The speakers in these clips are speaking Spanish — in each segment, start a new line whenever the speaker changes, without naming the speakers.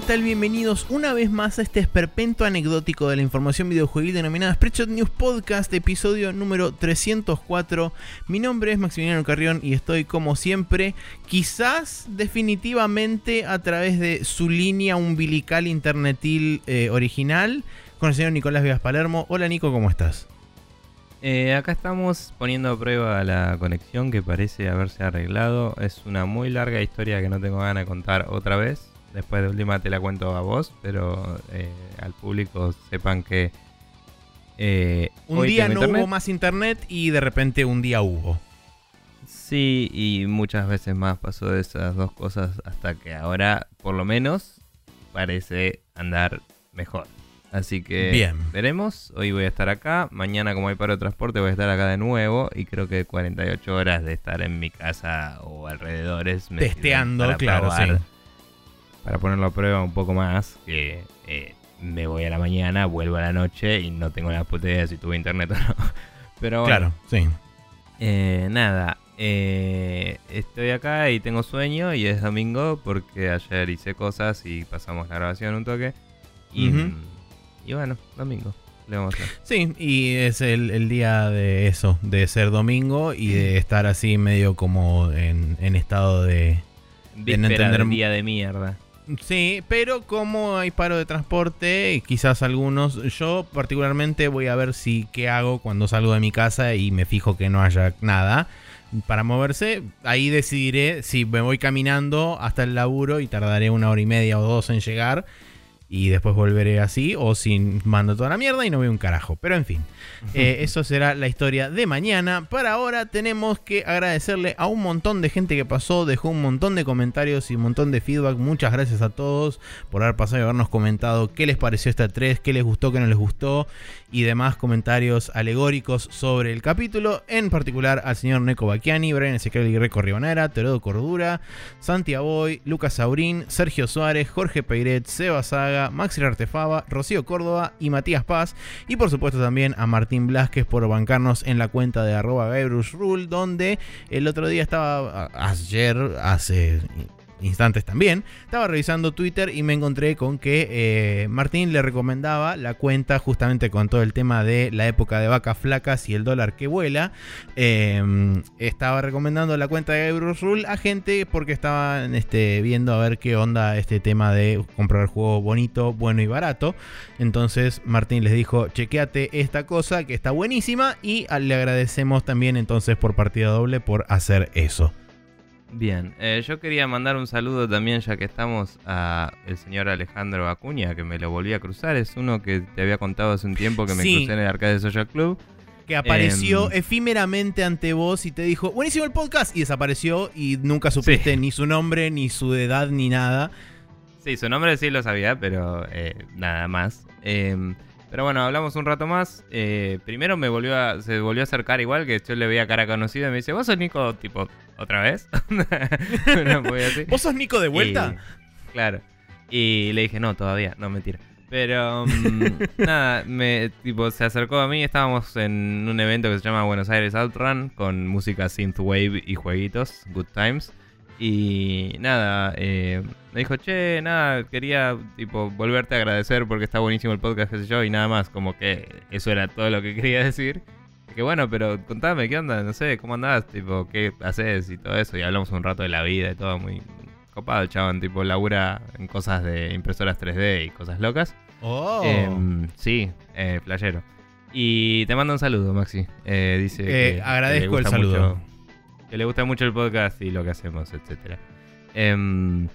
¿qué tal? Bienvenidos una vez más a este esperpento anecdótico de la información videojuegil denominada Spreadshot News Podcast, episodio número 304. Mi nombre es Maximiliano Carrión y estoy como siempre, quizás definitivamente a través de su línea umbilical internetil eh, original, con el señor Nicolás Vivas Palermo. Hola Nico, ¿cómo estás?
Eh, acá estamos poniendo a prueba la conexión que parece haberse arreglado. Es una muy larga historia que no tengo ganas de contar otra vez. Después de última te la cuento a vos, pero eh, al público sepan que...
Eh, un día no hubo más internet y de repente un día hubo.
Sí, y muchas veces más pasó de esas dos cosas hasta que ahora, por lo menos, parece andar mejor. Así que Bien. veremos. Hoy voy a estar acá. Mañana, como hay paro de transporte, voy a estar acá de nuevo. Y creo que 48 horas de estar en mi casa o alrededores.
Testeando, claro, sí
para ponerlo a prueba un poco más, que eh, me voy a la mañana, vuelvo a la noche y no tengo la puta idea si tuve internet o no. Pero
bueno, claro, sí.
Eh, nada, eh, estoy acá y tengo sueño y es domingo porque ayer hice cosas y pasamos la grabación un toque. Y, y bueno, domingo. Le vamos a
sí, y es el, día de eso, de ser domingo y de estar así medio como en, estado de...
de no entender... día de mierda.
Sí, pero como hay paro de transporte, quizás algunos, yo particularmente voy a ver si qué hago cuando salgo de mi casa y me fijo que no haya nada para moverse. Ahí decidiré si me voy caminando hasta el laburo y tardaré una hora y media o dos en llegar y después volveré así o sin mando toda la mierda y no veo un carajo. Pero en fin, eh, eso será la historia de mañana. Para ahora tenemos que agradecerle a un montón de gente que pasó, dejó un montón de comentarios y un montón de feedback. Muchas gracias a todos por haber pasado y habernos comentado qué les pareció esta 3, qué les gustó, qué no les gustó y demás comentarios alegóricos sobre el capítulo. En particular al señor Neko Bacchiani, Brian Ezequiel Greco Ribonera, Terodo Cordura, Santi Aboy, Lucas Saurín, Sergio Suárez, Jorge Peiret, Seba Saga, Maxi Artefaba, Rocío Córdoba y Matías Paz. Y por supuesto también a Martín Blasquez por bancarnos en la cuenta de arroba Rule, donde el otro día estaba, ayer, hace instantes también, estaba revisando Twitter y me encontré con que eh, Martín le recomendaba la cuenta justamente con todo el tema de la época de vacas flacas y el dólar que vuela. Em, estaba recomendando la cuenta de Rule a gente porque estaban este, viendo a ver qué onda este tema de comprar juego bonito, bueno y barato. Entonces Martín les dijo, chequeate esta cosa que está buenísima y le agradecemos también entonces por partida doble por hacer eso.
Bien, eh, yo quería mandar un saludo también, ya que estamos, a el señor Alejandro Acuña, que me lo volví a cruzar. Es uno que te había contado hace un tiempo que me crucé en el Arcade Social Club.
Que apareció em, efímeramente ante vos y te dijo, buenísimo el podcast, y desapareció y nunca supiste ni su nombre, ni su edad, ni nada.
Sí, su nombre sí lo sabía, pero eh, nada más. Pero bueno, hablamos un rato más. Eh, primero me volvió a, se volvió a acercar igual, que yo le veía cara conocida y me dice, vos sos Nico, tipo, ¿otra vez?
¿Vos sos Nico de vuelta?
claro. Y le dije, no, todavía, no, mentira. Pero mm, nada, me, tipo, se acercó a mí, estábamos en un evento que se llama Buenos Aires Outrun, con música synthwave y jueguitos, good times. Y nada, eh, me dijo, che, nada, quería tipo volverte a agradecer porque está buenísimo el podcast, qué sé yo, y nada más, como que eso era todo lo que quería decir. que bueno, pero contame, ¿qué onda? No sé, ¿cómo andás? Tipo, ¿qué haces? Y todo eso, y hablamos un rato de la vida y todo, muy copado el chabón, tipo, labura en cosas de impresoras 3D y cosas locas.
Oh.
Em, sí, eh, playero. Y te mando un saludo, Maxi. Eh, dice
eh, que agradezco el saludo
que le gusta mucho el podcast y lo que hacemos, etc. Em,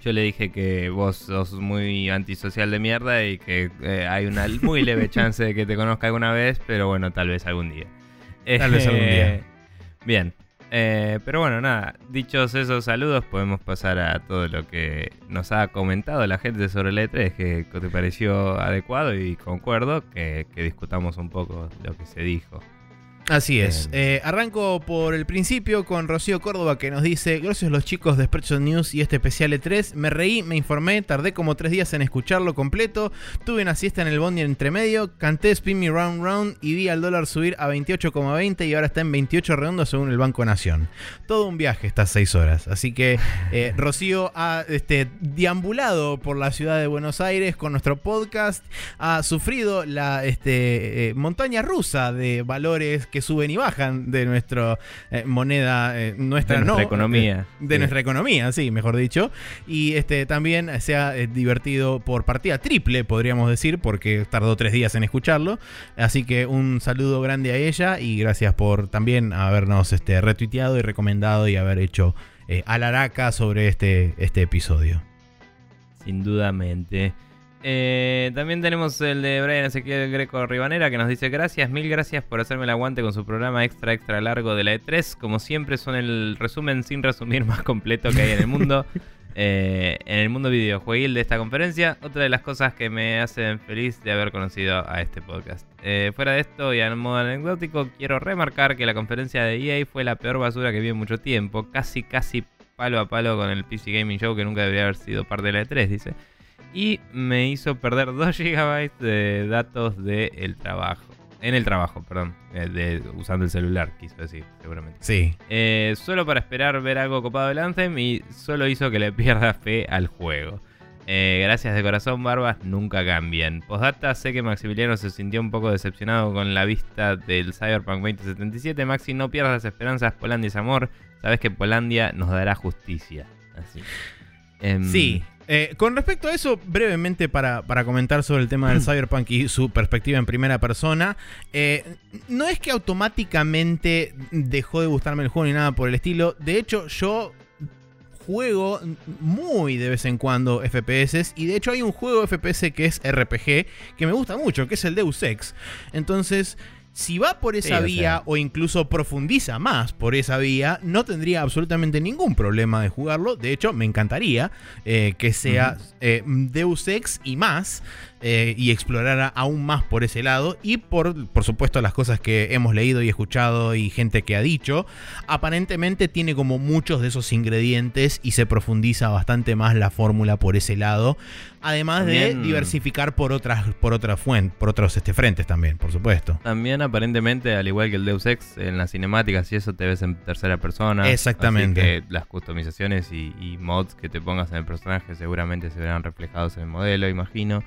yo le dije que vos sos muy antisocial de mierda y que eh, hay una muy leve chance de que te conozca alguna vez, pero bueno, tal vez algún día.
Tal vez algún día.
Bien. Eh, pero bueno, nada, dichos esos saludos, podemos pasar a todo lo que nos ha comentado la gente sobre el E3, que, te pareció adecuado y concuerdo que discutamos un poco lo que se dijo.
Así es. Eh, arranco por el principio con Rocío Córdoba que nos dice, gracias los chicos de Spreadshot News y este especial E3, me reí, me informé, tardé como tres días en escucharlo completo, tuve una siesta en el bondi entre medio, canté Spin Me Round Round y vi al dólar subir a 28,20 y ahora está en 28 redondos según el Banco Nación. Todo un viaje estas seis horas. Así que eh, Rocío ha este, deambulado por la ciudad de Buenos Aires con nuestro podcast, ha sufrido la este, eh, montaña rusa de valores que suben y bajan de nuestra eh, moneda, eh, nuestra,
De nuestra
no,
economía.
de
Sí.
nuestra economía, sí, mejor dicho. Y este también se ha eh, divertido por partida triple, podríamos decir, porque tardó tres días en escucharlo. Así que un saludo grande a ella y gracias por también habernos este, retuiteado y recomendado y haber hecho eh, alaraca sobre este, este episodio.
Sin dudamente. Eh, también tenemos el de Brian Ezequiel Greco Ribanera que nos dice gracias, mil gracias por hacerme el aguante con su programa extra extra largo de la E3. Como siempre son el resumen sin resumir más completo que hay en el mundo. eh, en el mundo videojueguil de esta conferencia. Otra de las cosas que me hacen feliz de haber conocido a este podcast. Eh, fuera de esto y a modo anecdótico, quiero remarcar que la conferencia de EA fue la peor basura que vi en mucho tiempo. Casi, casi palo a palo con el PC Gaming Show que nunca debería haber sido parte de la E3, dice y me hizo perder 2 GB de datos del trabajo. En el trabajo, perdón. eh, de- usando el celular, quiso decir, seguramente.
Sí.
Eh, solo para esperar ver algo copado del Anthem y solo hizo que le pierda fe al juego. Eh, gracias de corazón, Barbas, nunca cambian. Postdata, sé que Maximiliano se sintió un poco decepcionado con la vista del Cyberpunk 2077. Maxi, no pierdas las esperanzas, Polandia es amor. Sabes que Polandia nos dará justicia. Así. Em,
Sí. Eh, con respecto a eso, brevemente para, para comentar sobre el tema del Cyberpunk y su perspectiva en primera persona, eh, no es que automáticamente dejó de gustarme el juego ni nada por el estilo. De hecho, yo juego muy de vez en cuando FPS y de hecho hay un juego FPS que es RPG que me gusta mucho, que es el Deus Ex. Entonces, si va por esa
Sí, o
vía
sea.
o incluso profundiza más por esa vía, no tendría absolutamente ningún problema de jugarlo. De hecho, me encantaría eh, que sea eh, Deus Ex y más. Eh, y explorara aún más por ese lado. Y por, por supuesto, las cosas que hemos leído y escuchado y gente que ha dicho. Aparentemente tiene como muchos de esos ingredientes y se profundiza bastante más la fórmula por ese lado. Además de diversificar por otras, por otras fuentes, por otros este, frentes también, por supuesto.
También aparentemente, al igual que el Deus Ex, en las cinemáticas y eso te ves en tercera persona.
Exactamente.
Así que las customizaciones y, y mods que te pongas en el personaje seguramente se verán reflejados en el modelo, imagino.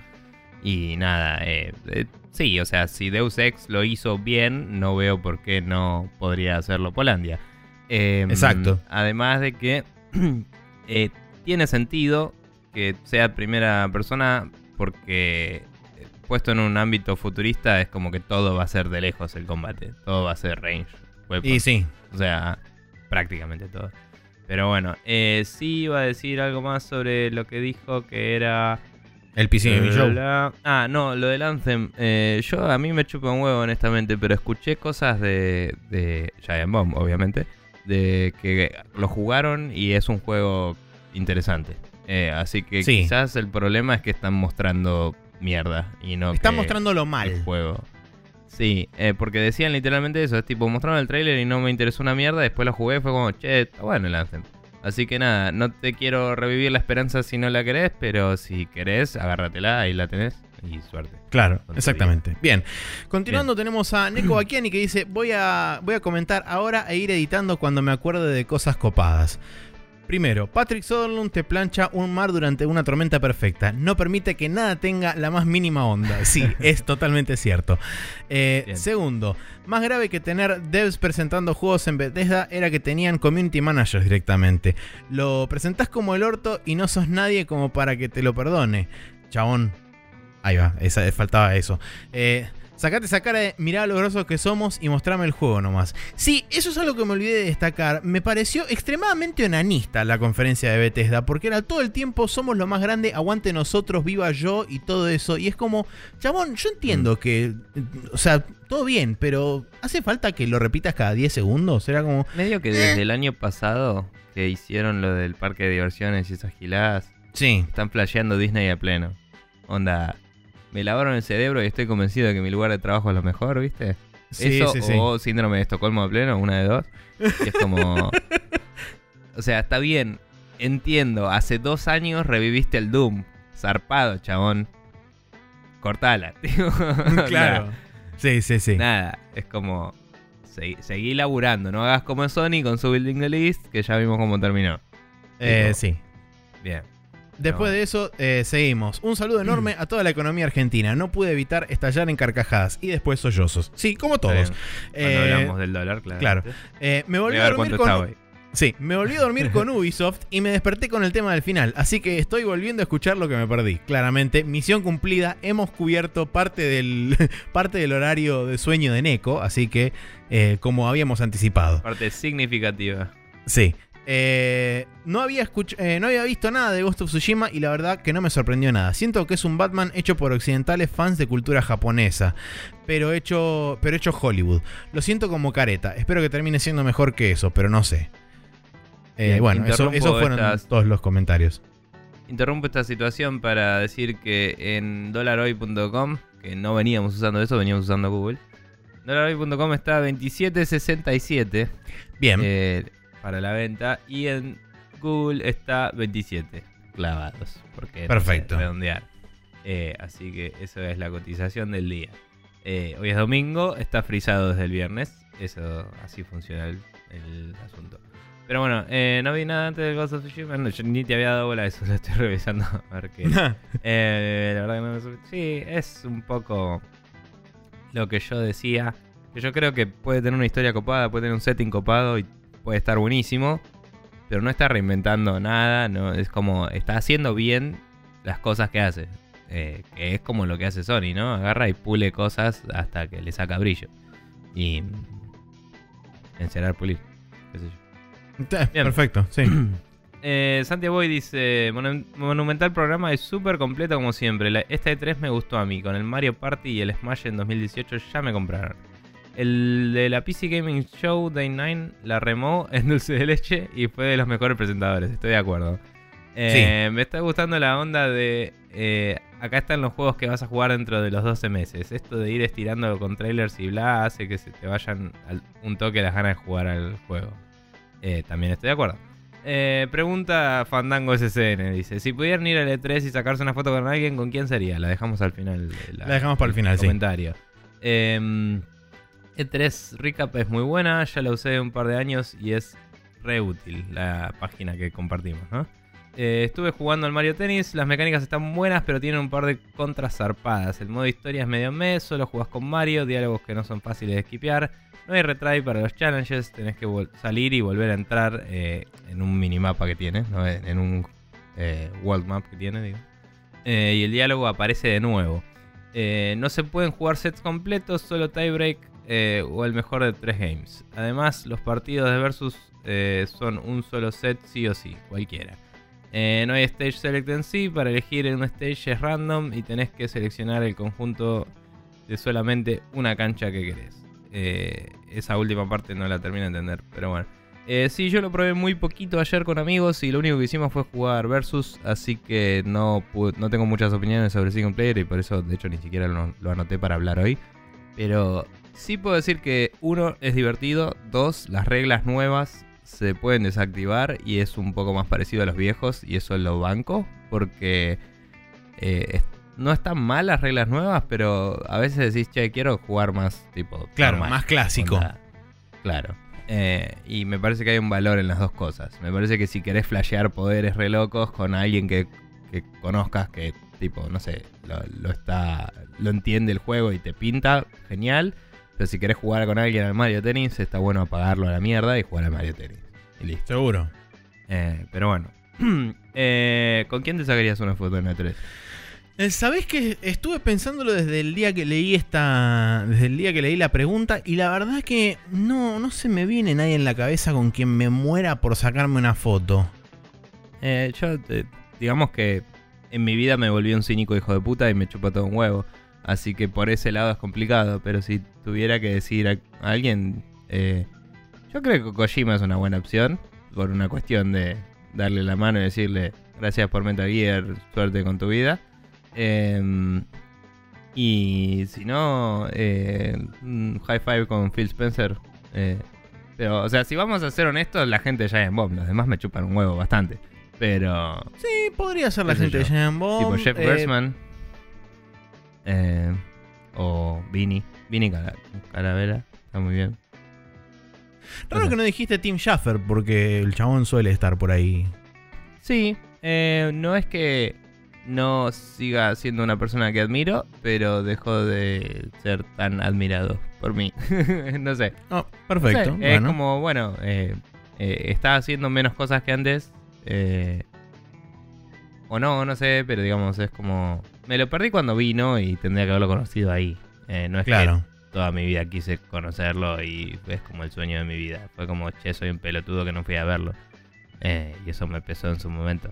Y nada, eh, eh, sí, o sea, si Deus Ex lo hizo bien, no veo por qué no podría hacerlo Polandia. Eh,
Exacto.
Además de que eh, tiene sentido que sea primera persona porque puesto en un ámbito futurista es como que todo va a ser de lejos el combate, todo va a ser range. weapon.
Y sí,
O sea, prácticamente todo. Pero bueno, eh, sí iba a decir algo más sobre lo que dijo que era...
el PC Gaming Show.
La- Ah, no, lo del Anthem. eh, yo a mí me chupa un huevo, honestamente, pero escuché cosas de, de Giant Bomb, obviamente, de que lo jugaron y es un juego interesante. Eh, así que
Sí.
quizás el problema es que están mostrando mierda y no
Están
que
mostrándolo
el
mal.
juego. Sí, eh, porque decían literalmente eso, es tipo, mostraron el trailer y no me interesó una mierda, después lo jugué y fue como, che, está bueno el Anthem. Así que nada, no te quiero revivir la esperanza si no la querés, pero si querés, agárratela, ahí la tenés y suerte.
Claro, exactamente. Bien. Continuando tenemos a Neko Bakiani que dice, voy a, voy a comentar ahora e ir editando cuando me acuerde de cosas copadas. Primero, Patrick Sutherland te plancha un mar durante una tormenta perfecta. No permite que nada tenga la más mínima onda. Sí, es totalmente cierto. Eh, segundo, más grave que tener devs presentando juegos en Bethesda era que tenían community managers directamente. Lo presentás como el orto y no sos nadie como para que te lo perdone. Chabón, Ahí va, esa, faltaba eso. Eh, sacate esa cara de mirá lo grosos que somos y mostrame el juego nomás. Sí, eso es algo que me olvidé de destacar. Me pareció extremadamente onanista la conferencia de Bethesda, porque era todo el tiempo somos lo más grande, aguante nosotros, viva yo y todo eso. Y es como, chabón, yo entiendo que, o sea, todo bien, pero ¿hace falta que lo repitas cada 10 segundos? Era como,
Medio que desde el año pasado que hicieron lo del parque de diversiones y esas giladas,
sí,
están flasheando Disney a pleno. Onda, me lavaron el cerebro y estoy convencido de que mi lugar de trabajo es lo mejor, ¿viste?
Sí,
Eso
sí, sí.
o síndrome de Estocolmo a pleno, una de dos. Que es como. o sea, está bien. Entiendo, hace dos años reviviste el Doom. Zarpado, chabón. Cortala, tío.
claro. Sí, sí, sí.
Nada, es como. Seguí, seguí laburando, no hagas como Sony con su Building the List, que ya vimos cómo terminó.
Eh, sí.
Bien.
Después de eso, eh, seguimos. Un saludo enorme a toda la economía argentina. No pude evitar estallar en carcajadas y después sollozos. Sí, como todos.
bien. Cuando
Eh,
hablamos del dólar, claro.
claro. eh, me
Voy
volví
a
dormir con. Sí, me volví a dormir con Ubisoft y me desperté con el tema del final, así que estoy volviendo a escuchar lo que me perdí. Claramente, misión cumplida, hemos cubierto parte del, parte del horario de sueño de Neko, así que eh, como habíamos anticipado.
Parte significativa.
Sí. Eh, no, había eh, no había visto nada de Ghost of Tsushima y la verdad que no me sorprendió nada. Siento que es un Batman hecho por occidentales fans de cultura japonesa, pero hecho, pero hecho Hollywood. Lo siento como careta. Espero que termine siendo mejor que eso, pero no sé. Eh, bueno, eso, esos fueron
estas-
todos los comentarios.
Interrumpo esta situación para decir que en dolaroy.com, que no veníamos usando eso, veníamos usando Google. Dolaroy.com está a 27.67
Bien.
eh, para la venta y en Google está 27 clavados. Porque no
Perfecto.
redondear. Eh, así que eso es la cotización del día. Eh, hoy es domingo, está frisado desde el viernes. Eso así funciona el, el asunto. Pero bueno, eh, no vi nada antes del Ghost of Tsushima. No, yo ni te había dado bola a eso, lo estoy revisando a ver qué. Eh, la verdad que no me Sí, es un poco lo que yo decía. Que yo creo que puede tener una historia copada, puede tener un setting copado y puede estar buenísimo. Pero no está reinventando nada. No, es como está haciendo bien las cosas que hace. Eh, que es como lo que hace Sony, ¿no? Agarra y pule cosas hasta que le saca brillo. Y. Encerrar, pulir. qué sé yo. Bien.
Perfecto, sí.
Eh, Santiago Boy dice: "Monu- Monumental programa es súper completo como siempre. La- esta E3 me gustó a mí. Con el Mario Party y el Smash en 2018 ya me compraron. El de la PC Gaming Show Day 9 la remó en dulce de leche y fue de los mejores presentadores. Estoy de acuerdo. Eh, Me está gustando la onda de. eh, acá están los juegos que vas a jugar dentro de los 12 meses. Esto de ir estirando con trailers y bla hace que se te vayan al- un toque las ganas de jugar al juego. Eh, también estoy de acuerdo. Pregunta Fandango SCN, dice, si pudieran ir al E3 y sacarse una foto con alguien, ¿con quién sería? La dejamos al final. de
La dejamos para el final, sí.
comentario. Em, E3 Recap es muy buena, ya la usé un par de años y es re útil la página que compartimos. Eh, estuve jugando al Mario Tennis, las mecánicas están buenas, pero tienen un par de contras zarpadas. El modo historia es medio mes, solo jugás con Mario, diálogos que no son fáciles de esquipear. No hay retry para los challenges, tenés que salir y volver a entrar eh, en un minimapa que tiene, en un eh, world map que tiene, y el diálogo aparece de nuevo. No se pueden jugar sets completos, solo tiebreak eh, o el mejor de tres games. Además, los partidos de versus eh, son un solo set sí o sí, cualquiera. Eh, no hay stage select en sí, para elegir un stage es random y tenés que seleccionar el conjunto de solamente una cancha que querés. Esa última parte no la termino de entender, pero bueno. Sí, yo lo probé muy poquito ayer con amigos y lo único que hicimos fue jugar versus, así que no, no tengo muchas opiniones sobre single player y por eso de hecho ni siquiera lo anoté para hablar hoy. Pero sí puedo decir que uno es divertido, dos, las reglas nuevas se pueden desactivar y es un poco más parecido a los viejos y eso lo banco porque eh, no están mal las reglas nuevas, pero a veces decís, che, quiero jugar más tipo...
Claro,
normal".
más clásico.
Onda, Claro. Eh, y me parece que hay un valor en las dos cosas. Me parece que si querés flashear poderes re locos con alguien que, que conozcas que, tipo, no sé, lo, lo está. lo entiende el juego y te pinta, genial. Pero si querés jugar con alguien al Mario Tennis, está bueno apagarlo a la mierda y jugar al Mario Tennis. Y listo.
Seguro.
Eh, pero bueno. Eh, ¿Con quién te sacarías una foto en E3?
Eh, ¿Sabés que estuve pensándolo desde el día que leí esta. Desde el día que leí la pregunta. Y la verdad que no, no se me viene nadie en la cabeza con quien me muera por sacarme una foto.
Eh, yo, eh, digamos que en mi vida me volví un cínico hijo de puta y me chupa todo un huevo. Así que por ese lado es complicado. Pero si tuviera que decir a, alguien, eh, yo creo que Kojima es una buena opción. Por una cuestión de darle la mano y decirle gracias por Metal Gear, suerte con tu vida. Em, Y si no, eh, high five con Phil Spencer. eh, pero, o sea, si vamos a ser honestos, la gente de Giant Bomb, los demás me chupan un huevo bastante. Pero,
Sí, podría ser la gente de
yo.
Giant Bomb.
tipo Jeff
eh,
Gersman. Eh, o. Vinny Cala- Calavera. Está muy bien.
Raro que no dijiste Tim Schaffer, porque el chabón suele estar por ahí.
Sí, eh, no es que no siga siendo una persona que admiro, pero dejó de ser tan admirado por mí. no sé.
Oh, perfecto.
No sé, Es como, bueno, eh, eh, está haciendo menos cosas que antes. eh, o no, no sé, pero digamos, es como... Me lo perdí cuando vino y tendría que haberlo conocido ahí. Eh, no es
Claro.
que toda mi vida quise conocerlo y es como el sueño de mi vida. Fue como, che, soy un pelotudo que no fui a verlo. Eh, y eso me pesó en su momento.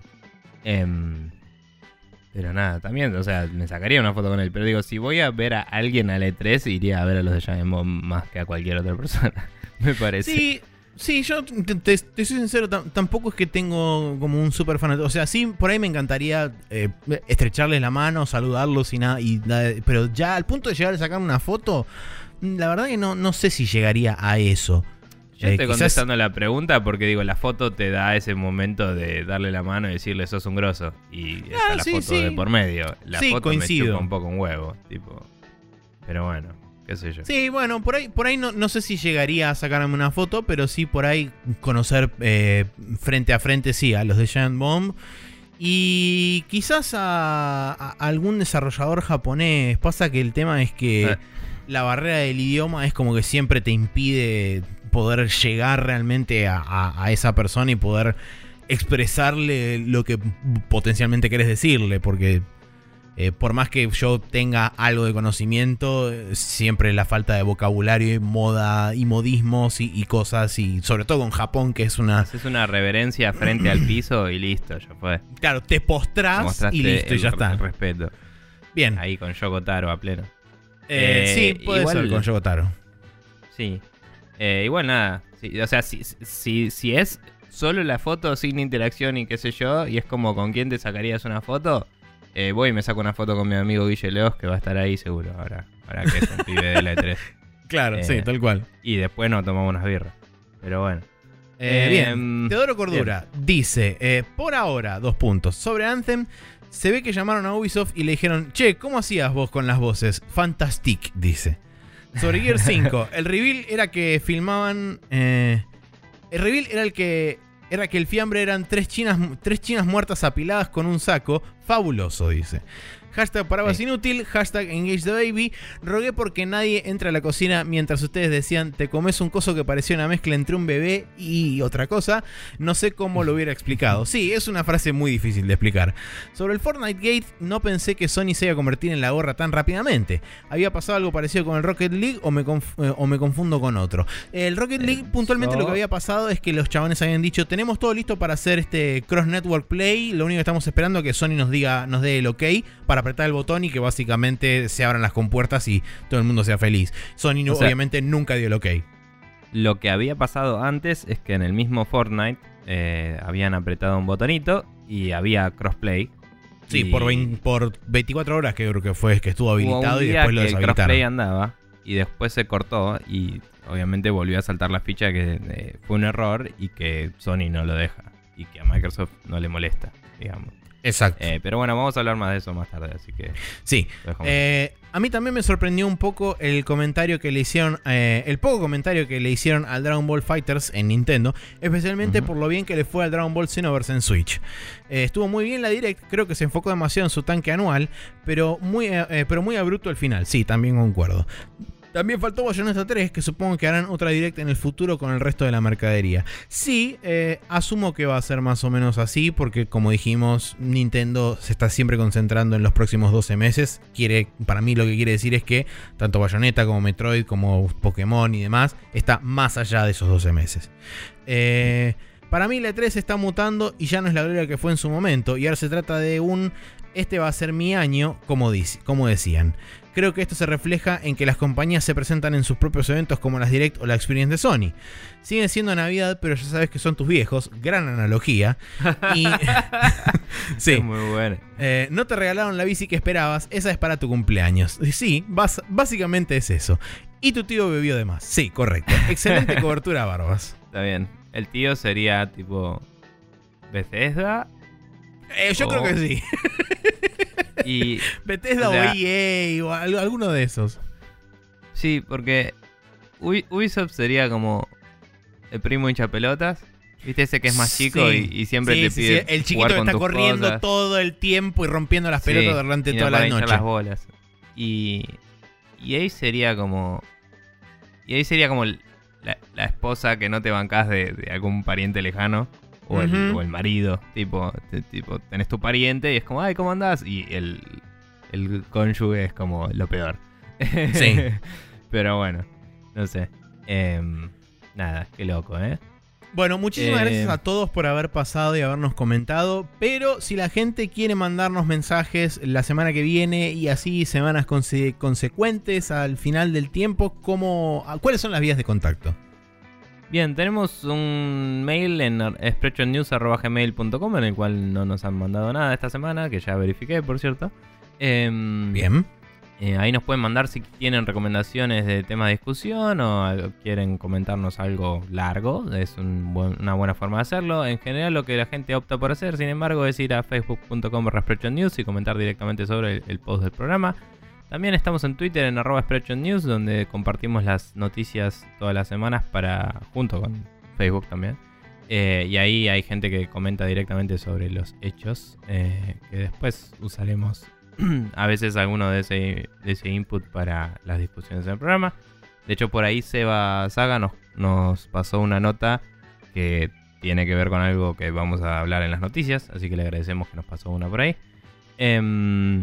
Em, pero nada, también, o sea, me sacaría una foto con él. Pero digo, si voy a ver a alguien al E3, iría a ver a los de Giant Bomb más que a cualquier otra persona. me parece.
Sí, sí, yo te, te- te soy sincero, tam- tampoco es que tengo como un super fanático. O sea, sí, por ahí me encantaría eh, estrecharles la mano, saludarlos y nada, y pero ya al punto de llegar a sacar una foto, la verdad que no, no sé si llegaría a eso.
Yo
Eh,
estoy
quizás-
contestando la pregunta porque digo, la foto te da ese momento de darle la mano y decirle sos un grosso. Y está
Ah,
la
sí,
foto
sí.
de por medio. La
Sí,
foto
coincido.
me chupa un poco un huevo, tipo. Pero bueno, qué sé yo.
Sí, bueno, por ahí, por ahí no, no sé si llegaría a sacarme una foto, pero sí por ahí conocer eh, frente a frente, sí, a los de Giant Bomb. Y quizás a, a algún desarrollador japonés. Pasa que el tema es que
Eh.
la barrera del idioma es como que siempre te impide poder llegar realmente a, a- a esa persona y poder expresarle lo que potencialmente querés decirle. Porque eh, por más que yo tenga algo de conocimiento, eh, siempre la falta de vocabulario y moda y modismos y, y cosas, y sobre todo con Japón, que es una...
Haces una reverencia frente al piso y listo, ya fue.
Claro, te postrás
Mostraste
y listo, y ya está.
respeto.
Bien.
Ahí con Yoko Taro a pleno.
Eh,
Eh,
sí, puede
igual-
ser con Yogotaro.
Sí. Eh, igual nada. Sí, o sea, si, si, si es solo la foto sin interacción y qué sé yo, y es como con quién te sacarías una foto, eh, voy y me saco una foto con mi amigo Guille Leos, que va a estar ahí seguro ahora. Ahora que es un pibe de la E3.
Claro,
Eh,
sí, tal cual.
Y después nos tomamos unas birras. Pero bueno.
Eh,
Eh,
bien, Teodoro Cordura dice, eh, por ahora, dos puntos. Sobre Anthem, se ve que llamaron a Ubisoft y le dijeron, che, ¿cómo hacías vos con las voces? Fantastic, dice. Sobre Gear 5, el reveal era que filmaban... eh, el reveal era el que... Era que el fiambre eran tres chinas, tres chinas muertas apiladas con un saco. Fabuloso, dice. Hashtag Parabas
Sí.
inútil, hashtag Engage the Baby. Rogué porque nadie entra a la cocina mientras ustedes decían te comes un coso que parecía una mezcla entre un bebé y otra cosa. No sé cómo lo hubiera explicado. Sí, es una frase muy difícil de explicar. Sobre el Fortnite Gate, no pensé que Sony se iba a convertir en la gorra tan rápidamente. ¿Había pasado algo parecido con el Rocket League o me, conf- eh, o me confundo con otro? El Rocket League, puntualmente lo que había pasado es que los chabones habían dicho, tenemos todo listo para hacer este Cross Network Play, lo único que estamos esperando es que Sony nos diga, nos dé el ok para apretar el botón y que básicamente se abran las compuertas y todo el mundo sea feliz. Sony no-
O sea-
obviamente nunca dio el ok.
Lo que había pasado antes es que en el mismo Fortnite eh, habían apretado un botonito y había crossplay.
Sí,
Y
por, vein- por 24 horas que creo que fue que estuvo habilitado y después lo
que el crossplay
deshabilitaron.
andaba y después se cortó y obviamente volvió a saltar la ficha que eh, fue un error y que Sony no lo deja y que a Microsoft no le molesta, digamos.
Exacto.
Eh, pero bueno, vamos a hablar más de eso más tarde, así que
sí. Eh, a mí también me sorprendió un poco el comentario que le hicieron, eh, el poco comentario que le hicieron al Dragon Ball Fighters en Nintendo, especialmente por lo bien que le fue al Dragon Ball Xenoverse en Switch. Estuvo muy bien la Direct, creo que se enfocó demasiado en su tanque anual, pero muy, pero muy abrupto al final, sí, también concuerdo. También faltó Bayonetta 3, que supongo que harán otra Direct en el futuro con el resto de la mercadería. Sí, eh, asumo que va a ser más o menos así, porque como dijimos, Nintendo se está siempre concentrando en los próximos 12 meses. Quiere, para mí lo que quiere decir es que tanto Bayonetta como Metroid, como Pokémon y demás, está más allá de esos 12 meses. Eh, para mí la E3 está mutando y ya no es la gloria que fue en su momento. Y ahora se trata de un este va a ser mi año, como decían. Creo que esto se refleja en que las compañías se presentan en sus propios eventos como las Direct o la Experience de Sony. Siguen siendo Navidad, pero ya sabes que son tus viejos. Gran analogía. Y. sí.
Muy bueno.
Eh, no te regalaron la bici que esperabas, esa es para tu cumpleaños. Sí, básicamente es eso. Y tu tío bebió de más. Sí, correcto. Excelente cobertura, Barbas.
Está bien. El tío sería tipo. Bethesda.
Eh, yo creo que sí.
Y,
Bethesda o, EA o alguno de esos.
Sí, porque Ubisoft sería como el primo hincha pelotas. ¿Viste ese que es más chico y, siempre te pide
El chiquito que está corriendo todo el tiempo y rompiendo las pelotas durante toda la noche.
las bolas. Y, y ahí sería como... Y ahí sería como la, esposa que no te bancas de algún pariente lejano. O, el, marido, tipo, tipo, tenés tu pariente y es como, ay, ¿cómo andás? Y el, el cónyuge es como lo peor.
Sí.
Pero bueno, no sé. Em, nada, qué loco, ¿eh?
Bueno, muchísimas eh, gracias a todos por haber pasado y habernos comentado. Pero si la gente quiere mandarnos mensajes la semana que viene y así semanas consecuentes al final del tiempo, ¿cómo, ¿cuáles son las vías de contacto?
Bien, tenemos un mail en expressionnews.gmail.com en el cual no nos han mandado nada esta semana, que ya verifiqué, por cierto.
Em, Bien.
Eh, ahí nos pueden mandar si tienen recomendaciones de tema de discusión o quieren comentarnos algo largo. Es una buena forma de hacerlo. En general, lo que la gente opta por hacer, sin embargo, es ir a facebook.com news y comentar directamente sobre el post del programa. También estamos en Twitter en arroba News, donde compartimos las noticias todas las semanas para. junto con Facebook también. Eh, y ahí hay gente que comenta directamente sobre los hechos. Eh, que después usaremos a veces alguno de ese, de ese input para las discusiones del programa. De hecho, por ahí Seba Saga nos, nos pasó una nota que tiene que ver con algo que vamos a hablar en las noticias. Así que le agradecemos que nos pasó una por ahí. Eh,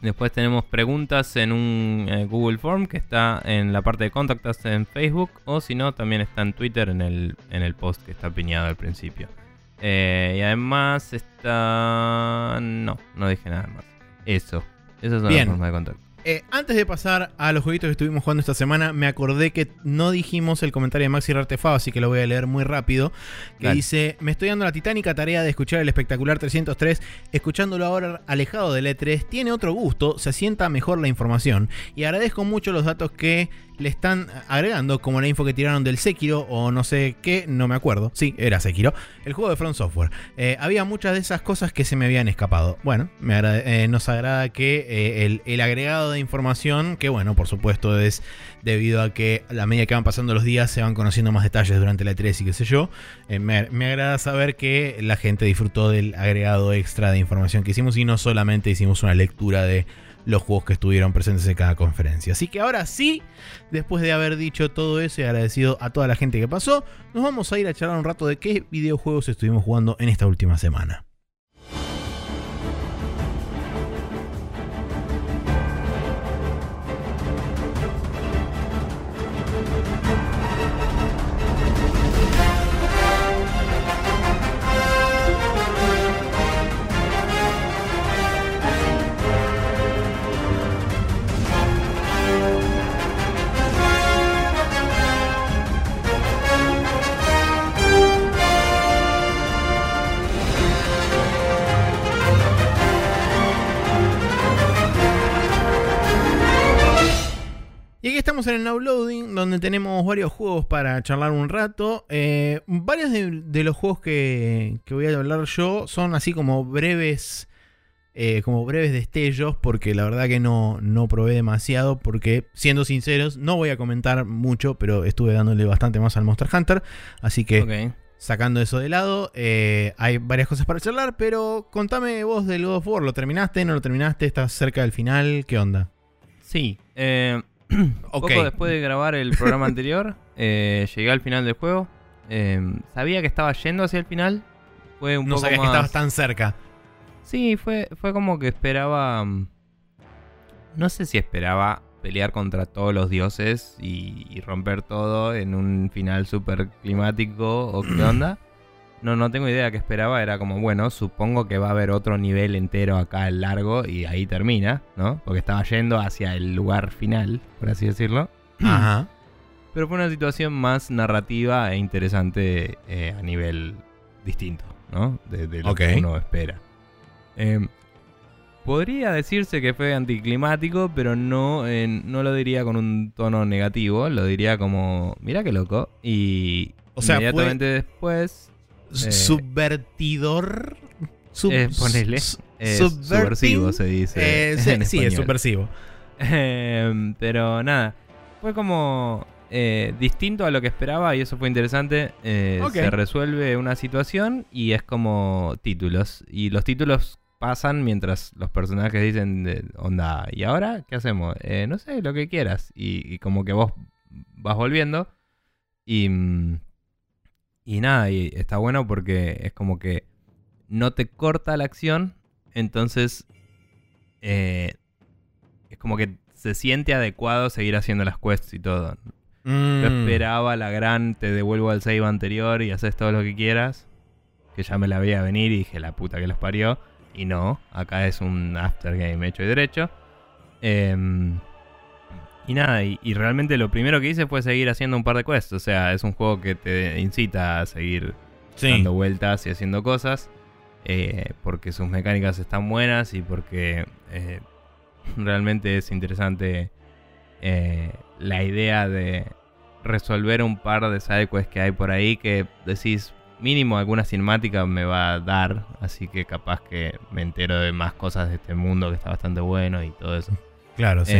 Después tenemos preguntas en un eh, Google Form que está en la parte de contactas en Facebook o si no también está en Twitter en el, en el post que está piñado al principio. Eh, y además está... No, no dije nada más. Eso. Esas son las formas de contacto.
Eh, antes de pasar a los jueguitos que estuvimos jugando esta semana, me acordé que no dijimos el comentario de Maxi Artefado, así que lo voy a leer muy rápido. Que dice: Me estoy dando la titánica tarea de escuchar el espectacular 303. Escuchándolo ahora alejado del E3, tiene otro gusto, se sienta mejor la información. Y agradezco mucho los datos que le están agregando, como la info que tiraron del Sekiro o no sé qué, no me acuerdo. Sí, era Sekiro, el juego de Front Software. Eh, había muchas de esas cosas que se me habían escapado. Bueno, me eh, nos agrada que eh, el, agregado de información, que bueno, por supuesto es debido a que a la medida que van pasando los días se van conociendo más detalles durante la 3 y qué sé yo. Me, me agrada saber que la gente disfrutó del agregado extra de información que hicimos y no solamente hicimos una lectura de los juegos que estuvieron presentes en cada conferencia. Así que ahora sí, después de haber dicho todo eso y agradecido a toda la gente que pasó, nos vamos a ir a charlar un rato de qué videojuegos estuvimos jugando en esta última semana. Y aquí estamos en el Now Loading, donde tenemos varios juegos para charlar un rato. Eh, varios de, los juegos que, voy a hablar yo son así como breves. Eh, como breves destellos, porque la verdad que no, no probé demasiado, porque siendo sinceros, no voy a comentar mucho, pero estuve dándole bastante más al Monster Hunter, así que sacando eso de lado, eh, hay varias cosas para charlar, pero contame vos del God of War, ¿lo terminaste? ¿No lo terminaste? ¿Estás cerca del final? ¿Qué onda?
Sí, eh, Poco después de grabar el programa anterior, eh, llegué al final del juego. Em, sabía que estaba yendo hacia el final. Fue un
no
poco
sabía que estabas tan cerca.
Sí, fue, fue como que esperaba. Mm, no sé si esperaba pelear contra todos los dioses y, romper todo en un final súper climático o qué onda. No, no tengo idea qué esperaba. Era como, bueno, supongo que va a haber otro nivel entero acá en largo y ahí termina, ¿no? Porque estaba yendo hacia el lugar final, por así decirlo.
Ajá.
Pero fue una situación más narrativa e interesante eh, a nivel distinto, ¿no? De, de lo que uno espera. Eh, podría decirse que fue anticlimático, pero no, eh, no lo diría con un tono negativo. Lo diría como, mira qué loco. Y
O sea,
inmediatamente después, Eh,
Subvertidor. Sub-
eh, ponele,
subverting,
subversivo se dice.
eh, sí,
en
sí, es subversivo.
Em, pero nada, fue como eh, distinto a lo que esperaba y eso fue interesante. Eh. Se resuelve una situación y es como títulos. Y los títulos pasan mientras los personajes dicen, onda, ¿y ahora qué hacemos? "Eh, no sé, lo que quieras. Y, y como que vos vas volviendo. Y, mm, y nada, y está bueno porque es como que no te corta la acción. Entonces, eh, es como que se siente adecuado seguir haciendo las quests y todo. Yo
Mm.
esperaba la gran, te devuelvo al save anterior y haces todo lo que quieras. Que ya me la veía venir y dije, la puta que los parió. Y no, acá es un aftergame hecho y derecho. Em, y nada, y, y realmente lo primero que hice fue seguir haciendo un par de quests. O sea, es un juego que te incita a seguir
Sí.
dando vueltas y haciendo cosas. eh, porque sus mecánicas están buenas y porque eh, realmente es interesante eh, la idea de resolver un par de sidequests que hay por ahí que decís mínimo alguna cinemática me va a dar. Así que capaz que me entero de más cosas de este mundo que está bastante bueno y todo eso.
Claro, sí.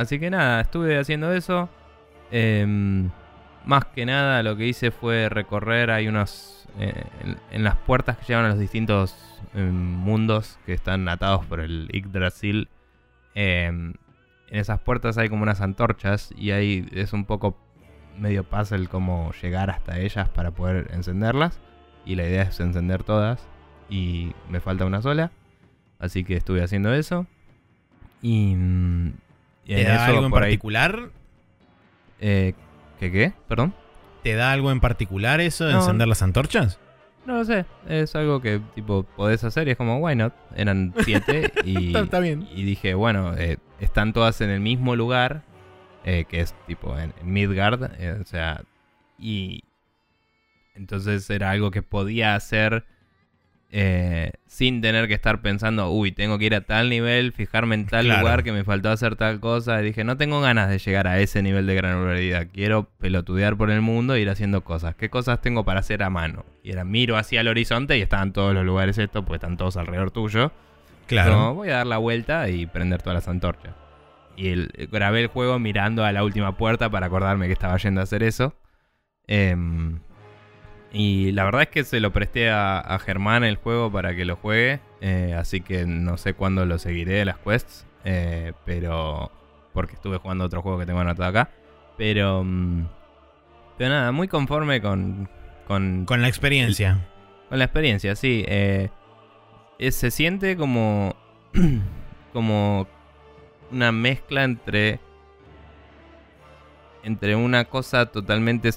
Así que nada, estuve haciendo eso. Em, más que nada lo que hice fue recorrer, hay unos... eh, en, las puertas que llevan a los distintos em, mundos que están atados por el Yggdrasil. em, en esas puertas hay como unas antorchas y ahí es un poco medio puzzle como llegar hasta ellas para poder encenderlas. Y la idea es encender todas y me falta una sola. Así que estuve haciendo eso. Y, mm, y
¿Te
en
da
eso
algo en
ahí-
particular?
eh, ¿Qué qué? ¿Perdón?
¿Te da algo en particular eso de
No.
encender las antorchas?
No lo sé. Es algo que tipo podés hacer y es como, why not? Eran siete y,
Está- está bien.
y dije, bueno, eh, están todas en el mismo lugar, eh, que es tipo en, en Midgard, eh, o sea, y entonces era algo que podía hacer eh, sin tener que estar pensando, uy, tengo que ir a tal nivel, fijarme en tal
Claro.
lugar que me faltó hacer tal cosa. Y dije, no tengo ganas de llegar a ese nivel de granularidad. Quiero pelotudear por el mundo e ir haciendo cosas. ¿Qué cosas tengo para hacer a mano? Y era, miro hacia el horizonte y estaban todos los lugares estos, pues están todos alrededor tuyo.
Claro.
Voy a dar la vuelta y prender todas las antorchas. Y el- grabé el juego mirando a la última puerta para acordarme que estaba yendo a hacer eso. Em, y la verdad es que se lo presté a, a Germán el juego para que lo juegue. eh, así que no sé cuándo lo seguiré las quests. eh, pero. Porque estuve jugando otro juego que tengo anotado acá. Pero. mm, pero nada, muy conforme con. Con,
Con la experiencia.
con la experiencia, sí. eh, es- se siente como. como una mezcla entre. Entre una cosa totalmente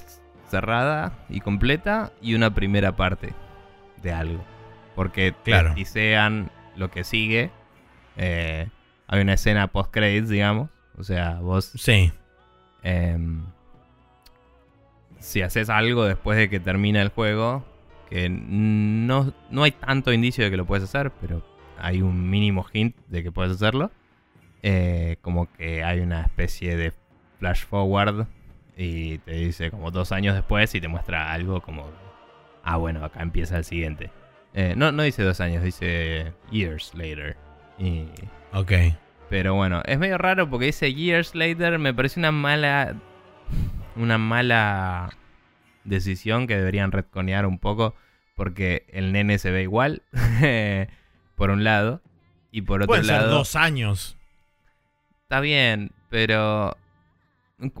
cerrada y completa y una primera parte de algo. Porque
Claro.
te desean lo que sigue. eh, hay una escena post-credits, digamos. O sea, vos
Sí.
Em, si haces algo después de que termina el juego, que no, no hay tanto indicio de que lo puedes hacer, pero hay un mínimo hint de que puedes hacerlo. eh, como que hay una especie de flash forward y te dice como dos años después y te muestra algo como, ah bueno, acá empieza el siguiente. Eh, no, no dice dos años, dice years later. Y
Ok.
pero bueno, es medio raro porque dice Years Later. Me parece una mala. Una mala decisión que deberían retconear un poco. Porque el nene se ve igual. por un lado. Y por otro
Pueden ser
lado.
dos años.
Está bien, pero.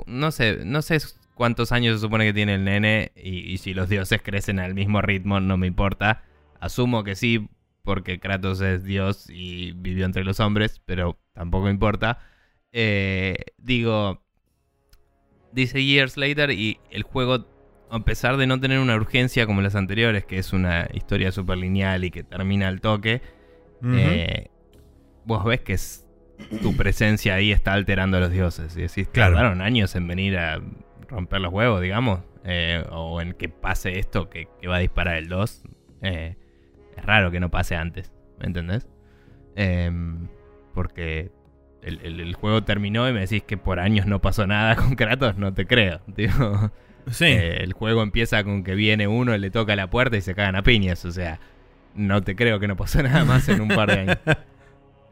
No sé, no sé cuántos años se supone que tiene el nene. Y, y si los dioses crecen al mismo ritmo, no me importa. Asumo que sí, porque Kratos es dios y vivió entre los hombres, pero tampoco importa. Eh, digo, dice Years Later y el juego a pesar de no tener una urgencia como las anteriores, que es una historia súper lineal y que termina al toque, eh, vos ves que tu presencia ahí está alterando a los dioses. Y decís,
Claro.
tardaron años en venir a romper los huevos, digamos. eh, o en que pase esto que, que va a disparar el 2. eh, es raro que no pase antes, ¿me entendés? Em, porque el, el- el juego terminó y me decís que por años no pasó nada con Kratos, no te creo.
Sí.
eh, el juego empieza con que viene uno, le toca la puerta y se cagan a piñas. O sea, no te creo que no pasó nada más en un par de años.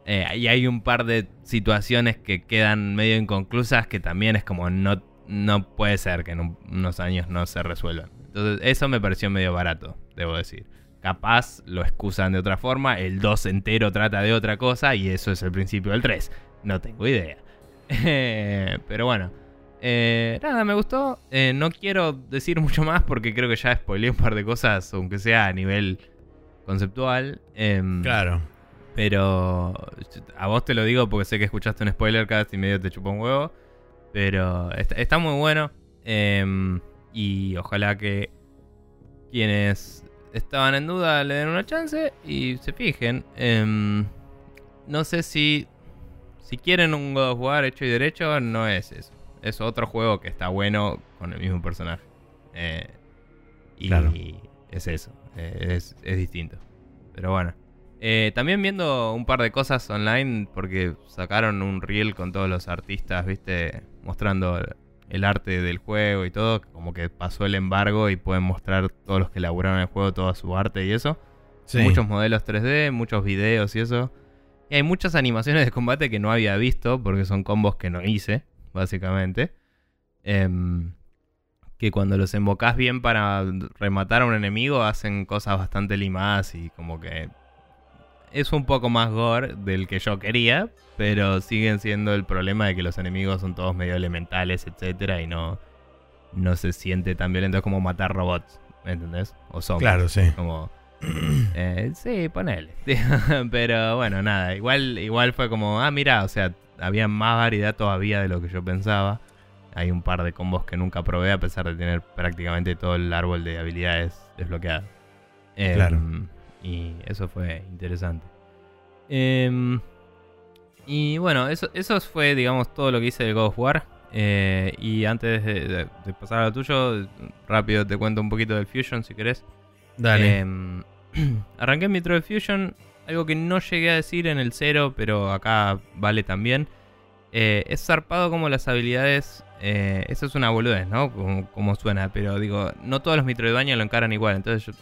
Eh, y hay un par de situaciones que quedan medio inconclusas que también es como no, no puede ser que en un- unos años no se resuelvan. Entonces, eso me pareció medio barato, debo decir. Capaz lo excusan de otra forma, el 2 entero trata de otra cosa y eso es el principio del 3. No tengo idea. Pero bueno, eh, nada, me gustó. Eh, no quiero decir mucho más porque creo que ya spoileé un par de cosas, aunque sea a nivel conceptual. Em,
Claro.
Pero a vos te lo digo porque sé que escuchaste un spoiler cast y medio te chupó un huevo. Pero está, está muy bueno. em, y ojalá que quienes estaban en duda le den una chance y se fijen. Em, no sé si, si quieren un God of War hecho y derecho, no es eso. Es otro juego que está bueno con el mismo personaje. Eh, y
Claro.
es eso. es, es distinto. Pero bueno. Eh, también viendo un par de cosas online, porque sacaron un reel con todos los artistas, viste, mostrando el arte del juego y todo, como que pasó el embargo y pueden mostrar todos los que elaboraron el juego, toda su arte y eso.
Sí.
Muchos modelos 3D, muchos videos y eso. Y hay muchas animaciones de combate que no había visto, porque son combos que no hice, básicamente. Em, que cuando los invocás bien para rematar a un enemigo, hacen cosas bastante limadas y como que es un poco más gore del que yo quería, pero siguen siendo el problema de que los enemigos son todos medio elementales, etcétera, y no, no se siente tan violento como matar robots, ¿me entendés? O zombies.
Claro, sí.
Como. eh, sí, ponele. Pero bueno, nada. Igual, igual fue como, ah, mira, o sea, había más variedad todavía de lo que yo pensaba. Hay un par de combos que nunca probé, a pesar de tener prácticamente todo el árbol de habilidades desbloqueado. Em,
Claro.
Y eso fue interesante. Em, y bueno, eso, eso fue, digamos, todo lo que hice de God of War. Eh, y antes de, de- de pasar a lo tuyo, rápido te cuento un poquito del Fusion si querés.
Dale.
Em, arranqué en Metroid Fusion, algo que no llegué a decir en el cero, pero acá vale también. Eh, es zarpado como las habilidades. eh, eso es una boludez, ¿no? Como, como suena, pero digo, no todos los Metroidvania lo encaran igual. Entonces yo-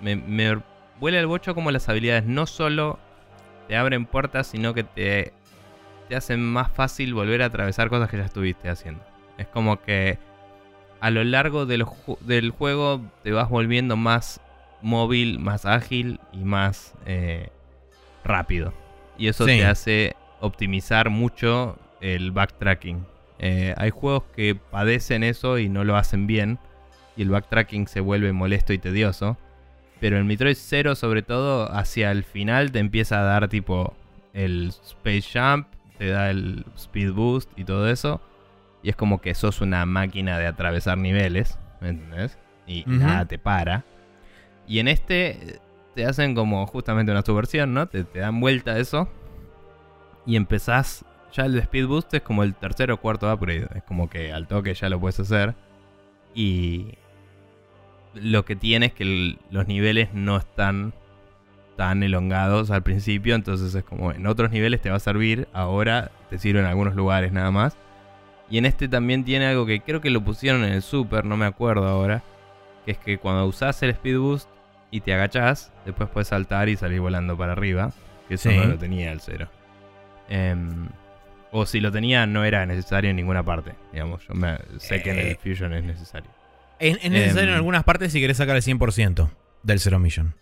me, me huele al bocho como las habilidades no solo te abren puertas, sino que te, te hacen más fácil volver a atravesar cosas que ya estuviste haciendo. Es como que a lo largo del, ju- del juego te vas volviendo más móvil, más ágil y más eh, rápido. Y eso
Sí.
te hace optimizar mucho el backtracking. Eh, hay juegos que padecen eso y no lo hacen bien. Y el backtracking se vuelve molesto y tedioso. Pero el Metroid 0 sobre todo hacia el final te empieza a dar tipo el Space Jump, te da el Speed Boost y todo eso. Y es como que sos una máquina de atravesar niveles, ¿me entendés? Y nada te para. Y en este te hacen como justamente una subversión, ¿no? Te, te dan vuelta eso. Y empezás. Ya el Speed Boost es como el tercer o cuarto upgrade. Es como que al toque ya lo puedes hacer. Y. Lo que tiene es que el- los niveles no están tan elongados al principio. Entonces es como en otros niveles te va a servir. Ahora te sirve en algunos lugares nada más. Y en este también tiene algo que creo que lo pusieron en el Super, no me acuerdo ahora. Que es que cuando usás el Speed Boost y te agachás, después puedes saltar y salir volando para arriba. Que eso
Sí.
no lo tenía el cero. Em, o si lo tenía, no era necesario en ninguna parte. Digamos, yo me- sé que en el
Eh,
Fusion es necesario.
Es, es necesario en
em,
algunas partes si querés sacar el 100% del Zero Mission.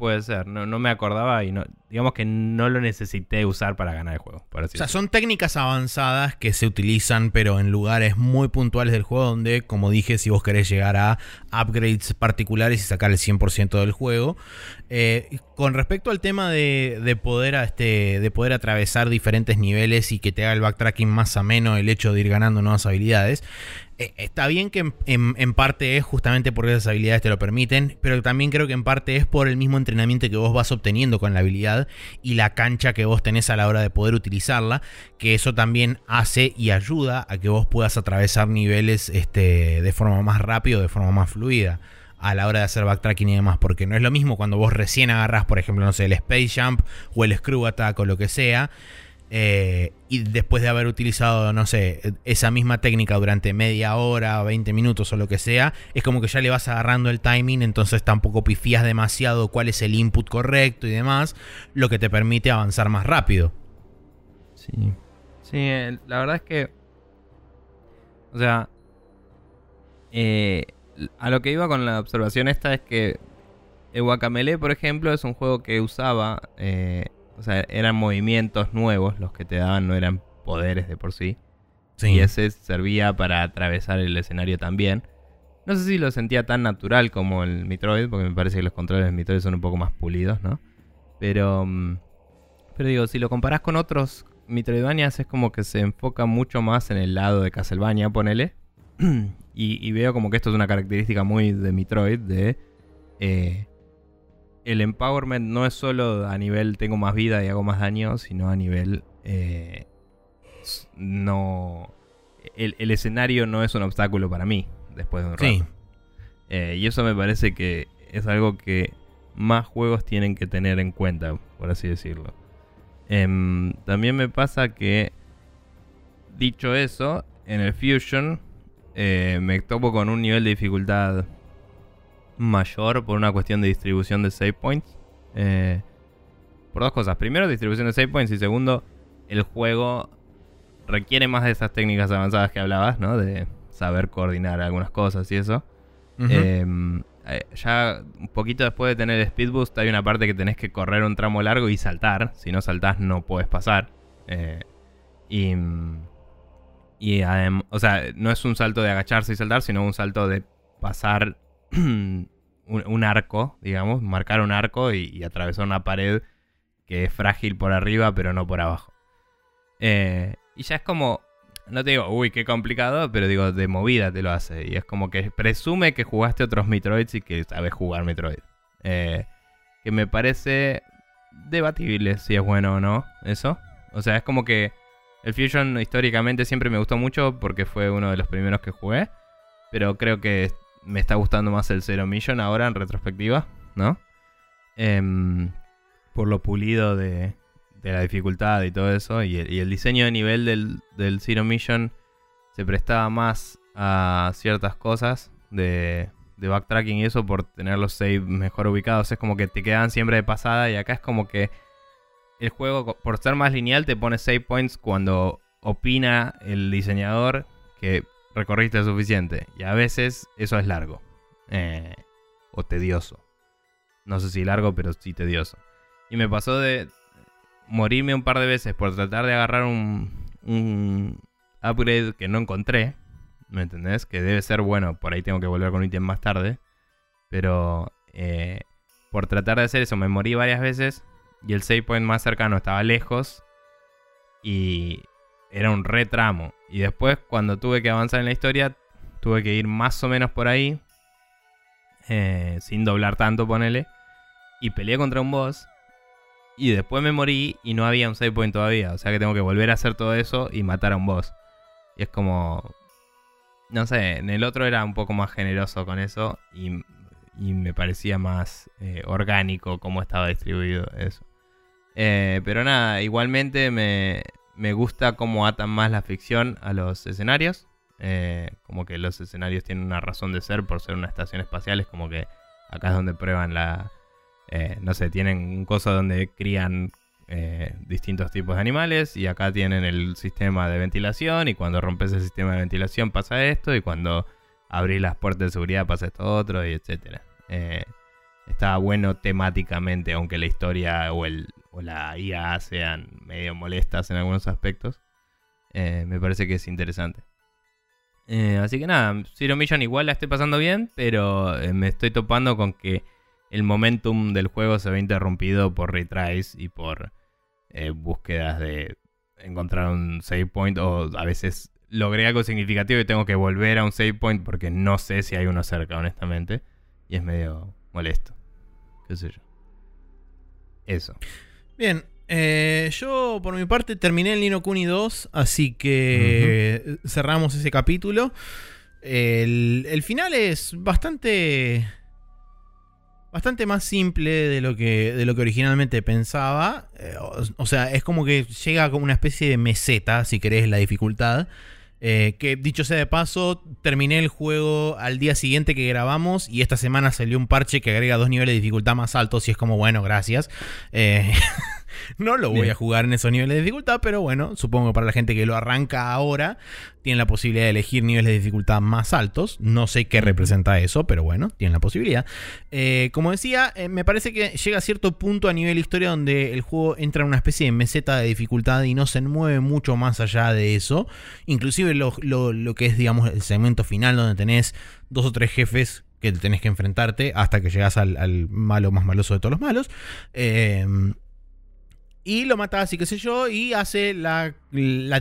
Puede ser, no, no me acordaba y no, digamos que no lo necesité usar para ganar el juego. Por así
O sea, son técnicas avanzadas que se utilizan, pero en lugares muy puntuales del juego, donde, como dije, si vos querés llegar a upgrades particulares y sacar el 100% del juego. Eh, con respecto al tema de, de poder, a este, de poder atravesar diferentes niveles y que te haga el backtracking más ameno el hecho de ir ganando nuevas habilidades, está bien que en, parte es justamente porque esas habilidades te lo permiten, pero también creo que en parte es por el mismo entrenamiento que vos vas obteniendo con la habilidad y la cancha que vos tenés a la hora de poder utilizarla, que eso también hace y ayuda a que vos puedas atravesar niveles este, de forma más rápida, de forma más fluida a la hora de hacer backtracking y demás, porque no es lo mismo cuando vos recién agarras, por ejemplo, no sé, el Space Jump o el Screw Attack o lo que sea, eh, y después de haber utilizado, no sé, esa misma técnica durante media hora, 20 minutos o lo que sea, es como que ya le vas agarrando el timing, entonces tampoco pifías demasiado cuál es el input correcto y demás, lo que te permite avanzar más rápido.
Sí. Sí, eh, la verdad es que. O sea. Eh, a lo que iba con la observación esta es que. El por ejemplo, es un juego que usaba. O sea, eran movimientos nuevos los que te daban, no eran poderes de por sí. Y ese servía para atravesar el escenario también. No sé si lo sentía tan natural como el Metroid, porque me parece que los controles del Metroid son un poco más pulidos, ¿no? Pero, mm, pero digo, si lo comparás con otros Metroidvanias, es como que se enfoca mucho más en el lado de Castlevania, ponele. y, y, veo como que esto es una característica muy de Metroid, de eh, el empowerment no es solo a nivel tengo más vida y hago más daño, sino a nivel eh, no el, escenario no es un obstáculo para mí después de un rato. Eh, y eso me parece que es algo que más juegos tienen que tener en cuenta, por así decirlo. Em, también me pasa que, dicho eso, en el Fusion eh, me topo con un nivel de dificultad mayor por una cuestión de distribución de save points. Eh, por dos cosas. Primero, distribución de save points. Y segundo, el juego requiere más de esas técnicas avanzadas que hablabas, ¿no? De saber coordinar algunas cosas y eso. Em, eh, ya un poquito después de tener el speed boost, hay una parte que tenés que correr un tramo largo y saltar. Si no saltás, no puedes pasar. Eh, y. Y o sea, no es un salto de agacharse y saltar, sino un salto de pasar un, arco, digamos, marcar un arco y, atravesar una pared que es frágil por arriba, pero no por abajo. Eh, y ya es como, no te digo, uy, qué complicado, pero digo, de movida te lo hace. Y es como que presume que jugaste otros Metroids y que sabes jugar Metroid. Eh, que me parece debatible si es bueno o no eso. O sea, es como que el Fusion históricamente siempre me gustó mucho porque fue uno de los primeros que jugué. Pero creo que me está gustando más el Zero Mission ahora en retrospectiva, ¿no? Em, por lo pulido de, la dificultad y todo eso. Y el, diseño de nivel del, Zero Mission se prestaba más a ciertas cosas de, de backtracking y eso por tener los saves mejor ubicados. Es como que te quedan siempre de pasada y acá es como que el juego, por ser más lineal, te pone save points cuando opina el diseñador que recorriste suficiente. Y a veces eso es largo. Eh, o tedioso. No sé si largo, pero sí tedioso. Y me pasó de morirme un par de veces por tratar de agarrar un, upgrade que no encontré. ¿Me entendés? Que debe ser bueno. Por ahí tengo que volver con un ítem más tarde. Pero eh, por tratar de hacer eso me morí varias veces. Y el save point más cercano estaba lejos. Y era un retramo. Y después, cuando tuve que avanzar en la historia, tuve que ir más o menos por ahí. Eh, sin doblar tanto, ponele. Y peleé contra un boss. Y después me morí y no había un save point todavía. O sea que tengo que volver a hacer todo eso y matar a un boss. Y es como. No sé, en el otro era un poco más generoso con eso. Y, me parecía más eh, orgánico cómo estaba distribuido eso. Eh, pero nada, igualmente me, me gusta cómo atan más la ficción a los escenarios. Eh, como que los escenarios tienen una razón de ser por ser una estación espacial. Es como que acá es donde prueban la. Eh, no sé, tienen un coso donde crían eh, distintos tipos de animales. Y acá tienen el sistema de ventilación. Y cuando rompes el sistema de ventilación pasa esto. Y cuando abrís las puertas de seguridad pasa esto otro. Y etcétera. está bueno temáticamente, aunque la historia o el, o la IA sean medio molestas en algunos aspectos. Eh, me parece que es interesante. Eh, así que nada, Zero Mission igual la estoy pasando bien, pero eh, me estoy topando con que el momentum del juego se ve interrumpido por retries y por búsquedas de encontrar un save point o a veces logré algo significativo y tengo que volver a un save point porque no sé si hay uno cerca, honestamente. Y es medio molesto. ¿Qué sé yo? Eso.
Bien, eh, yo por mi parte terminé el Nino Kuni 2, así que cerramos ese capítulo. El, el final es bastante bastante más simple de lo que, de lo que originalmente pensaba. Eh, o, sea, es como que llega como una especie de meseta, si querés, la dificultad. Eh, que dicho sea de paso, terminé el juego al día siguiente que grabamos y esta semana salió un parche que agrega dos niveles de dificultad más altos y es como, bueno, gracias. Eh, No lo voy a jugar en esos niveles de dificultad, pero bueno, supongo que para la gente que lo arranca ahora, tiene la posibilidad de elegir niveles de dificultad más altos. No sé qué representa eso, pero bueno, tienen la posibilidad. Eh, como decía, eh, me parece que llega a cierto punto a nivel historia donde el juego entra en una especie de meseta de dificultad y no se mueve mucho más allá de eso. Inclusive lo, que es, digamos, el segmento final donde tenés dos o tres jefes que tenés que enfrentarte hasta que llegas al, al malo más maloso de todos los malos. Eh, y lo matas y qué sé yo, y hace la,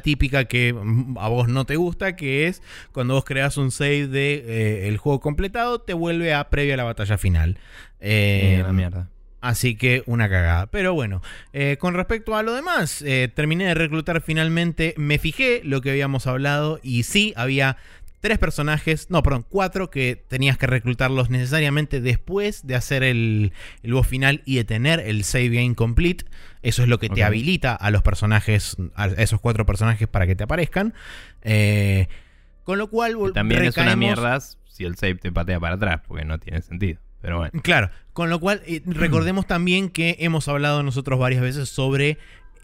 típica que a vos no te gusta, que es cuando vos creas un save de eh, el juego completado, te vuelve a previa a la batalla final.
Eh, la mierda.
Así que una cagada. Pero bueno, eh, con respecto a lo demás, eh, terminé de reclutar finalmente, me fijé lo que habíamos hablado y sí, había tres personajes, no, perdón, cuatro que tenías que reclutarlos necesariamente después de hacer el, el boss final y de tener el save game complete. Eso es lo que te habilita a los personajes, a esos cuatro personajes para que te aparezcan. Eh, con lo cual,
también es una mierda si el save te patea para atrás, porque no tiene sentido. Pero bueno.
Claro, con lo cual eh, recordemos también que hemos hablado nosotros varias veces sobre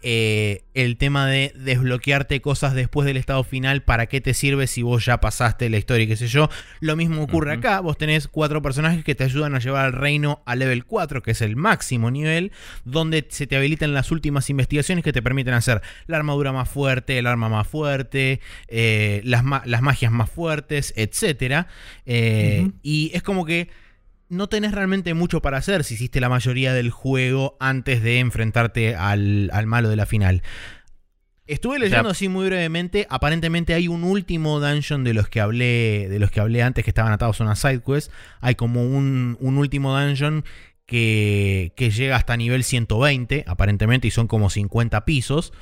eh, el tema de desbloquearte cosas después del estado final, ¿para qué te sirve si vos ya pasaste la historia y qué sé yo? Lo mismo ocurre acá, vos tenés cuatro personajes que te ayudan a llevar al reino a level 4, que es el máximo nivel, donde se te habilitan las últimas investigaciones que te permiten hacer la armadura más fuerte, el arma más fuerte, eh, las, las, magias más fuertes, etc. Eh, y es como que no tenés realmente mucho para hacer si hiciste la mayoría del juego antes de enfrentarte al, malo de la final. Estuve leyendo así muy brevemente. Aparentemente hay un último dungeon de los que hablé. De los que hablé antes que estaban atados a una side quest. Hay como un, último dungeon que, que, llega hasta nivel 120, aparentemente, y son como 50 pisos.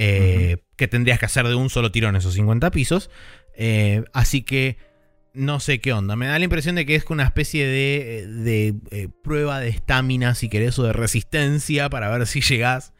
Eh, que tendrías que hacer de un solo tirón esos 50 pisos. Eh, así que no sé qué onda. Me da la impresión de que es una especie de, de eh, prueba de estamina, si querés, o de resistencia para ver si llegás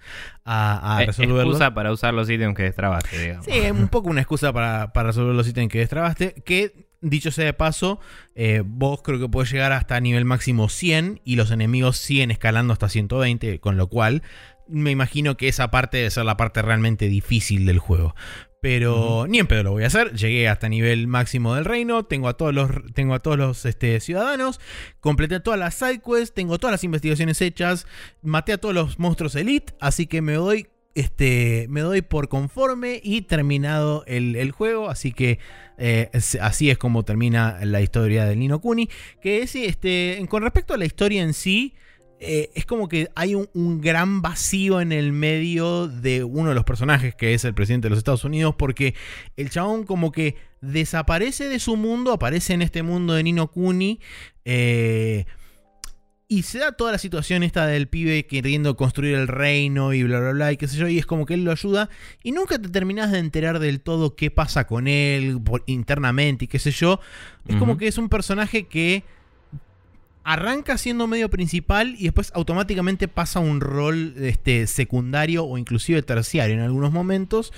a, a
eh, resolverlo. excusa para usar los ítems que destrabaste,
digamos. Sí, es un poco una excusa para, resolver los ítems que destrabaste. Que, dicho sea de paso, eh, vos creo que puedes llegar hasta nivel máximo 100 y los enemigos siguen escalando hasta 120, con lo cual me imagino que esa parte debe ser la parte realmente difícil del juego. Pero ni en pedo lo voy a hacer. Llegué hasta nivel máximo del reino. Tengo a todos los, tengo a todos los este, ciudadanos. Completé todas las sidequests. Tengo todas las investigaciones hechas. Maté a todos los monstruos elite. Así que me doy. Este, me doy por conforme y terminado el, juego. Así que eh, así es como termina la historia del Nino Kuni. Que es, este, con respecto a la historia en sí. Eh, es como que hay un, gran vacío en el medio de uno de los personajes que es el presidente de los Estados Unidos porque el chabón como que desaparece de su mundo, aparece en este mundo de Nino Kuni eh, y se da toda la situación esta del pibe queriendo construir el reino y bla bla bla y qué sé yo y es como que él lo ayuda y nunca te terminas de enterar del todo qué pasa con él internamente y qué sé yo. Es como que es un personaje que arranca siendo medio principal y después automáticamente pasa a un rol este, secundario o inclusive terciario en algunos momentos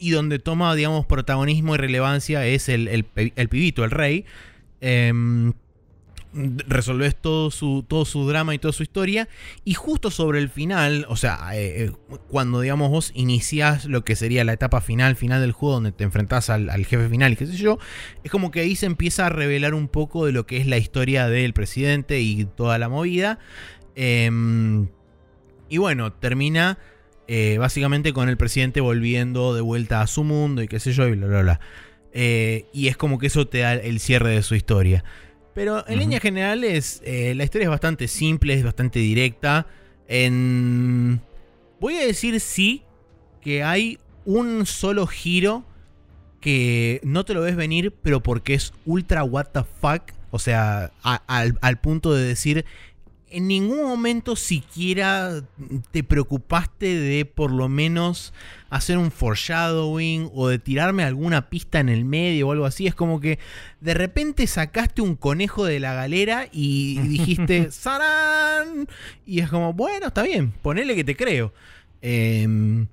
y donde toma, digamos, protagonismo y relevancia es el, el, pibito, el rey. Em, resolvés todo su, todo su drama y toda su historia. Y justo sobre el final, o sea, eh, eh, cuando digamos vos iniciás lo que sería la etapa final, final del juego, donde te enfrentás al, jefe final y qué sé yo, es como que ahí se empieza a revelar un poco de lo que es la historia del presidente y toda la movida. Em, y bueno, termina eh, básicamente con el presidente volviendo de vuelta a su mundo y qué sé yo, y bla, bla, bla. y es como que eso te da el cierre de su historia. Pero en línea general es, eh, la historia es bastante simple, es bastante directa. En... Voy a decir sí que hay un solo giro que no te lo ves venir, pero porque es ultra what the fuck. O sea, al, al punto de decir, en ningún momento siquiera te preocupaste de por lo menos hacer un foreshadowing o de tirarme alguna pista en el medio o algo así. Es como que de repente sacaste un conejo de la galera y dijiste ¡Sarán! Y es como, bueno, está bien, ponele que te creo. Eh,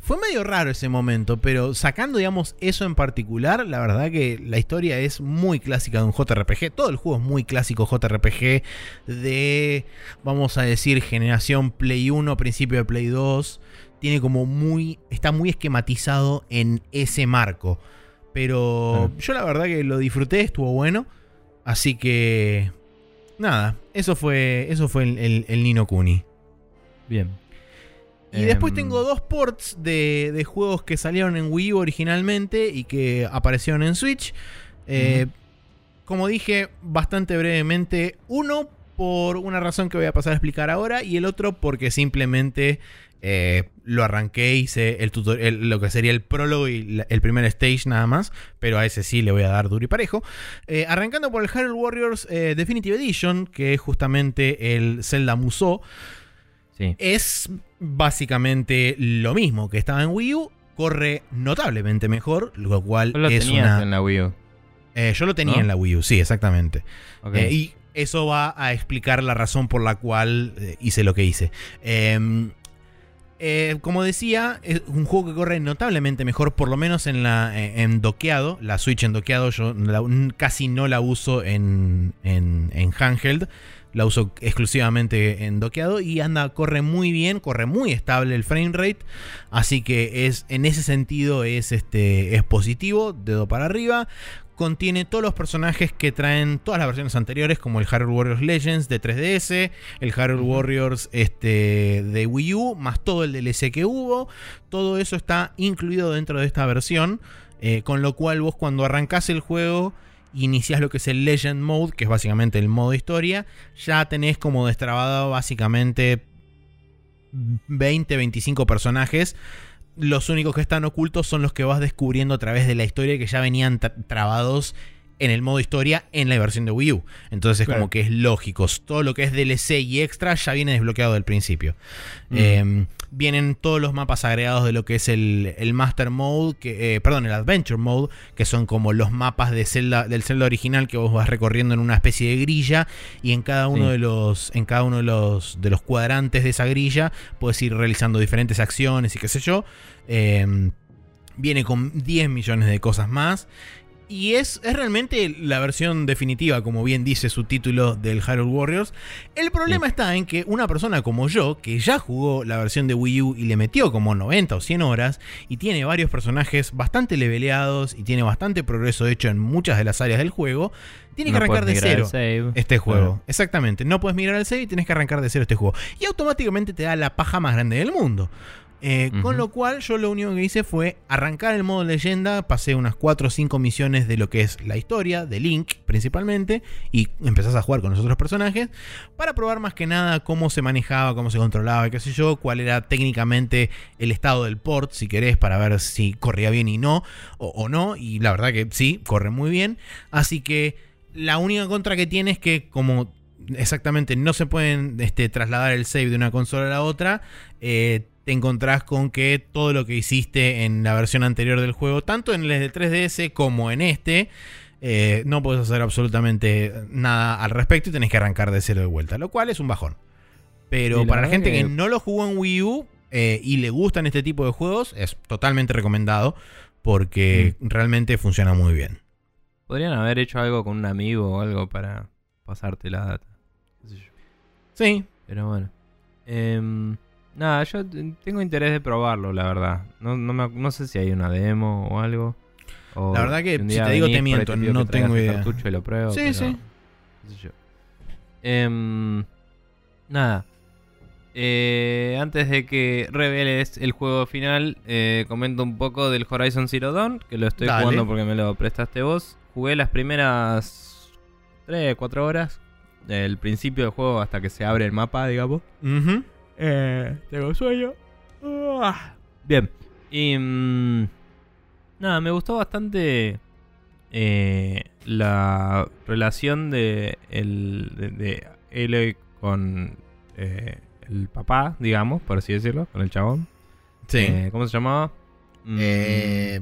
fue medio raro ese momento, pero sacando, digamos, eso en particular, la verdad que la historia es muy clásica de un JRPG. Todo el juego es muy clásico JRPG de, vamos a decir, generación Play 1, principio de Play 2. Tiene como muy, está muy esquematizado en ese marco. Pero yo la verdad que lo disfruté, estuvo bueno. Así que, nada, eso fue, eso fue el, el Nino Kuni.
Bien.
Y después tengo em. dos ports de, juegos que salieron en Wii U originalmente y que aparecieron en Switch. Eh, como dije bastante brevemente, uno por una razón que voy a pasar a explicar ahora y el otro porque simplemente eh, lo arranqué, hice el tutorial, lo que sería el prólogo y el primer stage nada más, pero a ese sí le voy a dar duro y parejo. Eh, arrancando por el Hyrule Warriors Definitive Edition, que es justamente el Zelda Musou. Es básicamente lo mismo que estaba en Wii U, corre notablemente mejor, lo cual
lo
es
una... en la Wii U.
Eh, yo lo tenía en la Wii U, sí, exactamente. Eh, y eso va a explicar la razón por la cual eh, hice lo que hice. Em, como decía, es un juego que corre notablemente mejor, por lo menos en la en doqueado. La Switch en doqueado yo casi no la uso en, en, en handheld la uso exclusivamente en doqueado y anda, corre muy bien, corre muy estable el frame rate, así que es en ese sentido es este es positivo, dedo para arriba. Contiene todos los personajes que traen todas las versiones anteriores, como el Hyrule Warriors Legends de 3DS, el Hyrule Warriors este, de Wii U, más todo el DLC que hubo. Todo eso está incluido dentro de esta versión. Eh, con lo cual vos cuando arrancás el juego inicias lo que es el Legend Mode, que es básicamente el modo historia, ya tenés como destrabado básicamente 20, 25 personajes. Los únicos que están ocultos son los que vas descubriendo a través de la historia que ya venían trabados en el modo historia en la versión de Wii U. Entonces es como que es lógico. Todo lo que es DLC y extra ya viene desbloqueado del principio. Mm. Em, vienen todos los mapas agregados de lo que es el, Master Mode, que, eh, perdón, el Adventure Mode, que son como los mapas de Zelda, del Zelda original que vos vas recorriendo en una especie de grilla y en cada uno de los en cada uno de los de los cuadrantes de esa grilla puedes ir realizando diferentes acciones y qué sé yo. Em, viene con 10 millones de cosas más y es, es, realmente la versión definitiva, como bien dice su título del Hyrule Warriors. El problema está en que una persona como yo, que ya jugó la versión de Wii U y le metió como 90 o 100 horas, y tiene varios personajes bastante leveleados y tiene bastante progreso hecho en muchas de las áreas del juego, tiene que arrancar de cero este juego. Exactamente, no puedes mirar al save y tienes que arrancar de cero este juego. Y automáticamente te da la paja más grande del mundo. Eh, con lo cual yo lo único que hice fue arrancar el modo leyenda, pasé unas 4 o 5 misiones de lo que es la historia, de Link principalmente, y empezás a jugar con los otros personajes, para probar más que nada cómo se manejaba, cómo se controlaba, qué sé yo, cuál era técnicamente el estado del port, si querés, para ver si corría bien y no, o, no, y la verdad que sí, corre muy bien, así que la única contra que tiene es que como exactamente no se pueden este, trasladar el save de una consola a la otra, eh, te encontrás con que todo lo que hiciste en la versión anterior del juego, tanto en el de 3DS como en este, eh, no puedes hacer absolutamente nada al respecto y tenés que arrancar de cero de vuelta, lo cual es un bajón. Pero para la gente que... no lo jugó en Wii U eh, y le gustan este tipo de juegos, es totalmente recomendado porque mm. realmente funciona muy bien.
Podrían haber hecho algo con un amigo o algo para pasarte la data.
Sí.
Pero bueno. Eh, Nada, yo tengo interés de probarlo, la verdad. No, no, sé si hay una demo o algo.
la verdad que, si te digo, te miento, no tengo idea.
Y lo pruebo, sí, sí. Em, nada. Eh, antes de que reveles el juego final, eh, comento un poco del Horizon Zero Dawn, que lo estoy jugando porque me lo prestaste vos. Jugué las primeras 3, 4 horas del principio del juego hasta que se abre el mapa, digamos. Eh, tengo sueño. Bien. Y. Mm, Nada, me gustó bastante eh, la relación de, el, de, de Aloy con eh, el papá, digamos, por así decirlo, con el chabón.
Sí.
Eh, ¿Cómo se llamaba? Mm,
Eh,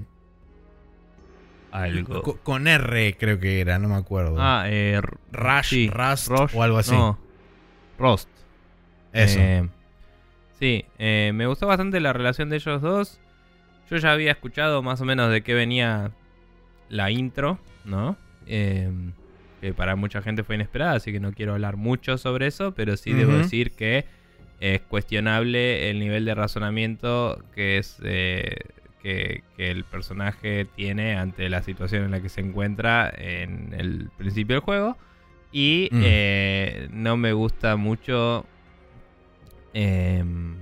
algo.
co- con R creo que era, no me acuerdo.
Ah, eh,
Rush,
sí,
Rust
Rush,
o algo así.
No, Rost.
Eso.
Sí, eh, me gustó bastante la relación de ellos dos. Yo ya había escuchado más o menos de qué venía la intro, ¿no? Eh, que para mucha gente fue inesperada, así que no quiero hablar mucho sobre eso, pero sí debo decir que es cuestionable el nivel de razonamiento que es eh, que, que el personaje tiene ante la situación en la que se encuentra en el principio del juego. Y
Mm.
eh, no me gusta mucho em,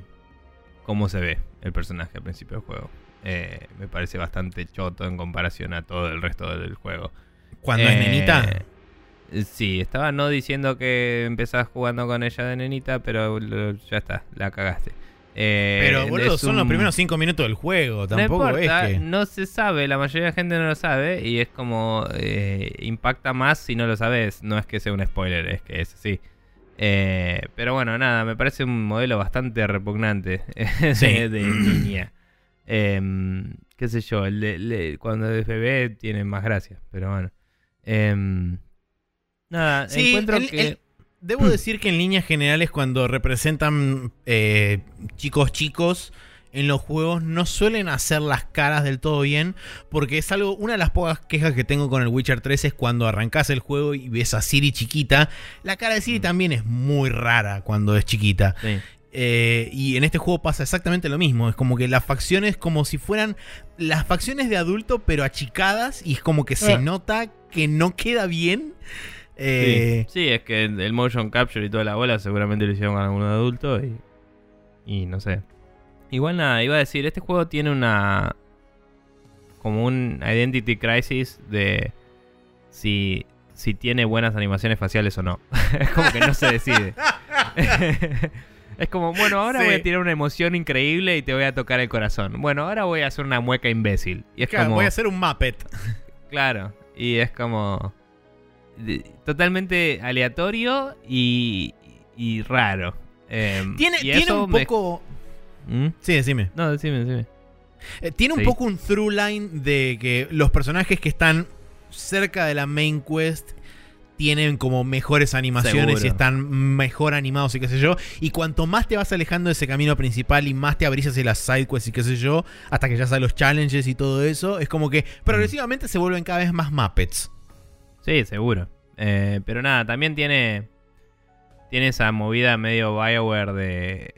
cómo se ve el personaje al principio del juego. Eh, me parece bastante choto en comparación a todo el resto del juego.
Cuando es
Eh,
nenita.
Sí, estaba no diciendo que empezás jugando con ella de nenita, pero lo- ya está, la cagaste. Eh,
Pero boludo, son los primeros cinco minutos del juego.
no
Tampoco
importa,
es que.
no se sabe, la mayoría de la gente no lo sabe y es como impacta más si no lo sabes. No es que sea un spoiler, es que es así. Eh, pero bueno, nada, me parece un modelo bastante repugnante de,
Sí.
de niña. Em, qué sé yo, el de- cuando es bebé tiene más gracia, pero bueno. Em, nada,
Sí,
encuentro
el-
que...
el- Debo decir que en líneas generales, cuando representan eh, chicos chicos en los juegos, no suelen hacer las caras del todo bien. Porque es algo. Una de las pocas quejas que tengo con el Witcher 3 es cuando arrancas el juego y ves a Siri chiquita. La cara de Siri
Mm.
también es muy rara cuando es chiquita.
sí.
Eh, y en este juego pasa exactamente lo mismo. Es como que las facciones como si fueran las facciones de adulto pero achicadas y es como que se
Ah.
nota que no queda bien. Eh,
sí, sí, es que el motion capture y toda la bola seguramente lo hicieron con algún adulto y, y no sé. Igual nada, iba a decir, este juego tiene una... como un identity crisis de si, si tiene buenas animaciones faciales o no. es como que no se decide. es como, bueno, ahora
Sí.
voy a tirar una emoción increíble y te voy a tocar el corazón. Bueno, ahora voy a hacer una mueca imbécil. Y es
claro,
como...
voy a hacer un Muppet.
Claro, y es como totalmente aleatorio y, y raro. Em,
Tiene,
y
tiene un
me-
poco.
¿Mm?
Sí, decime.
No, decime, decime.
Eh, tiene un
Sí.
poco un through line de que los personajes que están cerca de la main quest tienen como mejores animaciones
Seguro.
y están mejor animados y qué sé yo. Y cuanto más te vas alejando de ese camino principal y más te abrís hacia las side quests y qué sé yo, hasta que ya salen los challenges y todo eso, es como que progresivamente se vuelven cada vez más Muppets.
Sí, seguro. Eh, pero nada, también tiene. Tiene esa movida medio Bioware de.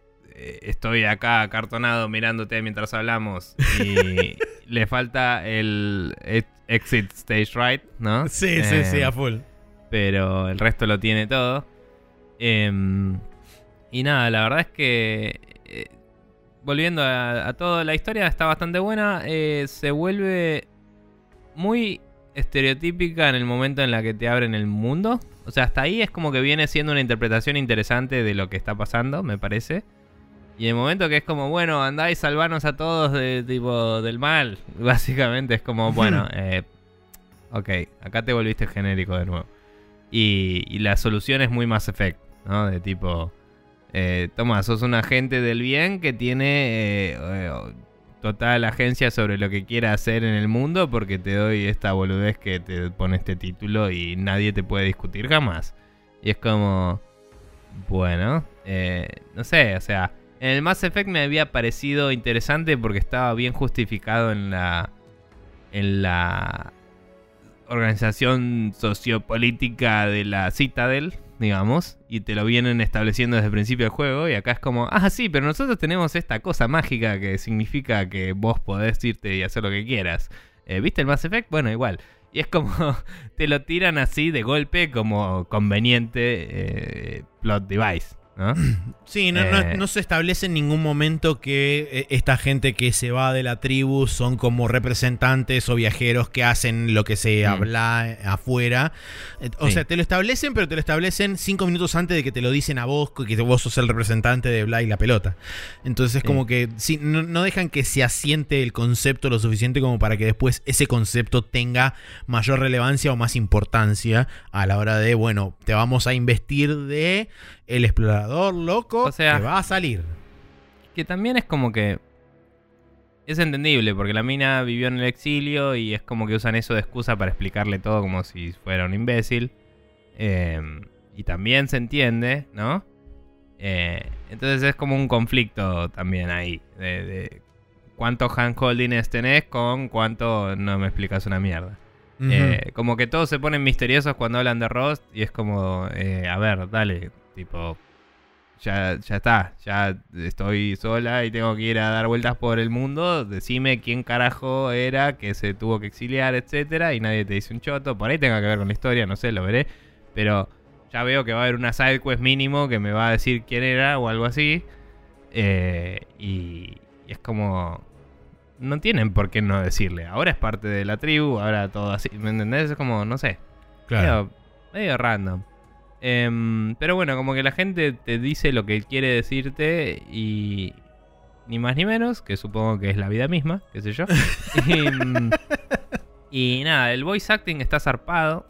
Estoy acá acartonado mirándote mientras hablamos. Y le falta el ex- exit stage right, ¿no?
Sí, sí, sí,
Eh,
a full.
pero el resto lo tiene todo. Em, y nada, la verdad es que eh, volviendo a, a todo, la historia está bastante buena. eh, se vuelve muy estereotípica en el momento en la que te abren el mundo. O sea, hasta ahí es como que viene siendo una interpretación interesante de lo que está pasando, me parece. Y el momento que es como, bueno, andá y salvanos a todos de, tipo, del mal. Básicamente es como, bueno, eh, ok, acá te volviste genérico de nuevo. Y, y la solución es muy Mass Effect, ¿no? De tipo, eh, toma, sos un agente del bien que tiene eh, eh, total agencia sobre lo que quiera hacer en el mundo porque te doy esta boludez que te pone este título y nadie te puede discutir jamás. Y es como, bueno, eh, no sé, o sea, en el Mass Effect me había parecido interesante porque estaba bien justificado en la en la organización sociopolítica de la Citadel, digamos, y te lo vienen estableciendo desde el principio del juego, y acá es como, ah, sí, pero nosotros tenemos esta cosa mágica que significa que vos podés irte y hacer lo que quieras. Eh, ¿Viste el Mass Effect? Bueno, igual. Y es como, te lo tiran así de golpe como conveniente eh, plot device, ¿no?
Sí, no,
Eh.
no se establece en ningún momento que eh, esta gente que se va de la tribu son como representantes o viajeros que hacen lo que se
Mm.
habla eh, afuera. O
Sí.
sea, te lo establecen, pero te lo establecen cinco minutos antes de que te lo dicen a vos, que vos sos el representante de Bla y la pelota. Entonces
Sí.
como que sí, no, no dejan que se asiente el concepto lo suficiente como para que después ese concepto tenga mayor relevancia o más importancia a la hora de, bueno, te vamos a investir de el explorador loco
O sea-
que va a salir.
Que también es como que. Es entendible, porque la mina vivió en el exilio y es como que usan eso de excusa para explicarle todo como si fuera un imbécil. Eh, y también se entiende, ¿no? Eh, entonces es como un conflicto también ahí. De, de cuánto handholdings tenés con cuánto no me explicas una mierda. Eh, como que todos se ponen misteriosos cuando hablan de Rust y es como, eh, a ver, dale, tipo, ya, ya está, ya estoy sola y tengo que ir a dar vueltas por el mundo, decime quién carajo era que se tuvo que exiliar, etcétera, y nadie te dice un choto, por ahí tenga que ver con la historia, no sé, lo veré, pero ya veo que va a haber una side quest mínimo que me va a decir quién era o algo así, eh, y, y es como... No tienen por qué no decirle. Ahora es parte de la tribu, ahora todo así. ¿Me entendés? Es como, no sé.
claro.
Medio, medio random. Em, pero bueno, como que la gente te dice lo que quiere decirte y. Ni más ni menos, que supongo que es la vida misma, qué sé yo. y, mm, y nada, el voice acting está zarpado.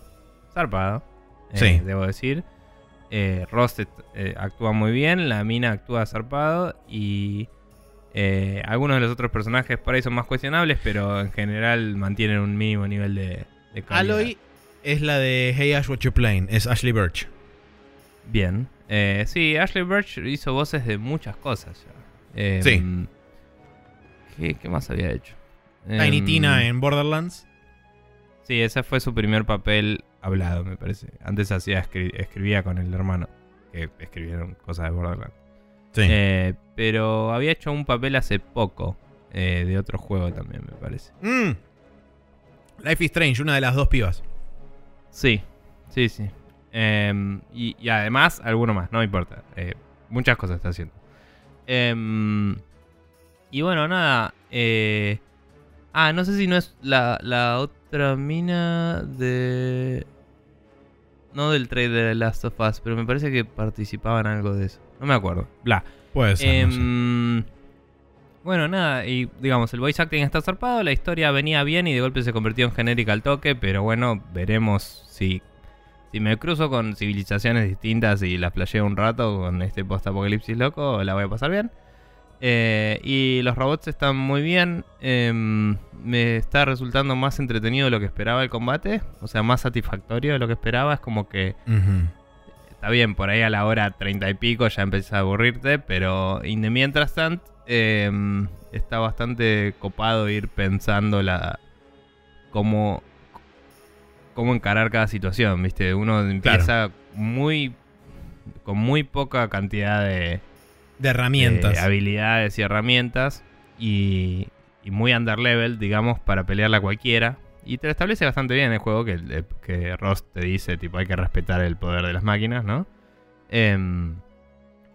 Zarpado. eh,
Sí.
Debo decir. Eh, Rost eh, actúa muy bien, la mina actúa zarpado y. eh, algunos de los otros personajes por ahí son más cuestionables, pero en general mantienen un mínimo nivel de, de calidad.
Aloy es la de Hey Ash What You Playing, es Ashley Birch.
Bien. Eh, sí, Ashley Birch hizo voces de muchas cosas ya. Eh,
Sí.
¿qué, qué más había hecho?
Tiny
Em,
Tina en Borderlands.
Sí, ese fue su primer papel hablado, me parece. Antes hacía escri- escribía con el hermano, que escribieron cosas de Borderlands.
Sí.
Eh, pero había hecho un papel hace poco eh, de otro juego también, me parece.
Mm. Life is Strange, una de las dos pibas.
Sí, sí, sí. Em, y, y además, alguno más, no importa. Eh, muchas cosas está haciendo. Em, y bueno, nada. eh, ah, no sé si no es la, la otra mina de... No del trailer de Last of Us, pero me parece que participaban algo de eso. No me acuerdo. Bla.
Puede ser. no sé.
Em, Bueno, nada, y digamos, el voice acting está zarpado, la historia venía bien y de golpe se convirtió en genérica al toque, pero bueno, veremos si, si me cruzo con civilizaciones distintas y las playeo un rato con este post-apocalipsis loco, la voy a pasar bien. Eh, y los robots están muy bien, em, me está resultando más entretenido de lo que esperaba el combate, o sea, más satisfactorio de lo que esperaba, es como que. Está bien, por ahí a la hora treinta y pico ya empieza a aburrirte, pero in the mientras tanto eh, está bastante copado ir pensando la cómo, cómo encarar cada situación, ¿viste? Uno empieza muy con muy poca cantidad de,
De herramientas.
de habilidades y herramientas y, y muy underlevel, digamos, para pelearla a cualquiera. Y te lo establece bastante bien el juego, que, que Ross te dice, tipo, hay que respetar el poder de las máquinas, ¿no? Em,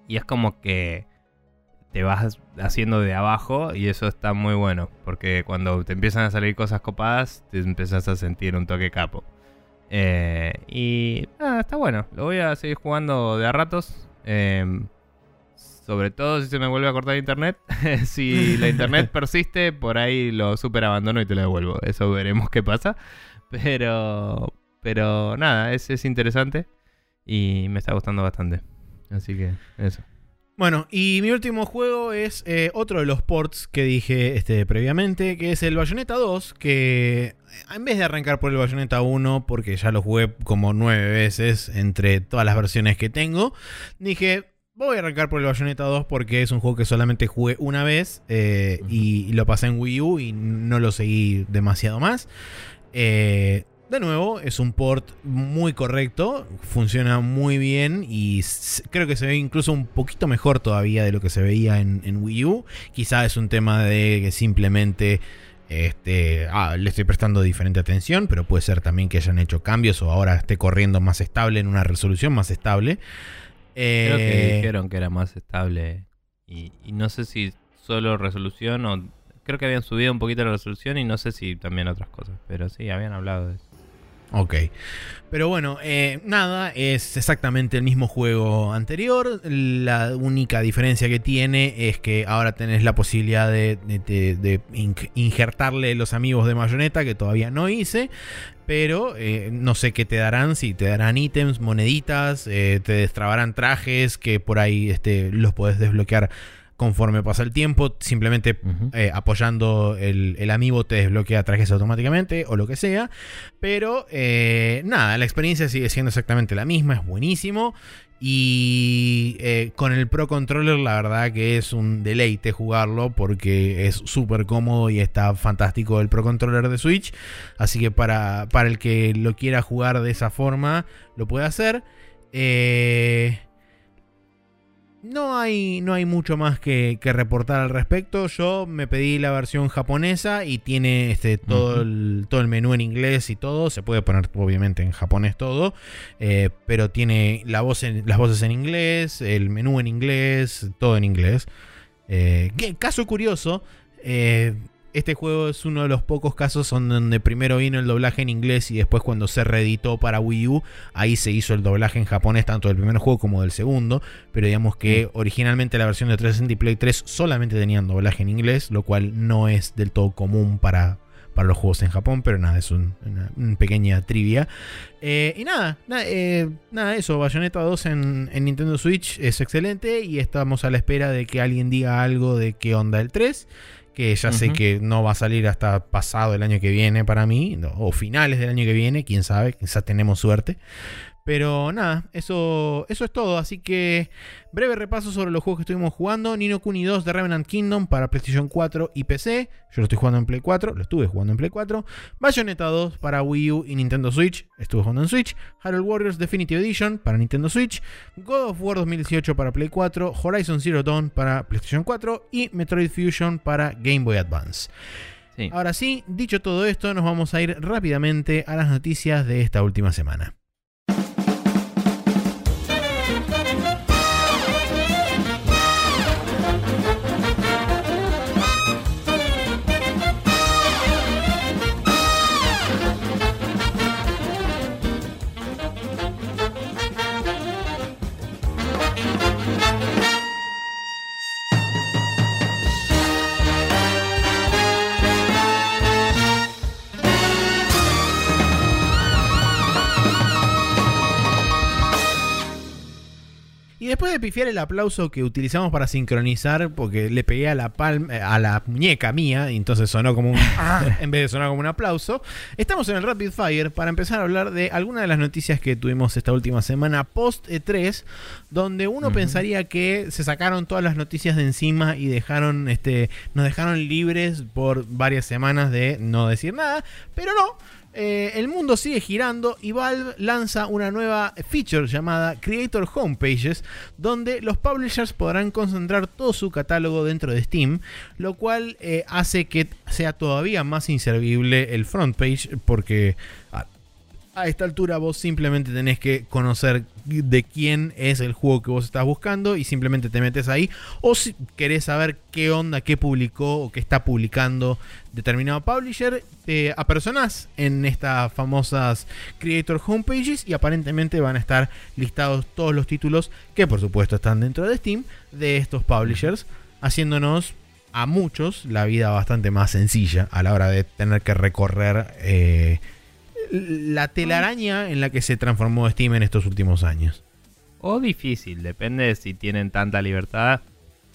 y es como que te vas haciendo de abajo y eso está muy bueno, porque cuando te empiezan a salir cosas copadas, te empiezas a sentir un toque capo. Eh, y nada, está bueno, lo voy a seguir jugando de a ratos. Em, sobre todo si se me vuelve a cortar internet. si la internet persiste, por ahí lo super abandono y te lo devuelvo. Eso veremos qué pasa. Pero, pero nada, es, es interesante y me está gustando bastante. Así que eso.
Bueno, y mi último juego es eh, otro de los ports que dije este, previamente, que es el Bayonetta 2, que en vez de arrancar por el Bayonetta 1, porque ya lo jugué como nueve veces entre todas las versiones que tengo, dije, voy a arrancar por el Bayonetta 2 porque es un juego que solamente jugué una vez eh, y, y lo pasé en Wii U y no lo seguí demasiado más. Eh, de nuevo, es un port muy correcto, funciona muy bien y creo que se ve incluso un poquito mejor todavía de lo que se veía en, en Wii U. Quizá es un tema de que simplemente este, ah, le estoy prestando diferente atención, pero puede ser también que hayan hecho cambios o ahora esté corriendo más estable en una resolución más estable.
Creo que
Eh,
dijeron que era más estable. Y, y no sé si solo resolución o. Creo que habían subido un poquito la resolución y no sé si también otras cosas. Pero sí, habían hablado de eso.
Ok. Pero bueno, eh, nada, es exactamente el mismo juego anterior. La única diferencia que tiene es que ahora tenés la posibilidad de, de- de- de in- injertarle los amigos de Bayonetta, que todavía no hice. Pero eh, no sé qué te darán, si te darán ítems, moneditas, eh, te destrabarán trajes que por ahí este, los podés desbloquear conforme pasa el tiempo. Simplemente eh, apoyando el, el amiibo te desbloquea trajes automáticamente o lo que sea. Pero eh, nada, la experiencia sigue siendo exactamente la misma, es buenísimo. Y eh, con el Pro Controller la verdad que es un deleite jugarlo porque es súper cómodo y está fantástico el Pro Controller de Switch. Así que para, para el que lo quiera jugar de esa forma, lo puede hacer. Eh, no hay, no hay mucho más que, que reportar al respecto. Yo me pedí la versión japonesa y tiene este, todo, el, todo el menú en inglés y todo. Se puede poner obviamente en japonés todo. eh, pero tiene la voz en- las voces en inglés, el menú en inglés, todo en inglés. Eh, que- caso curioso, eh, este juego es uno de los pocos casos donde primero vino el doblaje en inglés y después cuando se reeditó para Wii U, ahí se hizo el doblaje en japonés tanto del primer juego como del segundo. Pero digamos que originalmente la versión de 360 y Play 3 solamente tenían doblaje en inglés, lo cual no es del todo común para, para los juegos en Japón, pero nada, es un- una, una pequeña trivia. Eh, y nada, na- eh, nada, eso, Bayonetta 2 en, en Nintendo Switch es excelente y estamos a la espera de que alguien diga algo de qué onda el 3. Que ya sé que no va a salir hasta pasado el año que viene para mí, no, o finales del año que viene, quién sabe, quizás tenemos suerte. Pero nada, eso, eso es todo. Así que breve repaso sobre los juegos que estuvimos jugando. Nino Kuni 2 de Revenant Kingdom para PlayStation 4 y PC. Yo lo estoy jugando en Play 4, lo estuve jugando en Play 4. Bayonetta 2 para Wii U y Nintendo Switch. Estuve jugando en Switch. Harold Warriors Definitive Edition para Nintendo Switch. God of War 2018 para Play 4. Horizon Zero Dawn para PlayStation 4. Y Metroid Fusion para Game Boy Advance.
Sí.
Ahora sí, dicho todo esto, nos vamos a ir rápidamente a las noticias de esta última semana. Y después de pifiar el aplauso que utilizamos para sincronizar, porque le pegué a la palma, a la muñeca mía, y entonces sonó como un "Ah", en vez de sonar como un aplauso. Estamos en el Rapid Fire para empezar a hablar de algunas de las noticias que tuvimos esta última semana post E3, donde uno pensaría que se sacaron todas las noticias de encima y dejaron, este, nos dejaron libres por varias semanas de no decir nada, pero no. Eh, el mundo sigue girando y Valve lanza una nueva feature llamada Creator Homepages, donde los publishers podrán concentrar todo su catálogo dentro de Steam, lo cual eh, hace que sea todavía más inservible el front page, porque a, esta altura vos simplemente tenés que conocer de quién es el juego que vos estás buscando y simplemente te metes ahí. O si querés saber qué onda, qué publicó o qué está publicando determinado publisher, te apersonás en estas famosas Creator Homepages y aparentemente van a estar listados todos los títulos que por supuesto están dentro de Steam de estos publishers, haciéndonos a muchos la vida bastante más sencilla a la hora de tener que recorrer eh, la telaraña en la que se transformó Steam en estos últimos años.
O difícil, depende de si tienen tanta libertad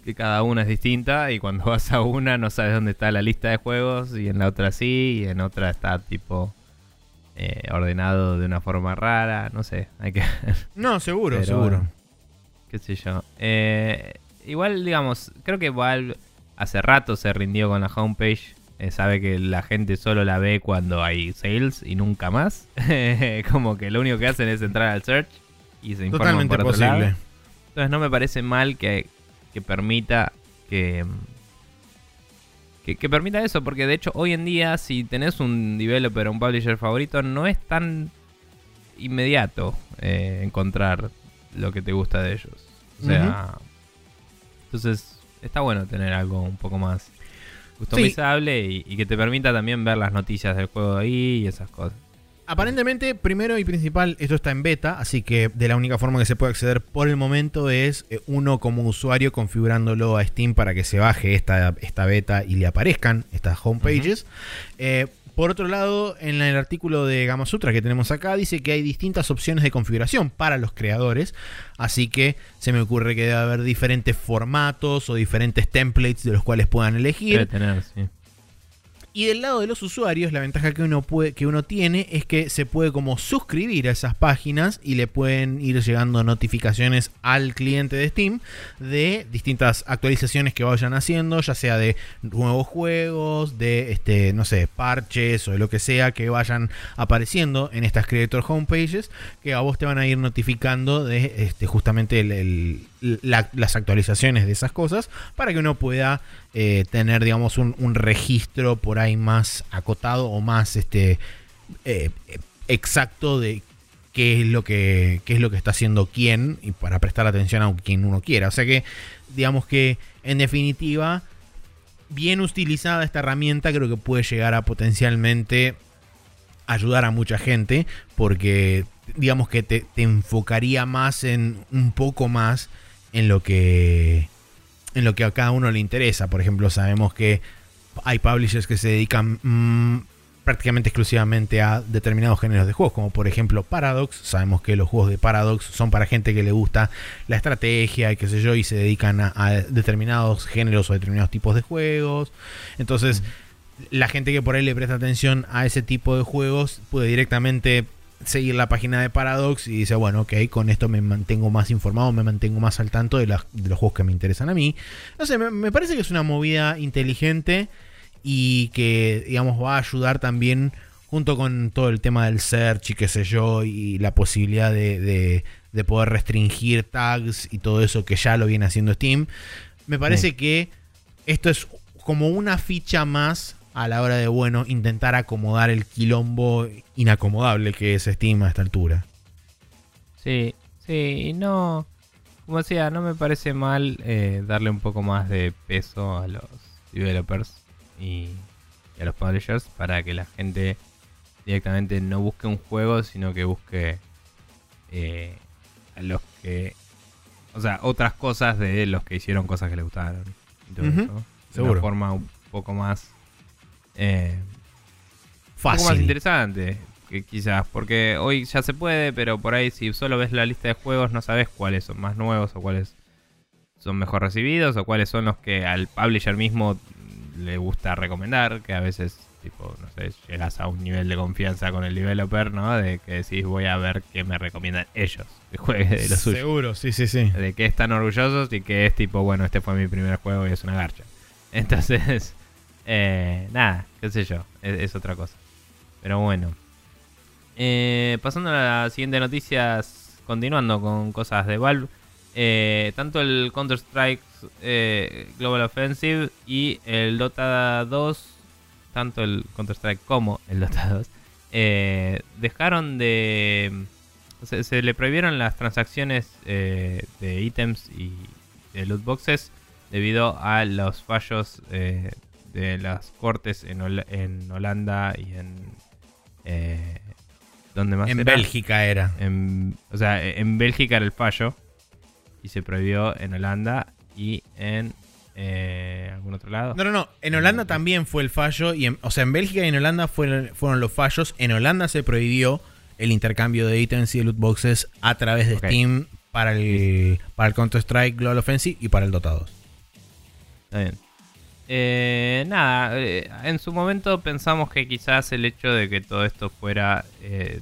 que cada una es distinta y cuando vas a una no sabes dónde está la lista de juegos y en la otra sí y en otra está tipo eh, ordenado de una forma rara, no sé, hay que
No, seguro,
Pero
seguro.
qué sé yo. Eh, igual digamos, creo que Valve hace rato se rindió con la homepage. Eh, sabe que la gente solo la ve cuando hay sales y nunca más. Como que lo único que hacen es entrar al search y se informan
Totalmente
por otro lado.
posible.
Entonces no me parece mal que, que permita que, que, que permita eso, porque de hecho hoy en día si tenés un developer o un publisher favorito no es tan inmediato eh, encontrar lo que te gusta de ellos. O sea, entonces está bueno tener algo un poco más customizable y, y que te permita también ver las noticias del juego ahí y esas cosas.
Aparentemente, primero y principal, esto está en beta, así que de la única forma que se puede acceder por el momento es eh, uno como usuario configurándolo a Steam para que se baje esta, esta beta y le aparezcan estas homepages. Eh, por otro lado, en el artículo de Gamasutra que tenemos acá dice que hay distintas opciones de configuración para los creadores, así que se me ocurre que debe haber diferentes formatos o diferentes templates de los cuales puedan elegir.
Tener, sí.
Y del lado de los usuarios, la ventaja que uno, puede, que uno tiene es que se puede como suscribir a esas páginas y le pueden ir llegando notificaciones al cliente de Steam de distintas actualizaciones que vayan haciendo, ya sea de nuevos juegos, de este, no sé, parches o de lo que sea que vayan apareciendo en estas Creator Homepages, que a vos te van a ir notificando de este, justamente el, las actualizaciones de esas cosas para que uno pueda eh, tener, digamos, un, registro por ahí más acotado o más este, eh, exacto de qué es lo que qué es lo que está haciendo quién y para prestar atención a quien uno quiera. O sea que, digamos que en definitiva, bien utilizada esta herramienta creo que puede llegar a potencialmente ayudar a mucha gente porque digamos que te, te enfocaría más en un poco más en lo que en lo que a cada uno le interesa. Por ejemplo, sabemos que hay publishers que se dedican mm, prácticamente exclusivamente a determinados géneros de juegos, como por ejemplo Paradox. Sabemos que los juegos de Paradox son para gente que le gusta la estrategia y qué sé yo, y se dedican a, determinados géneros o determinados tipos de juegos. Entonces, la gente que por ahí le presta atención a ese tipo de juegos puede directamente seguir la página de Paradox y dice, bueno, ok, con esto me mantengo más informado, me mantengo más al tanto de, los juegos que me interesan a mí. No sé, me, parece que es una movida inteligente y que, digamos, va a ayudar también junto con todo el tema del search y qué sé yo, y la posibilidad de, de, poder restringir tags y todo eso que ya lo viene haciendo Steam. Me parece que esto es como una ficha más a la hora de, bueno, intentar acomodar el quilombo inacomodable que se estima a esta altura.
Sí, sí, no. Como decía, no me parece mal eh, darle un poco más de peso a los developers y, a los publishers para que la gente directamente no busque un juego, sino que busque eh, a los que. O sea, otras cosas de los que hicieron cosas que le gustaron. Y De una forma un poco más eh,
Fácil.
Un poco más interesante, que quizás, porque hoy ya se puede, pero por ahí si solo ves la lista de juegos no sabes cuáles son más nuevos o cuáles son mejor recibidos o cuáles son los que al publisher mismo le gusta recomendar, que a veces tipo, no sé, llegas a un nivel de confianza con el developer, ¿no? De que decís, voy a ver qué me recomiendan ellos que juegue de lo suyo.
Seguro, sí, sí, sí.
De que están orgullosos y que es tipo, bueno, este fue mi primer juego y es una garcha. Entonces, eh, nada, qué sé yo, es, otra cosa. Pero bueno. Eh, pasando a las siguientes noticias, continuando con cosas de Valve. Eh, tanto el Counter-Strike Global Offensive y el Dota 2, tanto el Counter-Strike como el Dota 2, dejaron de... Se, se, le prohibieron las transacciones de ítems y de loot boxes debido a los fallos de las cortes en, en Holanda y en... Eh, ¿Dónde más?
En Bélgica era.
En, o sea, en Bélgica era el fallo y se prohibió en Holanda y en eh, algún otro lado.
No, no, no. En Holanda también fue el fallo. Y o sea, en Bélgica y en Holanda fueron, fueron los fallos. En Holanda se prohibió el intercambio de ítems y loot boxes a través de Steam para el, para el Counter-Strike Global Offensive y para el Dota 2.
Está bien. Eh, nada, eh, en su momento pensamos que quizás el hecho de que todo esto fuera eh,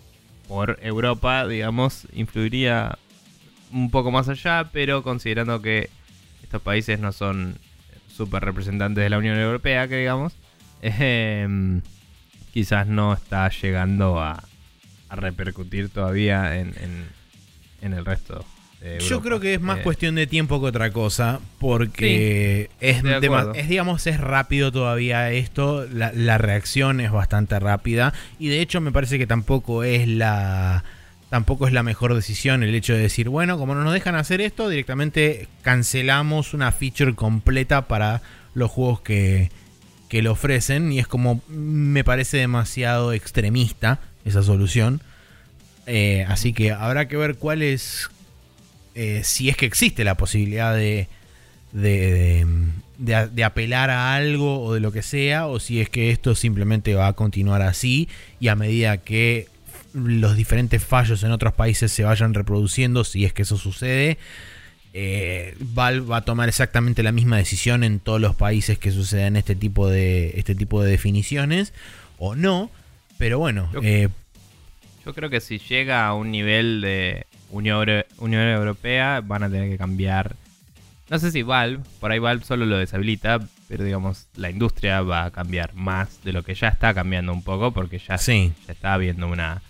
por Europa, digamos, influiría un poco más allá, pero considerando que estos países no son súper representantes de la Unión Europea, que digamos, em, quizás no está llegando a, repercutir todavía en, en el resto
yo creo que es más cuestión de tiempo que otra cosa, porque es, es, digamos, es rápido todavía esto, la, reacción es bastante rápida, y de hecho me parece que tampoco es la, tampoco es la mejor decisión el hecho de decir, bueno, como no nos dejan hacer esto, directamente cancelamos una feature completa para los juegos que, que lo ofrecen. Y es como, me parece demasiado extremista esa solución. Eh, así que habrá que ver cuál es, eh, si es que existe la posibilidad de, de, de, apelar a algo o de lo que sea, o si es que esto simplemente va a continuar así y a medida que los diferentes fallos en otros países se vayan reproduciendo, si es que eso sucede, eh, Valve va a tomar exactamente la misma decisión en todos los países que suceden este tipo de, este tipo de definiciones, o no, pero bueno.
Yo, eh, yo creo que si llega a un nivel de Unión, Unión Europea, van a tener que cambiar. No sé si Valve, por ahí Valve solo lo deshabilita, pero digamos, la industria va a cambiar más de lo que ya está cambiando un poco, porque ya,
sí.
ya está habiendo una,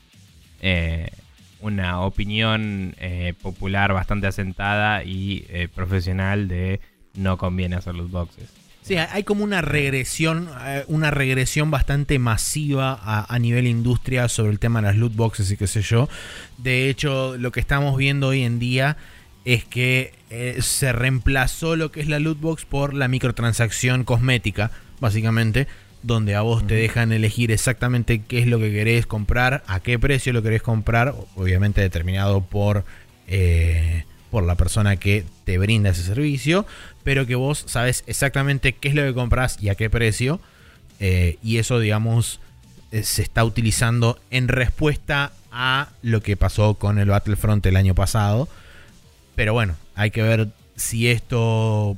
eh, una opinión eh, popular bastante asentada y eh, profesional de no conviene hacer los boxes.
Sí, hay como una regresión, eh, una regresión bastante masiva a, a, nivel industria sobre el tema de las loot boxes y qué sé yo. De hecho, lo que estamos viendo hoy en día es que eh, se reemplazó lo que es la loot box por la microtransacción cosmética, básicamente donde a vos te dejan elegir exactamente qué es lo que querés comprar, a qué precio lo querés comprar, obviamente determinado por, eh, por la persona que te brinda ese servicio, pero que vos sabes exactamente qué es lo que compras y a qué precio, eh, y eso digamos eh, se está utilizando en respuesta a lo que pasó con el Battlefront el año pasado, pero bueno, hay que ver si esto,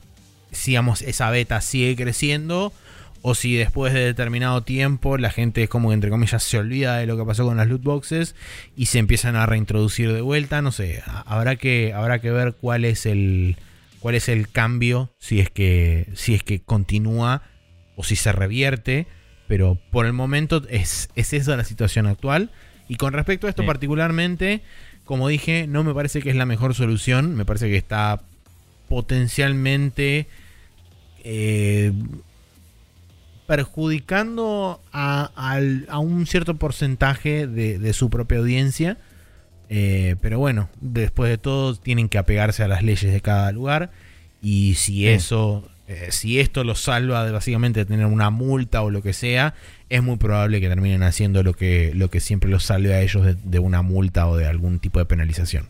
digamos, esa beta sigue creciendo o si después de determinado tiempo la gente es como que entre comillas se olvida de lo que pasó con las loot boxes y se empiezan a reintroducir de vuelta, no sé, habrá que habrá que ver cuál es el cuál es el cambio si es que si es que continúa o si se revierte, pero por el momento es, es esa la situación actual y con respecto a esto sí. particularmente, como dije, no me parece que es la mejor solución, me parece que está potencialmente eh, perjudicando a, a, a, un cierto porcentaje de, de su propia audiencia. Eh, pero bueno, después de todo tienen que apegarse a las leyes de cada lugar. Y si eso, eh, si esto los salva de básicamente tener una multa o lo que sea, es muy probable que terminen haciendo lo que, lo que siempre los salve a ellos de, de una multa o de algún tipo de penalización.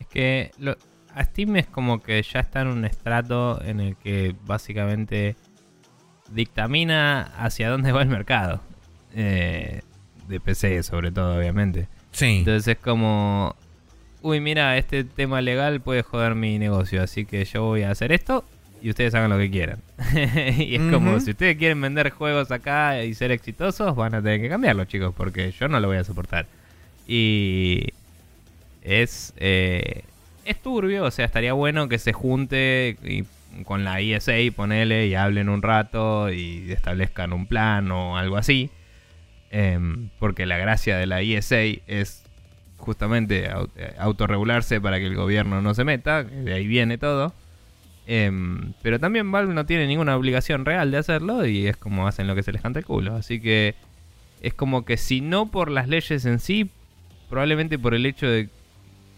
Es que lo, a Steam es como que ya está en un estrato en el que básicamente dictamina hacia dónde va el mercado. Eh, de PC sobre todo, obviamente.
Sí.
Entonces es como, uy, mira, este tema legal puede joder mi negocio, así que yo voy a hacer esto y ustedes hagan lo que quieran. y es uh -huh. como, si ustedes quieren vender juegos acá y ser exitosos, van a tener que cambiarlo, chicos, porque yo no lo voy a soportar. Y es, eh, es turbio, o sea, estaría bueno que se junte y con la ESA, ponele, y hablen un rato y establezcan un plan o algo así. Eh, porque la gracia de la ESA es justamente autorregularse para que el gobierno no se meta, de ahí viene todo. Eh, pero también Valve no tiene ninguna obligación real de hacerlo y es como hacen lo que se les canta el culo. Así que es como que si no por las leyes en sí, probablemente por el hecho de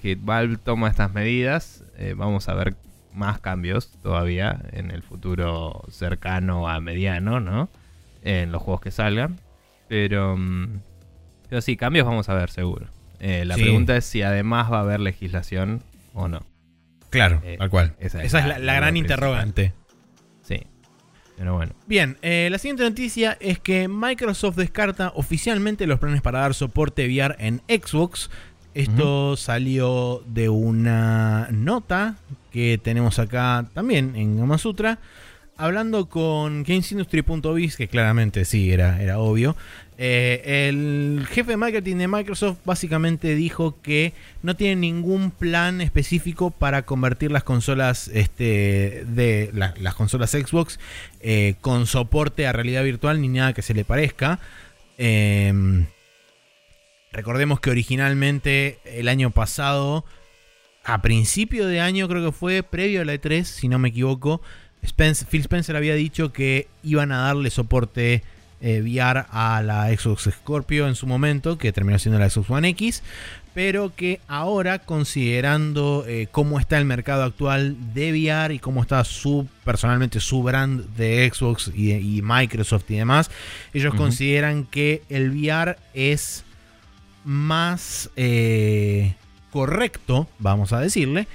que Valve toma estas medidas, eh, vamos a ver más cambios todavía en el futuro cercano a mediano, ¿no? En los juegos que salgan. Pero, mm, pero sí, cambios vamos a ver seguro. Eh, la sí. pregunta es si además va a haber legislación o no.
Claro, eh, tal cual. Esa es, esa la, es la, la, gran interrogante.
Sí. Pero bueno.
Bien, eh, la siguiente noticia es que Microsoft descarta oficialmente los planes para dar soporte VR en Xbox. Esto uh -huh. salió de una nota que tenemos acá también en Gamasutra. Hablando con GamesIndustry.biz, que claramente sí, era, era obvio. Eh, el jefe de marketing de Microsoft básicamente dijo que no tiene ningún plan específico para convertir las consolas este, de la, las consolas Xbox eh, con soporte a realidad virtual ni nada que se le parezca. Eh, recordemos que originalmente el año pasado, a principio de año creo que fue, previo a la E3, si no me equivoco, Spence, Phil Spencer había dicho que iban a darle soporte eh, VR a la Xbox Scorpio en su momento, que terminó siendo la Xbox One X, pero que ahora considerando eh, cómo está el mercado actual de VR y cómo está su personalmente su brand de Xbox y, Microsoft y demás, ellos consideran que el VR es más eh, correcto, vamos a decirle,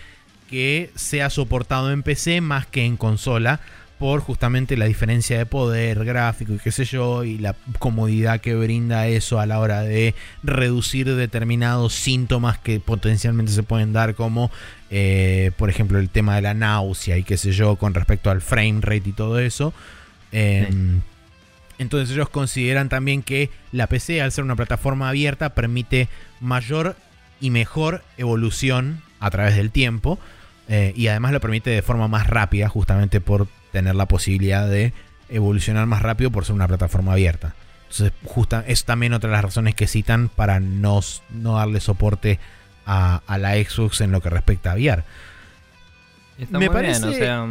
que sea soportado en PC más que en consola por justamente la diferencia de poder gráfico y qué sé yo, y la comodidad que brinda eso a la hora de reducir determinados síntomas que potencialmente se pueden dar, como eh, por ejemplo el tema de la náusea y qué sé yo, con respecto al frame rate y todo eso. Em, entonces ellos consideran también que la PC, al ser una plataforma abierta, permite mayor y mejor evolución a través del tiempo. Eh, y además lo permite de forma más rápida, justamente por tener la posibilidad de evolucionar más rápido por ser una plataforma abierta. Entonces, justa, es también otra de las razones que citan para no, no darle soporte a, la Xbox en lo que respecta a VR.
Me parece... o sea,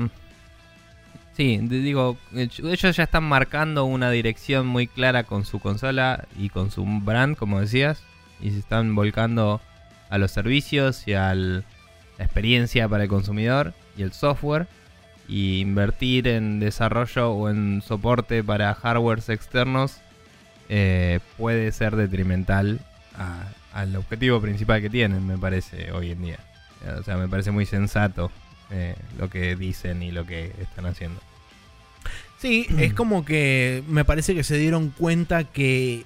sí, digo, ellos ya están marcando una dirección muy clara con su consola y con su brand, como decías, y se están volcando a los servicios y a la experiencia para el consumidor y el software y invertir en desarrollo o en soporte para hardwares externos eh, puede ser detrimental al objetivo principal que tienen, me parece, hoy en día. O sea, me parece muy sensato eh, lo que dicen y lo que están haciendo.
Sí, es como que me parece que se dieron cuenta que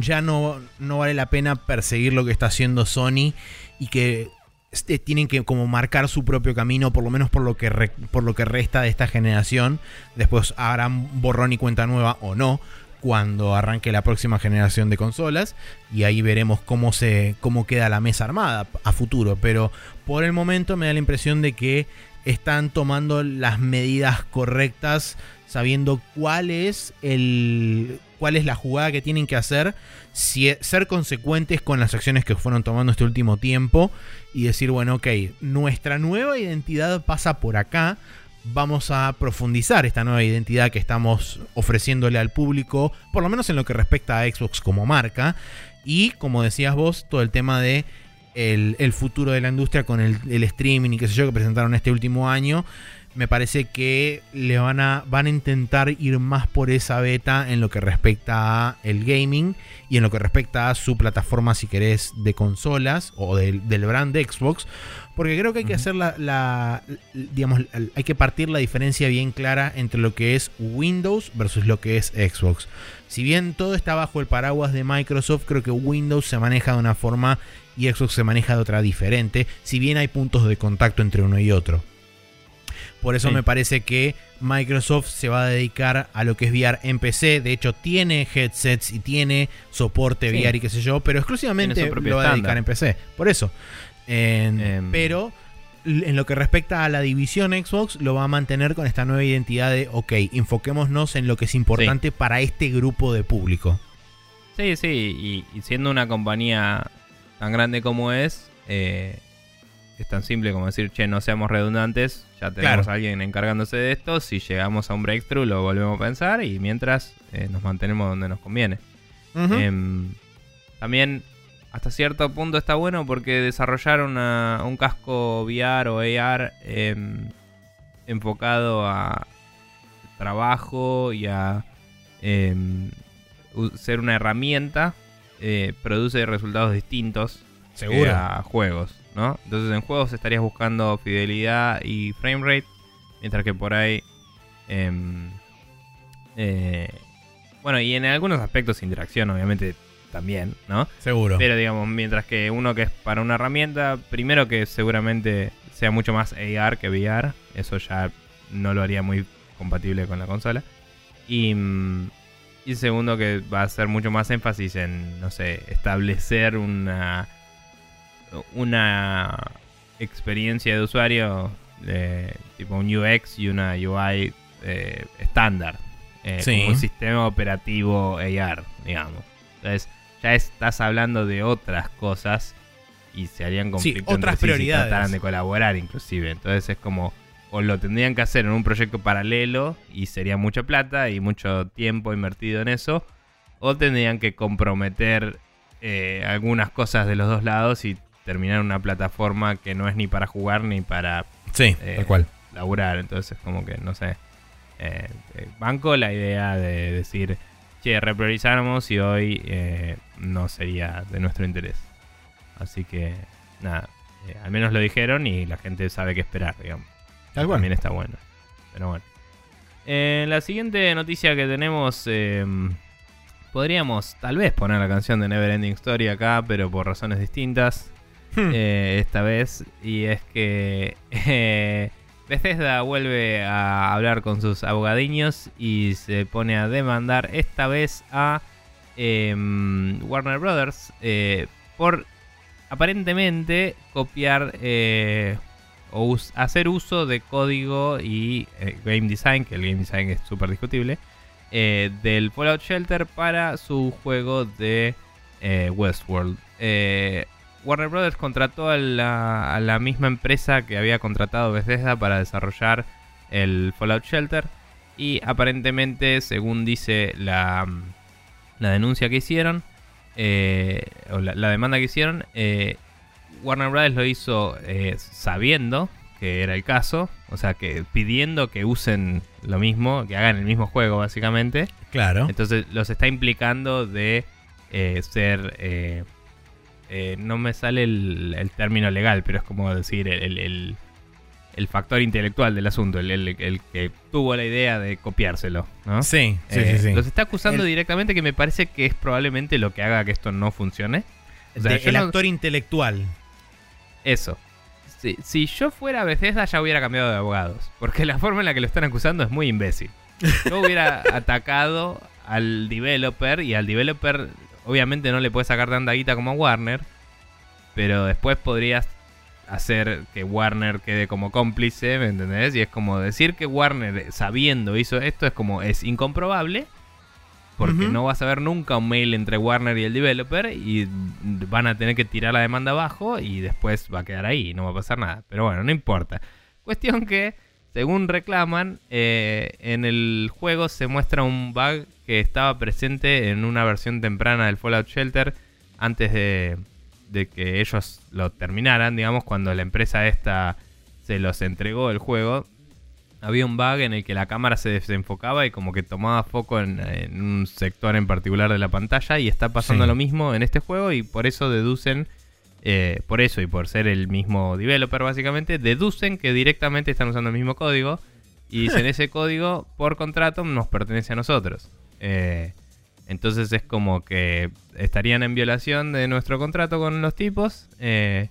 ya no, no vale la pena perseguir lo que está haciendo Sony y que este, tienen que como marcar su propio camino, por lo menos por lo que, por lo que resta de esta generación. Después harán borrón y cuenta nueva o no cuando arranque la próxima generación de consolas y ahí veremos cómo se cómo queda la mesa armada a futuro, pero por el momento me da la impresión de que están tomando las medidas correctas sabiendo cuál es el cuál es la jugada que tienen que hacer, ser consecuentes con las acciones que fueron tomando este último tiempo y decir, bueno, ok, nuestra nueva identidad pasa por acá, vamos a profundizar esta nueva identidad que estamos ofreciéndole al público, por lo menos en lo que respecta a Xbox como marca, y como decías vos, todo el tema de el, futuro de la industria con el, el streaming y qué sé yo que presentaron este último año me parece que le van a, van a intentar ir más por esa beta en lo que respecta a el gaming y en lo que respecta a su plataforma, si querés, de consolas o del, del brand de Xbox. Porque creo que hay que hacer la, digamos, hay que partir la diferencia bien clara entre lo que es Windows versus lo que es Xbox. Si bien todo está bajo el paraguas de Microsoft, creo que Windows se maneja de una forma y Xbox se maneja de otra diferente, si bien hay puntos de contacto entre uno y otro. Por eso me parece que Microsoft se va a dedicar a lo que es VR en PC. De hecho, tiene headsets y tiene soporte VR y qué sé yo, pero exclusivamente lo va a dedicar en PC. Por eso. Em. Pero en lo que respecta a la división Xbox, lo va a mantener con esta nueva identidad de, ok, enfoquémonos en lo que es importante para este grupo de público.
Sí, sí, y, siendo una compañía tan grande como es, eh, es tan simple como decir, che, no seamos redundantes, ya tenemos a alguien encargándose de esto, si llegamos a un breakthrough lo volvemos a pensar y mientras eh, nos mantenemos donde nos conviene. Em, también hasta cierto punto está bueno porque desarrollar un casco VR o AR em, enfocado a trabajo y a em, ser una herramienta eh, produce resultados distintos a juegos. Entonces en juegos estarías buscando fidelidad y framerate, mientras que por ahí... Em, eh, bueno, y en algunos aspectos interacción, obviamente, también, ¿no?
Seguro.
Pero digamos, mientras que uno que es para una herramienta, primero que seguramente sea mucho más AR que VR, eso ya no lo haría muy compatible con la consola. Y, mm, y segundo que va a ser mucho más énfasis en, no sé, establecer una una experiencia de usuario tipo un UX y una UI eh, estándar. Eh, un sistema operativo AR, digamos. Entonces, ya estás hablando de otras cosas y se harían conflictos
sí, otras prioridades.
si trataran de colaborar, inclusive. Entonces, es como. O lo tendrían que hacer en un proyecto paralelo y sería mucha plata y mucho tiempo invertido en eso. O tendrían que comprometer eh, algunas cosas de los dos lados y terminar una plataforma que no es ni para jugar ni para
Sí,
Eh,
tal cual.
laburar. Entonces, como que, no sé. eh, eh, banco la idea de decir, che, repriorizáramos y hoy no sería de nuestro interés. Así que, nada. al menos lo dijeron y la gente sabe qué esperar, digamos.
Tal cual.
También está bueno. Pero bueno. En la siguiente noticia que tenemos, eh, podríamos tal vez poner la canción de Neverending Story acá, pero por razones distintas
Hmm.
eh, esta vez. Y es que eh, Bethesda vuelve a hablar con sus abogadiños y se pone a demandar esta vez a em, Warner Brothers eh, por aparentemente copiar eh, o hacer uso de código y eh, game design, que el game design es súper discutible, eh, del Fallout Shelter para su juego de eh, Westworld. Warner Brothers contrató a la, misma empresa que había contratado Bethesda para desarrollar el Fallout Shelter y aparentemente, según dice la, la denuncia que hicieron, o la, demanda que hicieron, Warner Brothers lo hizo eh, sabiendo que era el caso, o sea, que pidiendo que usen lo mismo, que hagan el mismo juego básicamente.
Claro.
Entonces los está implicando de eh, ser... eh, eh, no me sale el, el término legal, pero es como decir el, el- factor intelectual del asunto, el, que tuvo la idea de copiárselo, ¿no?
Sí, sí,
Eh,
sí, sí.
Los está acusando directamente que me parece que es probablemente lo que haga que esto no funcione. O sea,
De- el
no-
actor intelectual.
Eso. Si, si yo fuera Bethesda ya hubiera cambiado de abogados. Porque la forma en la que lo están acusando es muy imbécil. Yo hubiera atacado al developer y al developer obviamente no le puedes sacar tanta guita como a Warner. Pero después podrías hacer que Warner quede como cómplice, ¿me entendés? Y es como decir que Warner sabiendo hizo esto es como es incomprobable. Porque no vas a ver nunca un mail entre Warner y el developer y van a tener que tirar la demanda abajo y después va a quedar ahí no va a pasar nada. Pero bueno, no importa. Cuestión que, según reclaman, eh, en el juego se muestra un bug que estaba presente en una versión temprana del Fallout Shelter antes de, de que ellos lo terminaran, digamos, cuando la empresa esta se los entregó el juego. Había un bug en el que la cámara se desenfocaba y como que tomaba foco en, en un sector en particular de la pantalla y está pasando
Sí.
lo mismo en este juego y por eso deducen, eh, por eso y por ser el mismo developer básicamente, deducen que directamente están usando el mismo código y dicen ese código por contrato nos pertenece a nosotros. Eh, entonces es como que estarían en violación de nuestro contrato con los tipos. eh,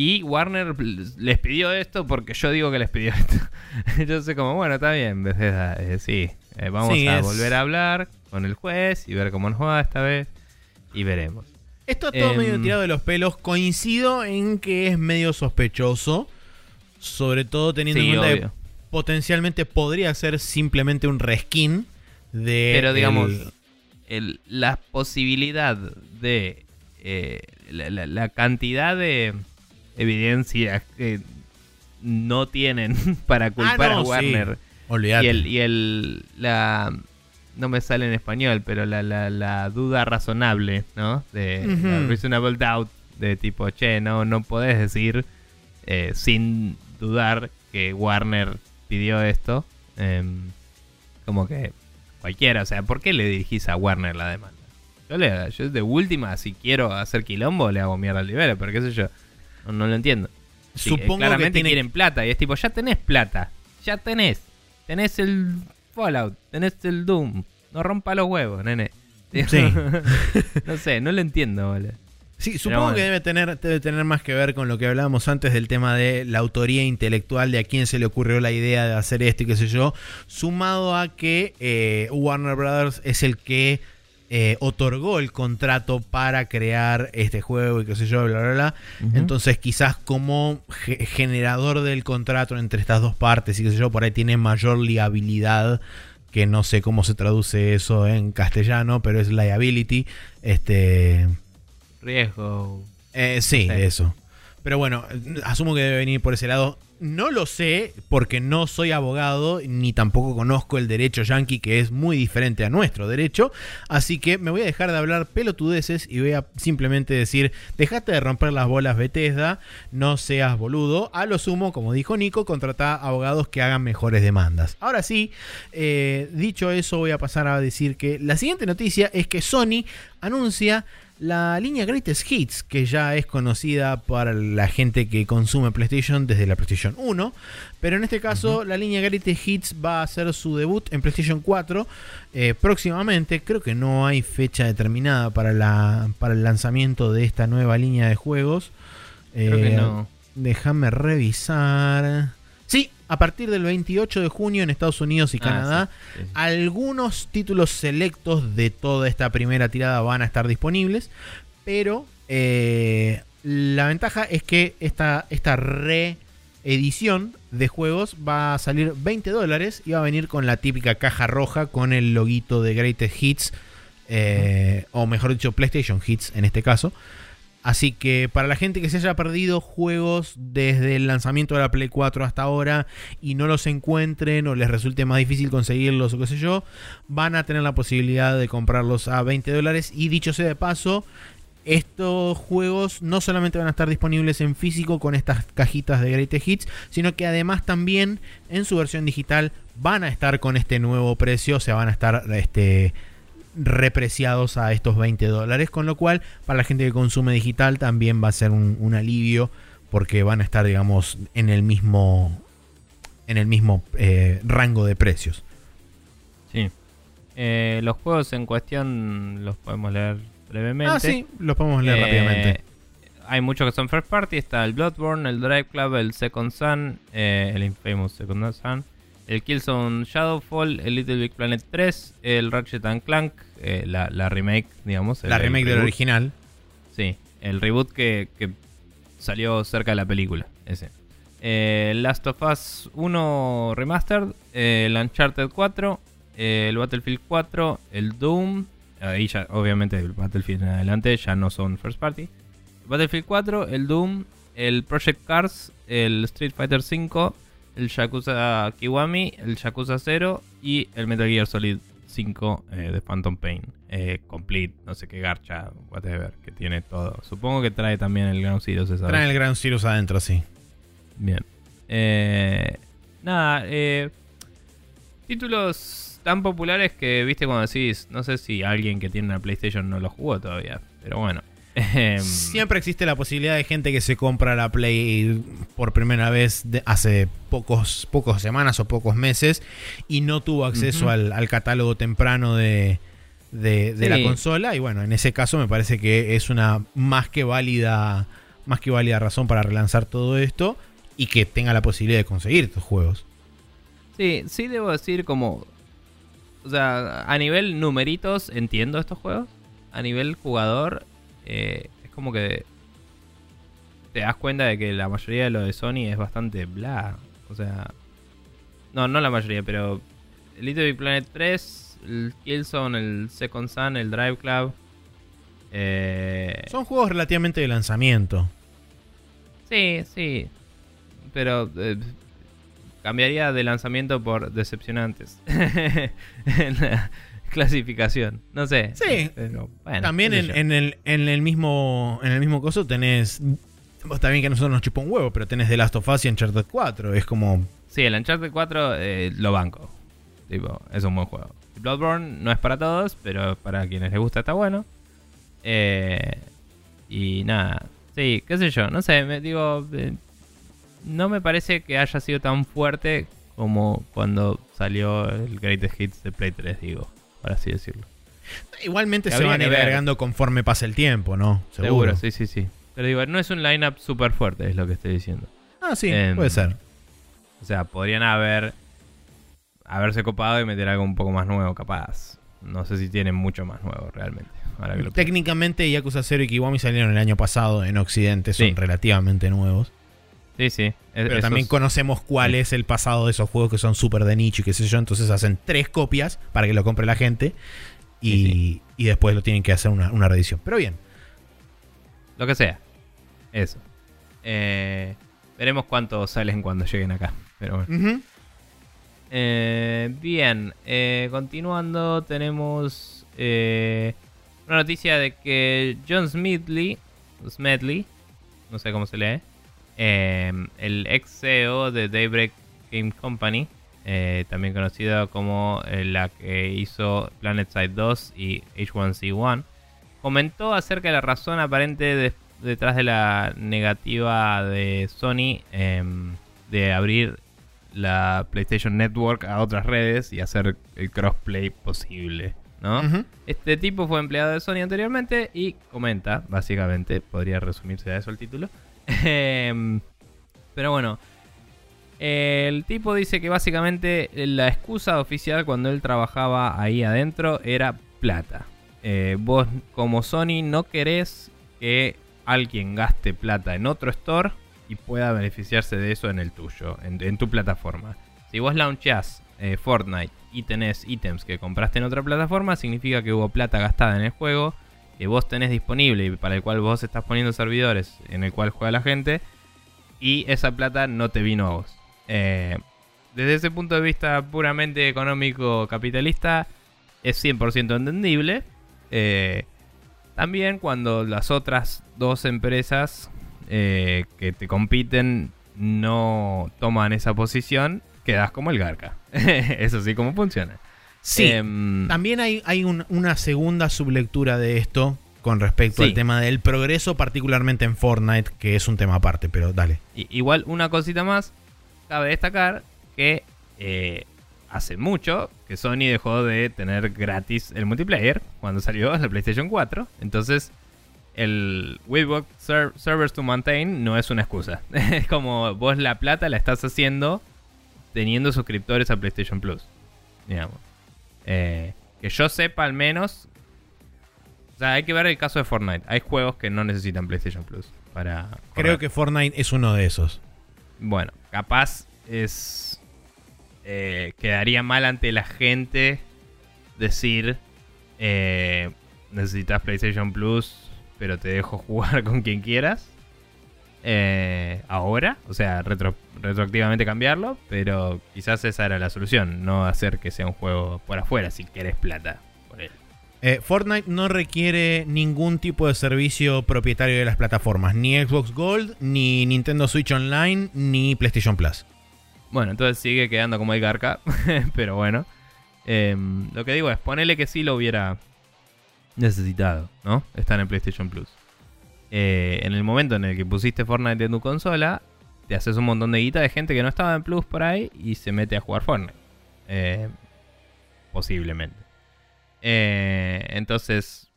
y Warner les pidió esto porque yo digo que les pidió esto. Entonces como, bueno, está bien, Bethesda, eh, sí. eh, vamos
Sí,
a
es-
volver a hablar con el juez y ver cómo nos va esta vez. Y veremos.
Esto es todo
Em,
medio tirado de los pelos. Coincido en que es medio sospechoso. Sobre todo teniendo
Sí,
en cuenta
obvio.
que potencialmente podría ser simplemente un reskin de.
Pero digamos,
el-
el- la posibilidad de eh, la, la- la cantidad de evidencia que no tienen para culpar
Ah, no,
a
sí.
Warner
Olvídate.
y el y el la no me sale en español, pero la, la, la duda razonable, ¿no? De la
Ujú.
reasonable doubt de tipo, che, no no podés decir eh, sin dudar que Warner pidió esto. em, como que cualquiera, o sea, ¿por qué le dirigís a Warner la demanda? Yo, le, yo de última, si quiero hacer quilombo, le hago mierda al developer, qué sé yo. No, no lo entiendo. Sí, eh,
Supongo que tiene
quieren plata y es tipo, ya tenés plata, ya tenés. Tenés el Fallout, tenés el Doom. No rompa los huevos, nene.
Sí.
no sé, no lo entiendo, boludo.
Sí, supongo
bueno.
que debe tener, debe tener más que ver con lo que hablábamos antes del tema de la autoría intelectual, de a quién se le ocurrió la idea de hacer esto y qué sé yo, sumado a que eh, Warner Brothers es el que eh, otorgó el contrato para crear este juego y qué sé yo, bla, bla, bla. Entonces quizás como ge- generador del contrato entre estas dos partes y qué sé yo, por ahí tiene mayor liabilidad que no sé cómo se traduce eso en castellano, pero es liability. Este,
Riesgo.
eh, sí,
Sí.
eso. Pero bueno, asumo que debe venir por ese lado. No lo sé porque no soy abogado ni tampoco conozco el derecho yankee que es muy diferente a nuestro derecho. Así que me voy a dejar de hablar pelotudeces y voy a simplemente decir, dejate de romper las bolas Bethesda, no seas boludo. A lo sumo, como dijo Nico, contrata abogados que hagan mejores demandas. Ahora sí, eh, dicho eso voy a pasar a decir que la siguiente noticia es que Sony anuncia la línea Greatest Hits, que ya es conocida para la gente que consume PlayStation desde la PlayStation 1, pero en este caso la línea Greatest Hits va a hacer su debut en PlayStation 4 eh, próximamente. Creo que no hay fecha determinada para, la, para el lanzamiento de esta nueva línea de juegos.
Creo que
Eh,
no.
Déjame revisar. Sí, a partir del 28 de junio en Estados Unidos y
Ah,
Canadá.
sí, sí, sí.
Algunos títulos selectos de toda esta primera tirada van a estar disponibles, pero eh, la ventaja es que esta, esta reedición de juegos va a salir 20 dólares y va a venir con la típica caja roja con el loguito de Greatest Hits, eh, o mejor dicho, PlayStation Hits en este caso. Así que para la gente que se haya perdido juegos desde el lanzamiento de la Play 4 hasta ahora y no los encuentren o les resulte más difícil conseguirlos o qué sé yo, van a tener la posibilidad de comprarlos a 20 dólares. Y dicho sea de paso, estos juegos no solamente van a estar disponibles en físico con estas cajitas de Greatest Hits, sino que además también en su versión digital van a estar con este nuevo precio, o sea, van a estar este, repreciados a estos 20 dólares, con lo cual para la gente que consume digital también va a ser un, un alivio porque van a estar, digamos, en el mismo, en el mismo eh, rango de precios.
Sí. Eh, los juegos en cuestión los podemos leer brevemente.
Ah, sí, los podemos leer
Eh,
rápidamente.
Hay muchos que son first party. Está el Bloodborne, el Drive Club, el Second Sun, el Infamous Second Sun, el Killzone Shadowfall, el Little Big Planet 3, el Ratchet and Clank, eh, la, la remake, digamos.
La
el
remake del original.
Sí, el reboot que, que salió cerca de la película. Ese. Eh, Last of Us 1 Remastered, eh, el Uncharted 4, eh, el Battlefield 4, el Doom. Ahí ya, obviamente, el Battlefield en adelante ya no son first party. Battlefield 4, el Doom, el Project Cars, el Street Fighter 5, el Yakuza Kiwami, el Yakuza 0 y el Metal Gear Solid 5 eh, de Phantom Pain. Eh, complete, no sé qué garcha, whatever, que tiene todo. Supongo que trae también el Ground Zero.
Traen el Gran Sirius adentro, sí.
Bien. Eh, nada, eh, títulos tan populares que, viste, cuando decís, no sé si alguien que tiene una PlayStation no lo jugó todavía, pero bueno. Em,
Siempre existe la posibilidad de gente que se compra la Play por primera vez de- hace pocos, pocos semanas o pocos meses y no tuvo acceso al, al catálogo temprano de, de- de
Sí.
la consola. Y bueno, en ese caso me parece que es una más que válida, más que válida razón para relanzar todo esto y que tenga la posibilidad de conseguir estos juegos.
Sí, sí debo decir como... O sea, a nivel numeritos entiendo estos juegos. A nivel jugador eh, es como que te das cuenta de que la mayoría de lo de Sony es bastante bla. O sea... No, no la mayoría, pero... Little Big Planet 3, el Killzone, el Second Sun, el Drive Club. Eh,
Son juegos relativamente de lanzamiento.
Sí, sí. Pero eh, cambiaría de lanzamiento por decepcionantes. clasificación. No sé.
Sí.
Pero, bueno,
También en, el, en el mismo en el mismo coso tenés está bien que a nosotros nos chupa un huevo, pero tenés The Last of Us y Uncharted 4, es como
Sí, el Uncharted 4 eh, lo banco. Tipo, es un buen juego. Bloodborne no es para todos, pero para quienes les gusta está bueno. Eh, y nada. Sí, qué sé yo. No sé, me digo... eh, no me parece que haya sido tan fuerte como cuando salió el Greatest Hits de Play 3, digo. Por así decirlo.
igualmente se van a ir agregando conforme pase el tiempo, ¿no?
Seguro, sí, sí, sí. Pero digo, no es un lineup súper fuerte, es lo que estoy diciendo.
Ah, sí,
Em,
puede ser.
O sea, podrían haber haberse copado y meter algo un poco más nuevo, capaz. No sé si tienen mucho más nuevo realmente. Ahora que lo pienso.
Técnicamente Yakuza 0 y Kiwami salieron el año pasado en Occidente, son
Sí.
relativamente nuevos.
Sí, sí. Es-
Pero
esos-
también conocemos cuál es el pasado de esos juegos que son súper de nicho y qué sé yo. Entonces hacen tres copias para que lo compre la gente. Y,
Sí,
y después lo tienen que hacer una, una reedición. Pero bien.
Lo que sea. Eso. Eh, Veremos cuántos salen cuando lleguen acá. Pero bueno. Eh, bien, eh, continuando, tenemos eh, una noticia de que John Smedley, Smedley, no sé cómo se lee, el ex CEO de Daybreak Game Company, también conocido como la que hizo PlanetSide 2 y H1C1, comentó acerca de la razón aparente detrás de la negativa de Sony em, de abrir la PlayStation Network a otras redes y hacer el crossplay posible. ¿no? Este tipo fue empleado de Sony anteriormente y comenta, básicamente, podría resumirse a eso el título. Em, pero bueno, el tipo dice que básicamente la excusa oficial cuando él trabajaba ahí adentro era plata. Eh, vos como Sony no querés que alguien gaste plata en otro store y pueda beneficiarse de eso en el tuyo, en, tu plataforma. Si vos launchás eh, Fortnite y tenés ítems que compraste en otra plataforma, significa que hubo plata gastada en el juego que vos tenés disponible y para el cual vos estás poniendo servidores en el cual juega la gente y esa plata no te vino a vos. Eh, desde ese punto de vista puramente económico capitalista es 100% entendible. Eh, también cuando las otras dos empresas eh, que te compiten no toman esa posición, quedas como el Garca. Eso sí, como funciona.
Sí. Em, también hay, hay una segunda sublectura de esto con respecto al tema del progreso, particularmente en Fortnite, que es un tema aparte, pero dale.
igual, una cosita más, cabe destacar que eh, hace mucho que Sony dejó de tener gratis el multiplayer cuando salió la PlayStation 4. Entonces, el Webbox Servers to Maintain no es una excusa. es como vos la plata la estás haciendo teniendo suscriptores a PlayStation Plus. Digamos. Eh, que yo sepa al menos. O sea, hay que ver el caso de Fortnite. Hay juegos que no necesitan PlayStation Plus para.
Creo que Fortnite es uno de esos.
Bueno, capaz es. Eh, quedaría mal ante la gente decir. Eh, necesitas PlayStation Plus pero te dejo jugar con quien quieras. Eh, ahora, o sea, retroactivamente cambiarlo, pero quizás esa era la solución, no hacer que sea un juego por afuera si querés plata por él.
Eh, Fortnite no requiere ningún tipo de servicio propietario de las plataformas, ni Xbox Gold, ni Nintendo Switch Online, ni PlayStation Plus.
Bueno, entonces sigue quedando como el garca, pero bueno. Em, lo que digo es, ponele que sí lo hubiera necesitado, ¿no? Estar en PlayStation Plus. Eh, en el momento en el que pusiste Fortnite en tu consola, te haces un montón de guita de gente que no estaba en Plus por ahí y se mete a jugar Fortnite. Eh, posiblemente. Eh, entonces,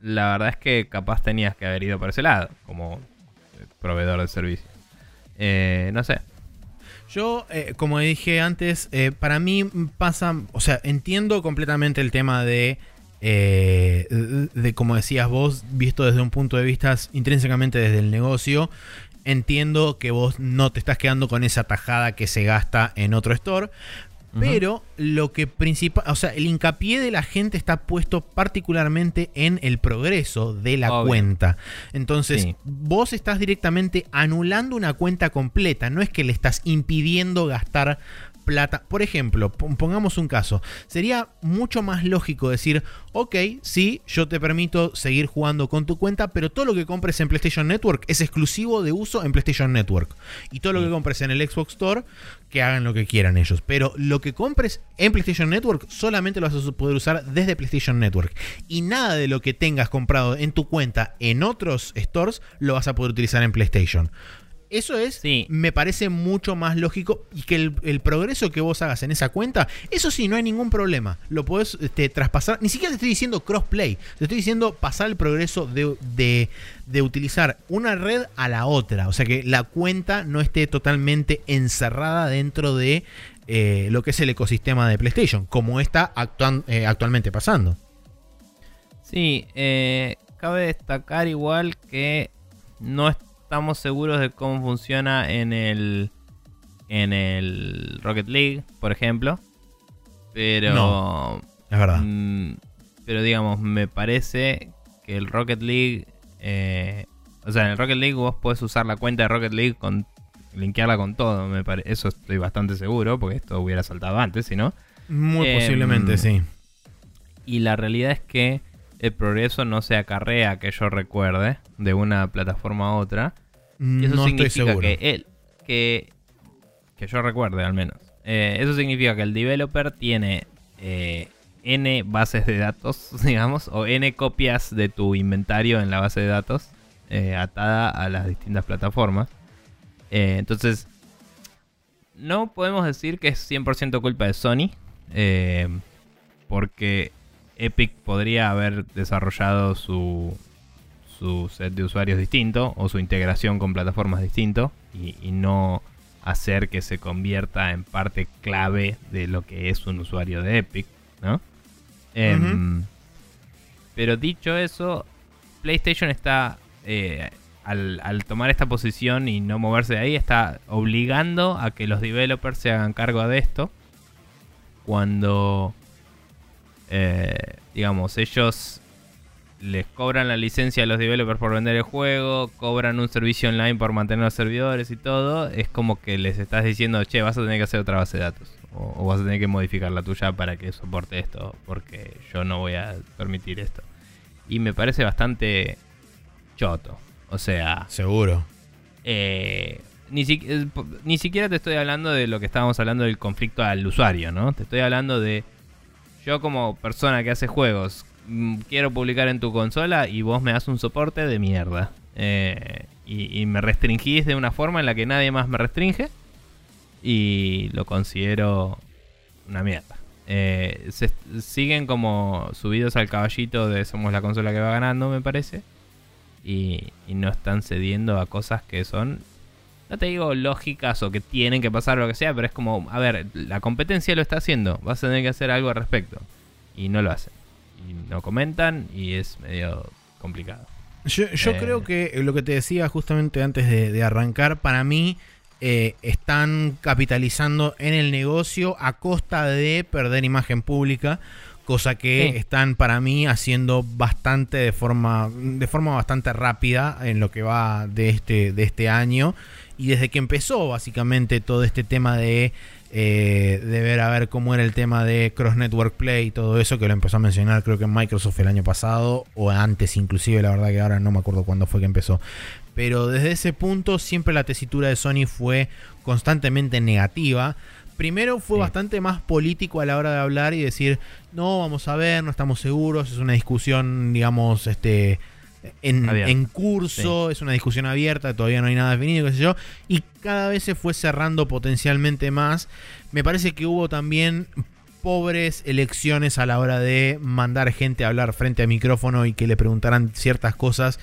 la verdad es que capaz tenías que haber ido por ese lado, como proveedor de servicio. no sé.
Yo, como dije antes, para mí pasa, o sea, entiendo completamente el tema de eh, de, como decías vos, visto desde un punto de vista intrínsecamente desde el negocio, entiendo que vos no te estás quedando con esa tajada que se gasta en otro store. Pero lo que principal, o sea, el hincapié de la gente está puesto particularmente en el progreso de la cuenta. Entonces, vos estás directamente anulando una cuenta completa, no es que le estás impidiendo gastar plata. Por ejemplo, pongamos un caso. Sería mucho más lógico decir, ok, sí, yo te permito seguir jugando con tu cuenta, pero todo lo que compres en PlayStation Network es exclusivo de uso en PlayStation Network. Y todo lo que compres en el Xbox Store, que hagan lo que quieran ellos. Pero lo que compres en PlayStation Network solamente lo vas a poder usar desde PlayStation Network. Y nada de lo que tengas comprado en tu cuenta en otros stores lo vas a poder utilizar en PlayStation. Eso es, me parece mucho más lógico y que el, progreso que vos hagas en esa cuenta, eso sí, no hay ningún problema. Lo podés este, traspasar. Ni siquiera te estoy diciendo crossplay, te estoy diciendo pasar el progreso de, utilizar una red a la otra. O sea que la cuenta no esté totalmente encerrada dentro de eh, lo que es el ecosistema de PlayStation, como está eh, actualmente pasando.
Sí, eh, cabe destacar igual que no es estamos seguros de cómo funciona en el en el Rocket League, por ejemplo. Pero
no, es verdad. Mm,
pero digamos, me parece que el Rocket League eh, o sea, en el Rocket League vos podés usar la cuenta de Rocket League con linkearla con todo, me pare- eso estoy bastante seguro, porque esto hubiera saltado antes, si no.
Muy
Em,
posiblemente, sí.
Y la realidad es que el progreso no se acarrea, que yo recuerde, de una plataforma a otra. Y eso
no
significa que él, que, que yo recuerde al menos. Eh, eso significa que el developer tiene eh, n bases de datos, digamos, o n copias de tu inventario en la base de datos eh, atada a las distintas plataformas. Entonces, no podemos decir que es 100% culpa de Sony, porque Epic podría haber desarrollado su, su set de usuarios distinto o su integración con plataformas distinto y, y no hacer que se convierta en parte clave de lo que es un usuario de Epic, ¿no? Em, pero dicho eso, PlayStation está, eh, al, al tomar esta posición y no moverse de ahí, está obligando a que los developers se hagan cargo de esto. Cuando, eh, digamos, ellos les cobran la licencia a los developers por vender el juego, cobran un servicio online por mantener los servidores y todo, es como que les estás diciendo, che, vas a tener que hacer otra base de datos. O, o vas a tener que modificar la tuya para que soporte esto, porque yo no voy a permitir esto. Y me parece bastante choto. O sea,
Seguro.
eh, ni, si- eh, ni siquiera te estoy hablando de lo que estábamos hablando del conflicto al usuario, ¿no? Te estoy hablando de yo como persona que hace juegos, mm, quiero publicar en tu consola y vos me das un soporte de mierda. Eh, y, me restringís de una forma en la que nadie más me restringe. Y lo considero una mierda. Eh, siguen como subidos al caballito de somos la consola que va ganando, me parece. Y, y no están cediendo a cosas que son, no te digo lógicas o que tienen que pasar o lo que sea, pero es como, a ver, la competencia lo está haciendo, vas a tener que hacer algo al respecto. Y no lo hacen. Y no comentan y es medio complicado.
Yo, yo
Eh.
creo que lo que te decía justamente antes de, de arrancar, para mí eh, están capitalizando en el negocio a costa de perder imagen pública, cosa que
Sí.
están para mí haciendo bastante de forma, de forma bastante rápida en lo que va de este, de este año. Y desde que empezó básicamente todo este tema de, eh, de ver a ver cómo era el tema de Cross Network Play y todo eso, que lo empezó a mencionar creo que en Microsoft el año pasado, o antes inclusive, la verdad que ahora no me acuerdo cuándo fue que empezó. Pero desde ese punto siempre la tesitura de Sony fue constantemente negativa. Primero fue
Sí.
bastante más político a la hora de hablar y decir, no, vamos a ver, no estamos seguros, es una discusión, digamos, este, en, curso, es una discusión abierta, todavía no hay nada definido, qué sé yo, y cada vez se fue cerrando potencialmente más. Me parece que hubo también pobres elecciones a la hora de mandar gente a hablar frente a micrófono y que le preguntaran ciertas cosas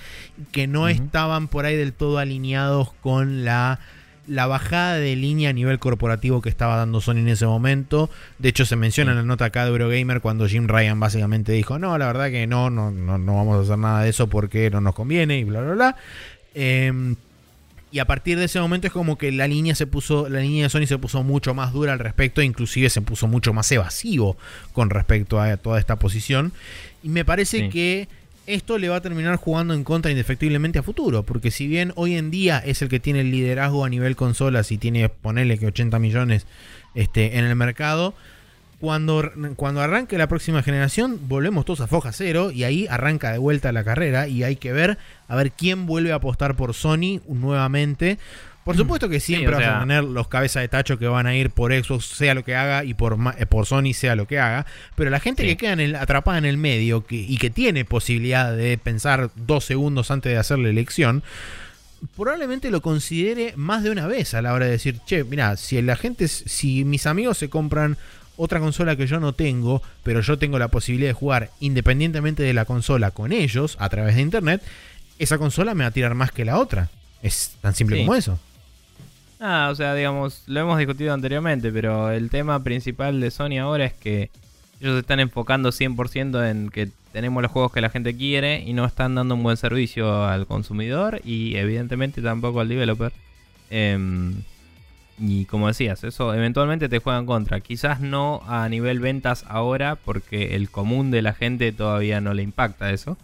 que no estaban por ahí del todo alineados con la, la bajada de línea a nivel corporativo que estaba dando Sony en ese momento. De hecho, se menciona en la nota acá de Eurogamer cuando Jim Ryan básicamente dijo, no, la verdad que no, no, no, no vamos a hacer nada de eso porque no nos conviene y bla, bla, bla. Em, y a partir de ese momento es como que la línea se puso, la línea de Sony se puso mucho más dura al respecto, inclusive se puso mucho más evasivo con respecto a toda esta posición. Y me parece
Sí.
que esto le va a terminar jugando en contra indefectiblemente a futuro, porque si bien hoy en día es el que tiene el liderazgo a nivel consolas y tiene, ponele que 80 millones este, en el mercado, cuando, cuando arranque la próxima generación, volvemos todos a foja cero y ahí arranca de vuelta la carrera y hay que ver a ver quién vuelve a apostar por Sony nuevamente. Por supuesto que siempre
o
vas a tener los cabezas de tacho que van a ir por Xbox, sea lo que haga, y por, eh, por Sony, sea lo que haga. Pero la gente
Sí.
que queda en el- atrapada en el medio que- y que tiene posibilidad de pensar dos segundos antes de hacer la elección, probablemente lo considere más de una vez a la hora de decir, che, mira, si la gente, si mis amigos se compran otra consola que yo no tengo, pero yo tengo la posibilidad de jugar independientemente de la consola con ellos a través de internet, esa consola me va a tirar más que la otra. Es tan simple
Sí.
como eso.
Ah, o sea, digamos, lo hemos discutido anteriormente, pero el tema principal de Sony ahora es que ellos se están enfocando 100% en que tenemos los juegos que la gente quiere y no están dando un buen servicio al consumidor y evidentemente tampoco al developer. Em, y como decías, eso eventualmente te juega en contra. Quizás no a nivel ventas ahora, porque el común de la gente todavía no le impacta eso.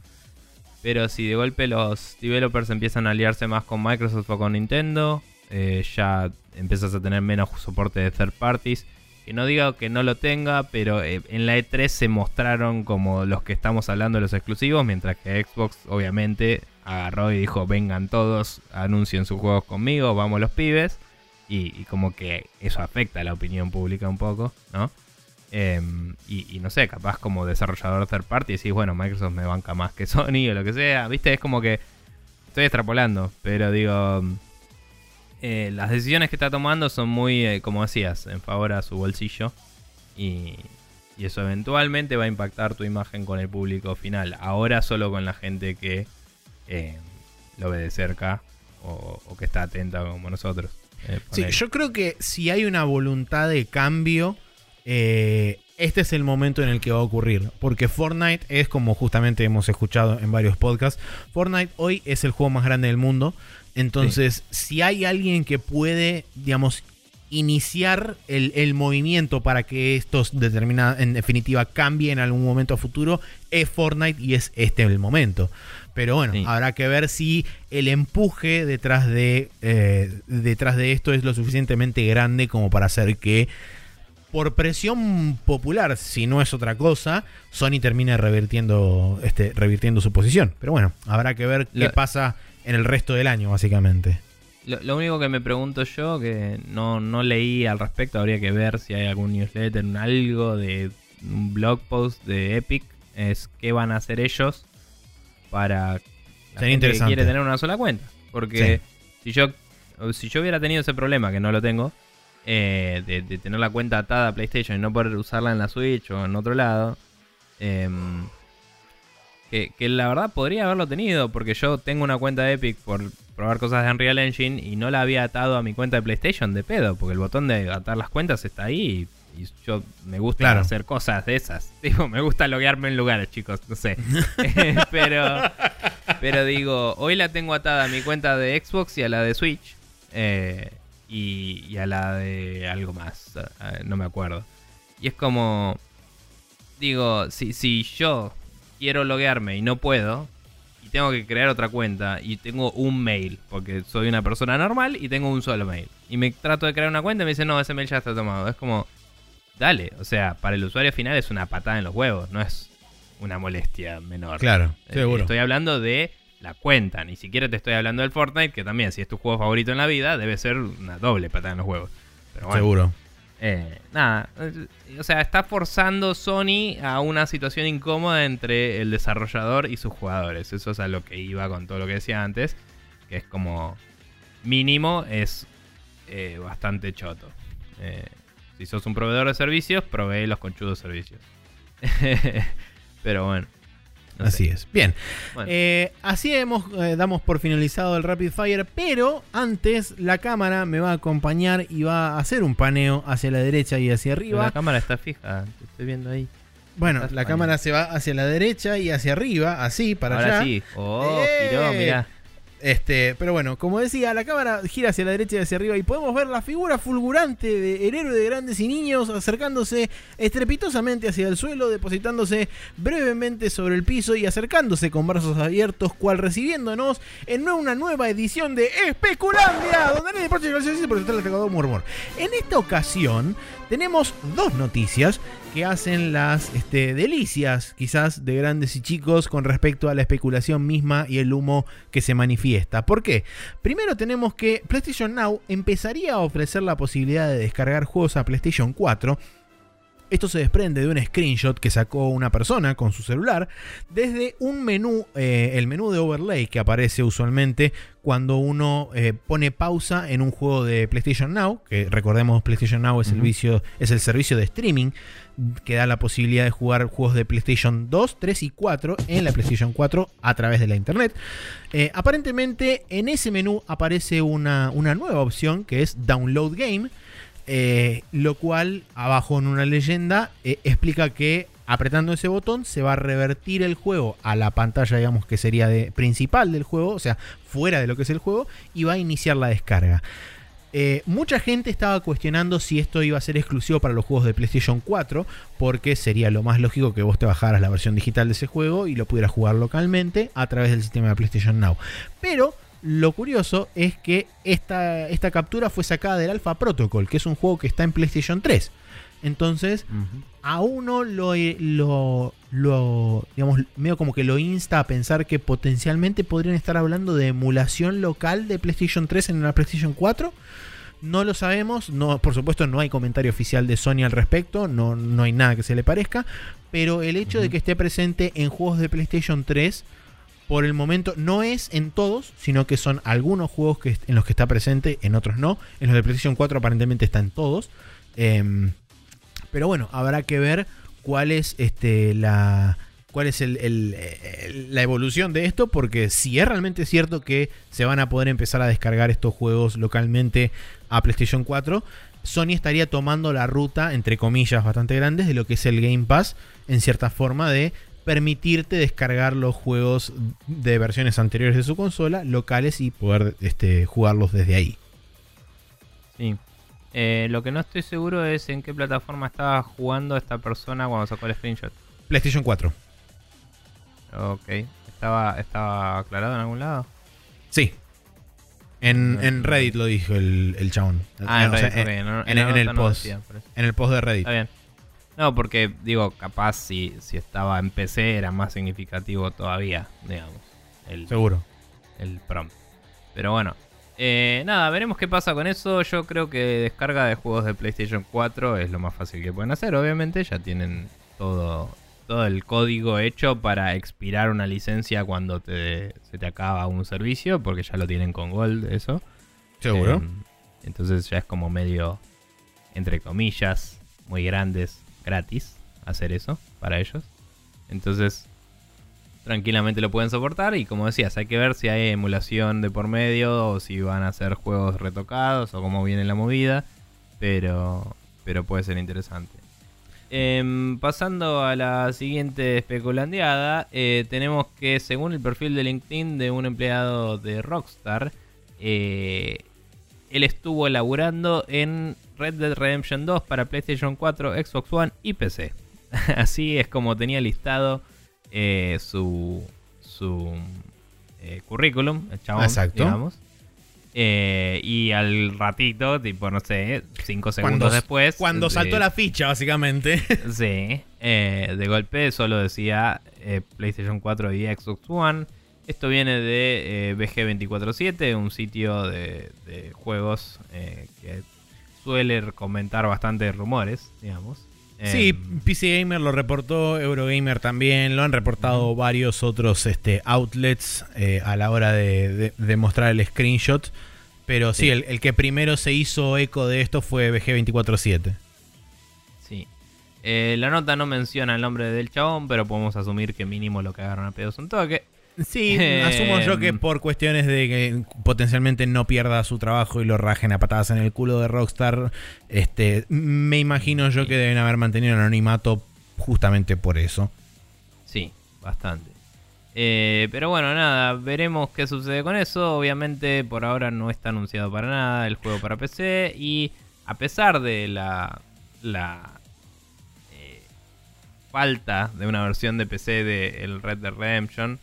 Pero si de golpe los developers empiezan a aliarse más con Microsoft o con Nintendo, eh, ya empiezas a tener menos soporte de third parties. Que no digo que no lo tenga, pero eh, en la E3 se mostraron como los que estamos hablando de los exclusivos, mientras que Xbox obviamente agarró y dijo, vengan todos, anuncien sus juegos conmigo, vamos los pibes. Y, como que eso afecta a la opinión pública un poco, ¿no? Em, y, y no sé, capaz como desarrollador third party decís, bueno, Microsoft me banca más que Sony o lo que sea, ¿viste? Es como que estoy extrapolando, pero digo, eh, las decisiones que está tomando son muy, eh, como decías, en favor a su bolsillo. Y, y eso eventualmente va a impactar tu imagen con el público final. Ahora solo con la gente que eh, lo ve de cerca o, o que está atenta como nosotros.
Sí, yo creo que si hay una voluntad de cambio, este es el momento en el que va a ocurrir. Porque Fortnite es como justamente hemos escuchado en varios podcasts. Fortnite hoy es el juego más grande del mundo. Entonces, si hay alguien que puede, digamos, iniciar el, el movimiento para que esto determina, en definitiva cambie en algún momento a futuro, es Fortnite y es este el momento. Pero bueno,
Sí.
habrá que ver si el empuje detrás de, eh, detrás de esto es lo suficientemente grande como para hacer que, por presión popular, si no es otra cosa, Sony termine revirtiendo, este, revirtiendo su posición. Pero bueno, habrá que ver qué pasa en el resto del año, básicamente.
Lo, lo único que me pregunto yo, que no, no leí al respecto, habría que ver si hay algún newsletter, un algo de un blog post de Epic, es qué van a hacer ellos para la
Sería
gente que
interesante.
quiere tener una sola cuenta. Porque si yo si yo hubiera tenido ese problema, que no lo tengo, eh, de, de tener la cuenta atada a PlayStation y no poder usarla en la Switch o en otro lado, em, que, que la verdad podría haberlo tenido, porque yo tengo una cuenta de Epic por probar cosas de Unreal Engine y no la había atado a mi cuenta de PlayStation de pedo, porque el botón de atar las cuentas está ahí y, y yo me gusta
Claro.
hacer cosas de esas. Digo, me gusta loguearme en lugares, chicos, no sé. pero, pero digo, hoy la tengo atada a mi cuenta de Xbox y a la de Switch. eh, y, y a la de algo más, eh, no me acuerdo. Y es como, digo, si, si yo quiero loguearme y no puedo, y tengo que crear otra cuenta, y tengo un mail, porque soy una persona normal y tengo un solo mail, y me trato de crear una cuenta y me dice, no, ese mail ya está tomado. Es como, dale, o sea, para el usuario final es una patada en los huevos, no es una molestia menor.
Claro,
Eh,
seguro.
Estoy hablando de la cuenta, ni siquiera te estoy hablando del Fortnite, que también, si es tu juego favorito en la vida, debe ser una doble patada en los huevos. Pero bueno,
Seguro.
Eh, nada, eh, o sea, está forzando Sony a una situación incómoda entre el desarrollador y sus jugadores. Eso es a lo que iba con todo lo que decía antes, que es como mínimo es eh, bastante choto. Eh, si sos un proveedor de servicios, provee los conchudos servicios. Pero bueno.
Así es. Bien.
Bueno.
Eh, así hemos, eh, damos por finalizado el Rapid Fire, pero antes la cámara me va a acompañar y va a hacer un paneo hacia la derecha y hacia
Pero
arriba.
La cámara está fija, te estoy viendo ahí.
Bueno,
Estás
la cámara se va hacia la derecha y hacia arriba, así, para
Ahora
allá.
sí. Oh,
¡Eh!
giró, mirá.
Este, pero bueno, como decía, la cámara gira hacia la derecha y hacia arriba y podemos ver la figura fulgurante del héroe de grandes y niños acercándose estrepitosamente hacia el suelo, depositándose brevemente sobre el piso y acercándose con brazos abiertos, cual recibiéndonos en una nueva edición de Especulandia, donde nadie deporte y por el murmur. En esta ocasión tenemos dos noticias que hacen las este, delicias, quizás, de grandes y chicos con respecto a la especulación misma y el humo que se manifiesta. ¿Por qué? Primero tenemos que PlayStation Now empezaría a ofrecer la posibilidad de descargar juegos a PlayStation 4. Esto se desprende de un screenshot que sacó una persona con su celular desde un menú, eh, el menú de overlay que aparece usualmente cuando uno eh, pone pausa en un juego de PlayStation Now, que recordemos PlayStation Now es, el, vicio, es el servicio de streaming que da la posibilidad de jugar juegos de PlayStation 2, 3 y 4 en la PlayStation 4 a través de la internet. Eh, aparentemente en ese menú aparece una, una nueva opción que es Download Game. Eh, lo cual abajo en una leyenda eh, explica que apretando ese botón se va a revertir el juego a la pantalla digamos que sería de principal del juego o sea fuera de lo que es el juego y va a iniciar la descarga eh, mucha gente estaba cuestionando si esto iba a ser exclusivo para los juegos de PlayStation 4, porque sería lo más lógico que vos te bajaras la versión digital de ese juego y lo pudieras jugar localmente a través del sistema de PlayStation Now. Pero Lo curioso es que esta, esta captura fue sacada del Alpha Protocol, que es un juego que está en PlayStation 3. Entonces, a uno lo, lo, lo, digamos, medio como que lo insta a pensar que potencialmente podrían estar hablando de emulación local de PlayStation 3 en una PlayStation 4. No lo sabemos, no, por supuesto no hay comentario oficial de Sony al respecto, no, no hay nada que se le parezca, pero el hecho de que esté presente en juegos de PlayStation 3 por el momento no es en todos, sino que son algunos juegos que, en los que está presente, en otros no. En los de PlayStation 4 aparentemente está en todos. Em, pero bueno, habrá que ver cuál es este, la, cuál es la evolución de esto, porque si es realmente cierto que se van a poder empezar a descargar estos juegos localmente a PlayStation 4, Sony estaría tomando la ruta, entre comillas, bastante grandes de lo que es el Game Pass, en cierta forma de permitirte descargar los juegos de versiones anteriores de su consola, locales y poder este, jugarlos desde ahí.
Sí. Eh, lo que no estoy seguro es en qué plataforma estaba jugando esta persona cuando sacó el screenshot.
PlayStation 4.
Ok. ¿Estaba, estaba aclarado en algún lado?
Sí. En, Reddit lo dijo el, el chabón.
Ah, en, Reddit, en,
el post. en el post de Reddit.
Está bien. No, porque digo, capaz si, si estaba en PC era más significativo todavía, digamos. El,
Seguro.
El prompt. Pero bueno. Eh, nada, veremos qué pasa con eso. Yo creo que descarga de juegos de PlayStation 4 es lo más fácil que pueden hacer. Obviamente ya tienen todo, todo el código hecho para expirar una licencia cuando te, se te acaba un servicio, porque ya lo tienen con Gold, eso.
Seguro.
Em, entonces ya es como medio, entre comillas, muy grandes gratis hacer eso para ellos. Entonces, tranquilamente lo pueden soportar. Y como decías, hay que ver si hay emulación de por medio o si van a ser juegos retocados o cómo viene la movida. Pero, pero puede ser interesante. Em, pasando a la siguiente especulandeada, eh, tenemos que según el perfil de LinkedIn de un empleado de Rockstar, eh, él estuvo elaborando en Red Dead Redemption 2 para PlayStation 4, Xbox One y PC. Así es como tenía listado eh, su, su eh, currículum, el chabón,
Exacto.
digamos. Eh, y al ratito, tipo, no sé, 5 segundos después.
Cuando saltó la ficha, básicamente.
sí, de golpe solo decía PlayStation 4 y Xbox One. Esto viene de BG247, un sitio de, de juegos que suele comentar bastante rumores, digamos.
Sí, em, PC Gamer lo reportó, Eurogamer también, lo han reportado varios otros este, outlets eh, a la hora de, mostrar el screenshot. Pero sí, el, que primero se hizo eco de esto fue BG247.
Sí. Eh, la nota no menciona el nombre del chabón, pero podemos asumir que mínimo lo cagaron a pedos un toque.
Sí, asumo yo que em. por cuestiones de que potencialmente no pierda su trabajo y lo rajen a patadas en el culo de Rockstar, este, me imagino yo que deben haber mantenido el anonimato justamente por eso.
Sí, bastante. Eh, pero bueno, nada, veremos qué sucede con eso. Obviamente por ahora no está anunciado para nada el juego para PC y a pesar de la, la eh, falta de una versión de PC de el Red Dead Redemption,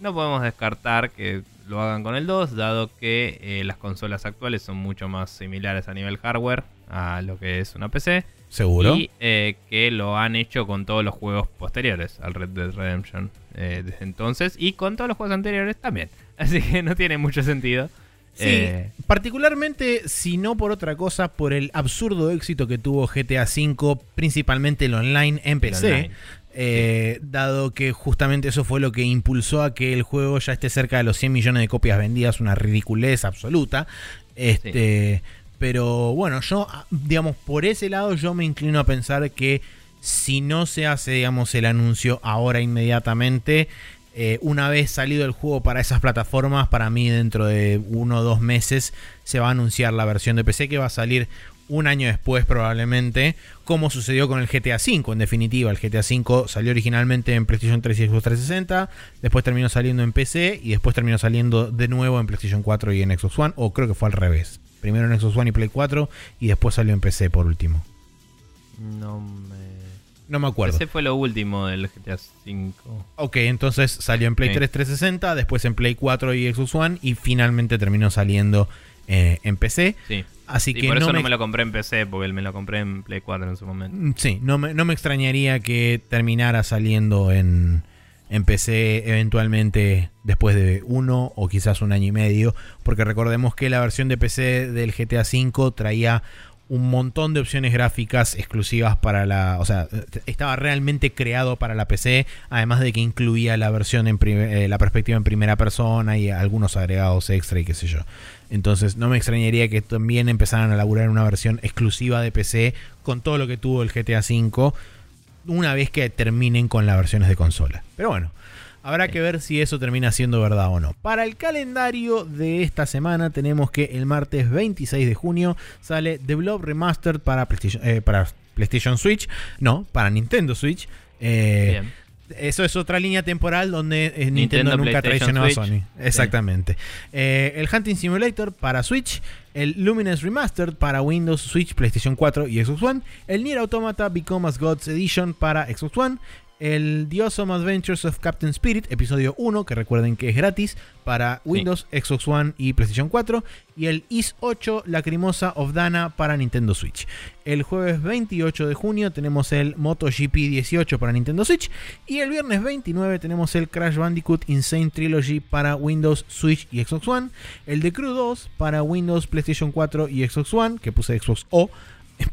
no podemos descartar que lo hagan con el 2, dado que eh, las consolas actuales son mucho más similares a nivel hardware a lo que es una PC.
Seguro.
Y eh, que lo han hecho con todos los juegos posteriores al Red Dead Redemption eh, desde entonces y con todos los juegos anteriores también. Así que no tiene mucho sentido.
Sí, particularmente si no por otra cosa, por el absurdo éxito que tuvo GTA V, principalmente el online en PC. Eh, dado que justamente eso fue lo que impulsó a que el juego ya esté cerca de los 100 millones de copias vendidas, una ridiculez absoluta. Este, Pero bueno, yo, digamos, por ese lado yo me inclino a pensar que si no se hace, digamos, el anuncio ahora inmediatamente, eh, una vez salido el juego para esas plataformas, para mí dentro de uno o dos meses se va a anunciar la versión de PC que va a salir un año después probablemente, como sucedió con el GTA V. En definitiva, el GTA V salió originalmente en PlayStation 3 y Xbox 360, después terminó saliendo en PC y después terminó saliendo de nuevo en PlayStation 4 y en Xbox One, o creo que fue al revés. Primero en Xbox One y Play 4 y después salió en PC por último.
No me...
No me acuerdo.
Ese fue lo último del GTA V.
Ok, entonces salió en Play
Sí.
3 360, después en Play 4 y Xbox One y finalmente terminó saliendo eh, en PC.
Sí.
Así
Y
que
por eso
no
no
me,
me lo compré en PC, porque me lo compré en Play 4 en su momento.
Mm, Sí, no me, no me extrañaría que terminara saliendo en, en PC eventualmente después de uno o quizás un año y medio, porque recordemos que la versión de PC del GTA V traía un montón de opciones gráficas exclusivas para la, o sea, estaba realmente creado para la PC, además de que incluía la versión en eh, la perspectiva en primera persona y algunos agregados extra y qué sé yo. Entonces no me extrañaría que también empezaran a laburar una versión exclusiva de PC con todo lo que tuvo el GTA V una vez que terminen con las versiones de consola. Pero bueno, habrá que ver si eso termina siendo verdad o no. Para el calendario de esta semana tenemos que el martes 26 de junio sale The Blob Remastered para PlayStation, eh, para PlayStation Switch. No, para Nintendo Switch. Eh,
Bien.
Eso es otra línea temporal donde eh, Nintendo,
Nintendo,
nunca traicionó a. Sony. Exactamente. Eh, el Hunting Simulator para Switch. El Luminous Remastered para Windows, Switch, PlayStation 4 y Xbox One. El Nier Automata Become as Gods Edition para Xbox One. El The Awesome Adventures of Captain Spirit, episodio 1, que recuerden que es gratis para Windows, Xbox One y PlayStation 4. Y el Is 8 Lacrimosa of Dana para Nintendo Switch. El jueves 28 de junio tenemos el MotoGP 18 para Nintendo Switch. Y el viernes 29 tenemos el Crash Bandicoot Insane Trilogy para Windows, Switch y Xbox One. El The Crew 2 para Windows, PlayStation 4 y Xbox One, que puse Xbox O,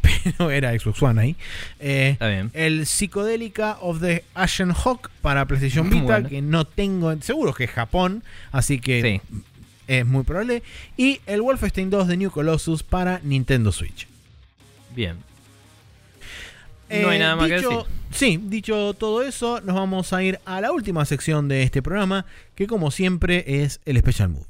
pero era Xbox One ahí. Eh,
Está bien.
el Psicodélica of the Ashen Hawk para PlayStation Vita,
Bueno.
que no tengo, seguro que es Japón, así que
Sí.
es muy probable. Y el Wolfenstein 2 de New Colossus para Nintendo Switch.
Bien. No hay nada más que decir.
Sí, dicho todo eso, nos vamos a ir a la última sección de este programa, que como siempre es el Special Move.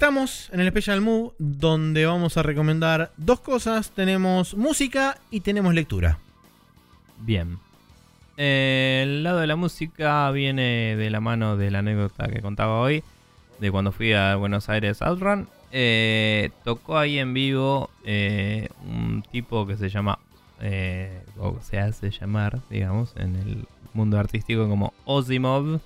Estamos en el Special Move, donde vamos a recomendar dos cosas. Tenemos música y tenemos lectura.
Bien. Eh, el lado de la música viene de la mano de la anécdota que contaba hoy, de cuando fui a Buenos Aires Outrun. Eh, tocó ahí en vivo eh, un tipo que se llama, eh, o se hace llamar, digamos, en el mundo artístico como Ozimov.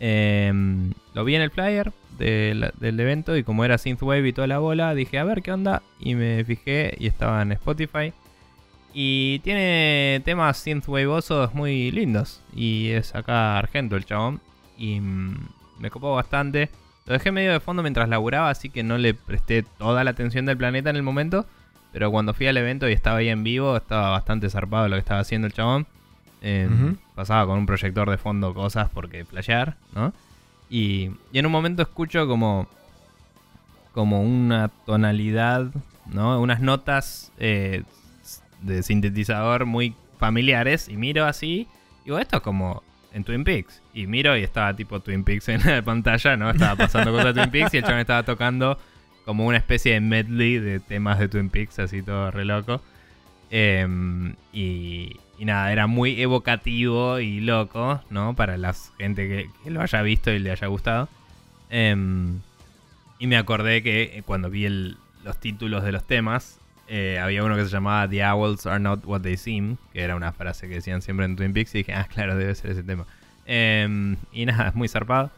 Lo vi en el flyer del, del evento y como era Synthwave y toda la bola, dije a ver qué onda y me fijé y estaba en Spotify. Y tiene temas synthwaveosos muy lindos. Y es acá Argento el chabón. Y mm, me copó bastante. Lo dejé medio de fondo mientras laburaba, así que no le presté toda la atención del planeta en el momento. Pero cuando fui al evento y estaba ahí en vivo, estaba bastante zarpado lo que estaba haciendo el chabón. Eh,
Ujú.
Pasaba con un proyector de fondo cosas porque flashear, ¿no? Y, y en un momento escucho como, como una tonalidad, ¿no? Unas notas eh, de sintetizador muy familiares y miro así, digo, esto es como en Twin Peaks. Y miro y estaba tipo Twin Peaks en la pantalla, ¿no? Estaba pasando cosas de Twin Peaks y el chabón estaba tocando como una especie de medley de temas de Twin Peaks, así todo re loco. Em, y, y nada, era muy evocativo y loco, ¿no? Para la gente que, lo haya visto y le haya gustado. Em, y me acordé que eh, cuando vi los títulos de los temas, eh, había uno que se llamaba The Owls Are Not What They Seem, que era una frase que decían siempre en Twin Peaks, y dije, ah, claro, debe ser ese tema. Em, y nada, es muy zarpado.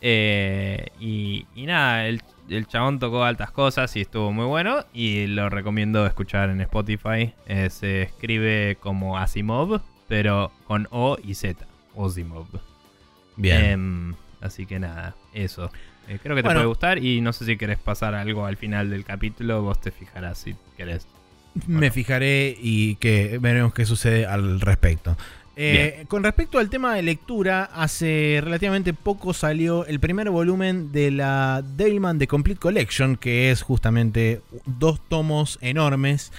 Eh, y, y nada, el, el chabón tocó altas cosas y estuvo muy bueno. Y lo recomiendo escuchar en Spotify. Eh, se escribe como Asimov, pero con O y Z. Osimov. Em, así que nada, eso. Eh, creo que te
Bueno.
puede gustar. Y no sé si querés pasar algo al final del capítulo. Vos te fijarás si querés.
Me fijaré y que veremos qué sucede al respecto. Eh, con respecto al tema de lectura, hace relativamente poco salió el primer volumen de la Devilman The Complete Collection, que es justamente dos tomos enormes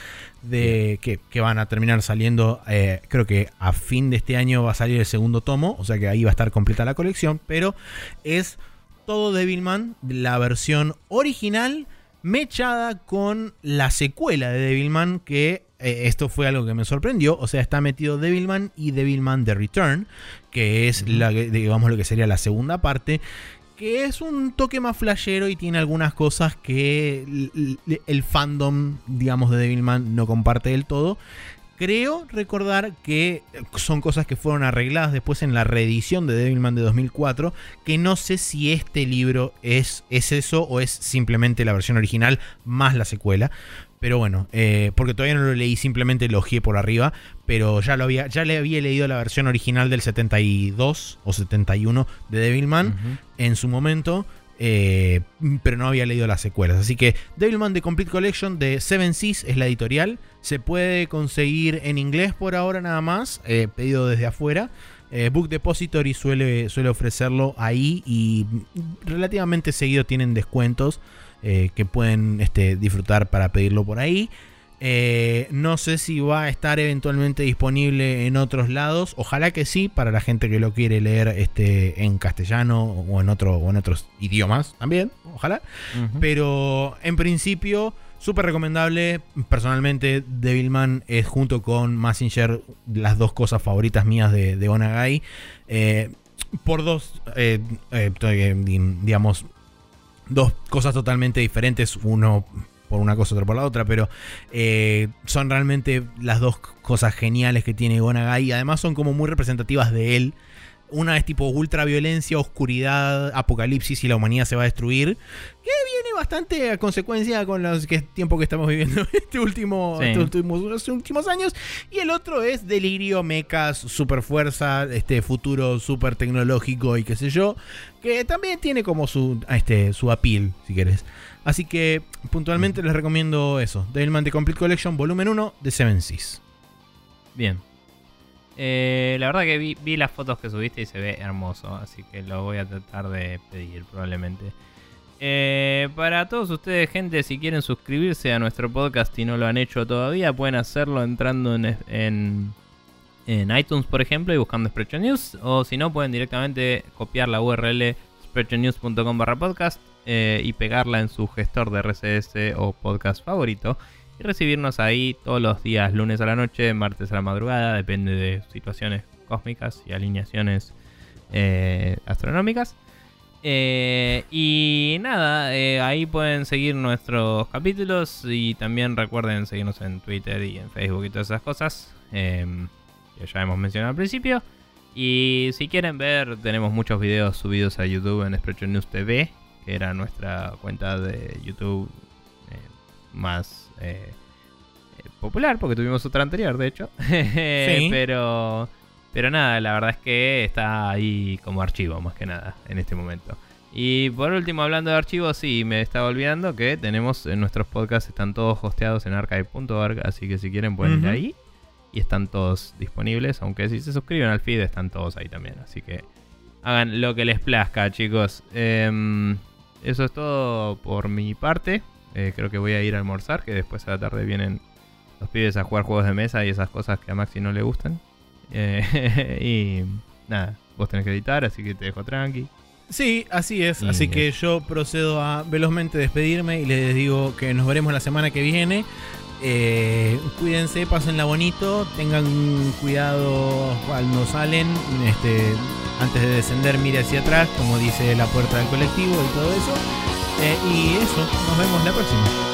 de que, van a terminar saliendo. Eh, creo que a fin de este año va a salir el segundo tomo, o sea que ahí va a estar completa la colección, pero es todo Devilman, la versión original mechada con la secuela de Devilman que eh, esto fue algo que me sorprendió. O sea, está metido Devilman y Devilman The Return, que es la, digamos lo que sería la segunda parte. Que es un toque más flashero y tiene algunas cosas que el, fandom, digamos, de Devilman no comparte del todo. Creo recordar que son cosas que fueron arregladas después en la reedición de Devilman de 2004, que no sé si este libro es, es eso o es simplemente la versión original más la secuela. Pero bueno, eh, porque todavía no lo leí, simplemente lo ojeé por arriba. Pero ya lo había, ya le había leído la versión original del 72 o 71 de Devilman en su momento. Eh, pero no había leído las secuelas. Así que Devilman The Complete Collection de Seven Seas es la editorial. Se puede conseguir en inglés por ahora nada más, eh, pedido desde afuera. Book Depository suele, suele ofrecerlo ahí y relativamente seguido tienen descuentos. Eh, que pueden este, disfrutar para pedirlo por ahí. Eh, no sé si va a estar eventualmente disponible en otros lados. Ojalá que sí, para la gente que lo quiere leer este, en castellano o en, otro, o en otros idiomas también. Ojalá. Pero en principio, súper recomendable. Personalmente, Devilman es junto con Massinger las dos cosas favoritas mías de, de Onagai. Eh, por dos, digamos, dos cosas totalmente diferentes, uno por una cosa, otro por la otra, pero eh, son realmente las dos cosas geniales que tiene Gonagai y además son como muy representativas de él. Una es tipo ultraviolencia, oscuridad, apocalipsis y la humanidad se va a destruir. Que viene bastante a consecuencia con los que, tiempo que estamos viviendo este último, estos últimos, últimos años. Y el otro es delirio, mecas, super fuerza, este futuro super tecnológico y qué sé yo. Que también tiene como su, este, su appeal, si querés. Así que puntualmente les recomiendo eso. Devilman The Complete Collection, volumen 1 de Seven Seas.
Bien, eh, la verdad que vi, las fotos que subiste y se ve hermoso, así que lo voy a tratar de pedir probablemente. Eh, para todos ustedes, gente, si quieren suscribirse a nuestro podcast y no lo han hecho todavía, pueden hacerlo entrando en, en, iTunes, por ejemplo, y buscando Sprecher News. O si no, pueden directamente copiar la URL sprechernews.com barra podcast eh, y pegarla en su gestor de RCS o podcast favorito y recibirnos ahí todos los días, lunes a la noche, martes a la madrugada, depende de situaciones cósmicas y alineaciones eh, astronómicas. Eh, y nada, eh, ahí pueden seguir nuestros capítulos y también recuerden seguirnos en Twitter y en Facebook y todas esas cosas em, que ya hemos mencionado al principio. Y si quieren ver, tenemos muchos videos subidos a YouTube en Expression News TV, que era nuestra cuenta de YouTube más eh, popular, porque tuvimos otra anterior, de hecho. pero, pero nada, la verdad es que está ahí como archivo, más que nada, en este momento. Y por último, hablando de archivos, sí, me estaba olvidando que tenemos en nuestros podcasts, están todos hosteados en archive.org, así que si quieren pueden ir ahí. Y están todos disponibles, aunque si se suscriben al feed están todos ahí también. Así que hagan lo que les plazca, chicos. Em, eso es todo por mi parte. Eh, creo que voy a ir a almorzar, que después a la tarde vienen los pibes a jugar juegos de mesa y esas cosas que a Maxi no le gustan. Eh, y nada, vos tenés que editar, así que te dejo tranqui.
Sí, así es. así que yo procedo a velozmente despedirme y les digo que nos veremos la semana que viene. Eh, cuídense, pásenla bonito, tengan cuidado cuando salen. Este, antes de descender, mire hacia atrás, como dice la puerta del colectivo y todo eso. Eh, y eso, nos vemos la próxima.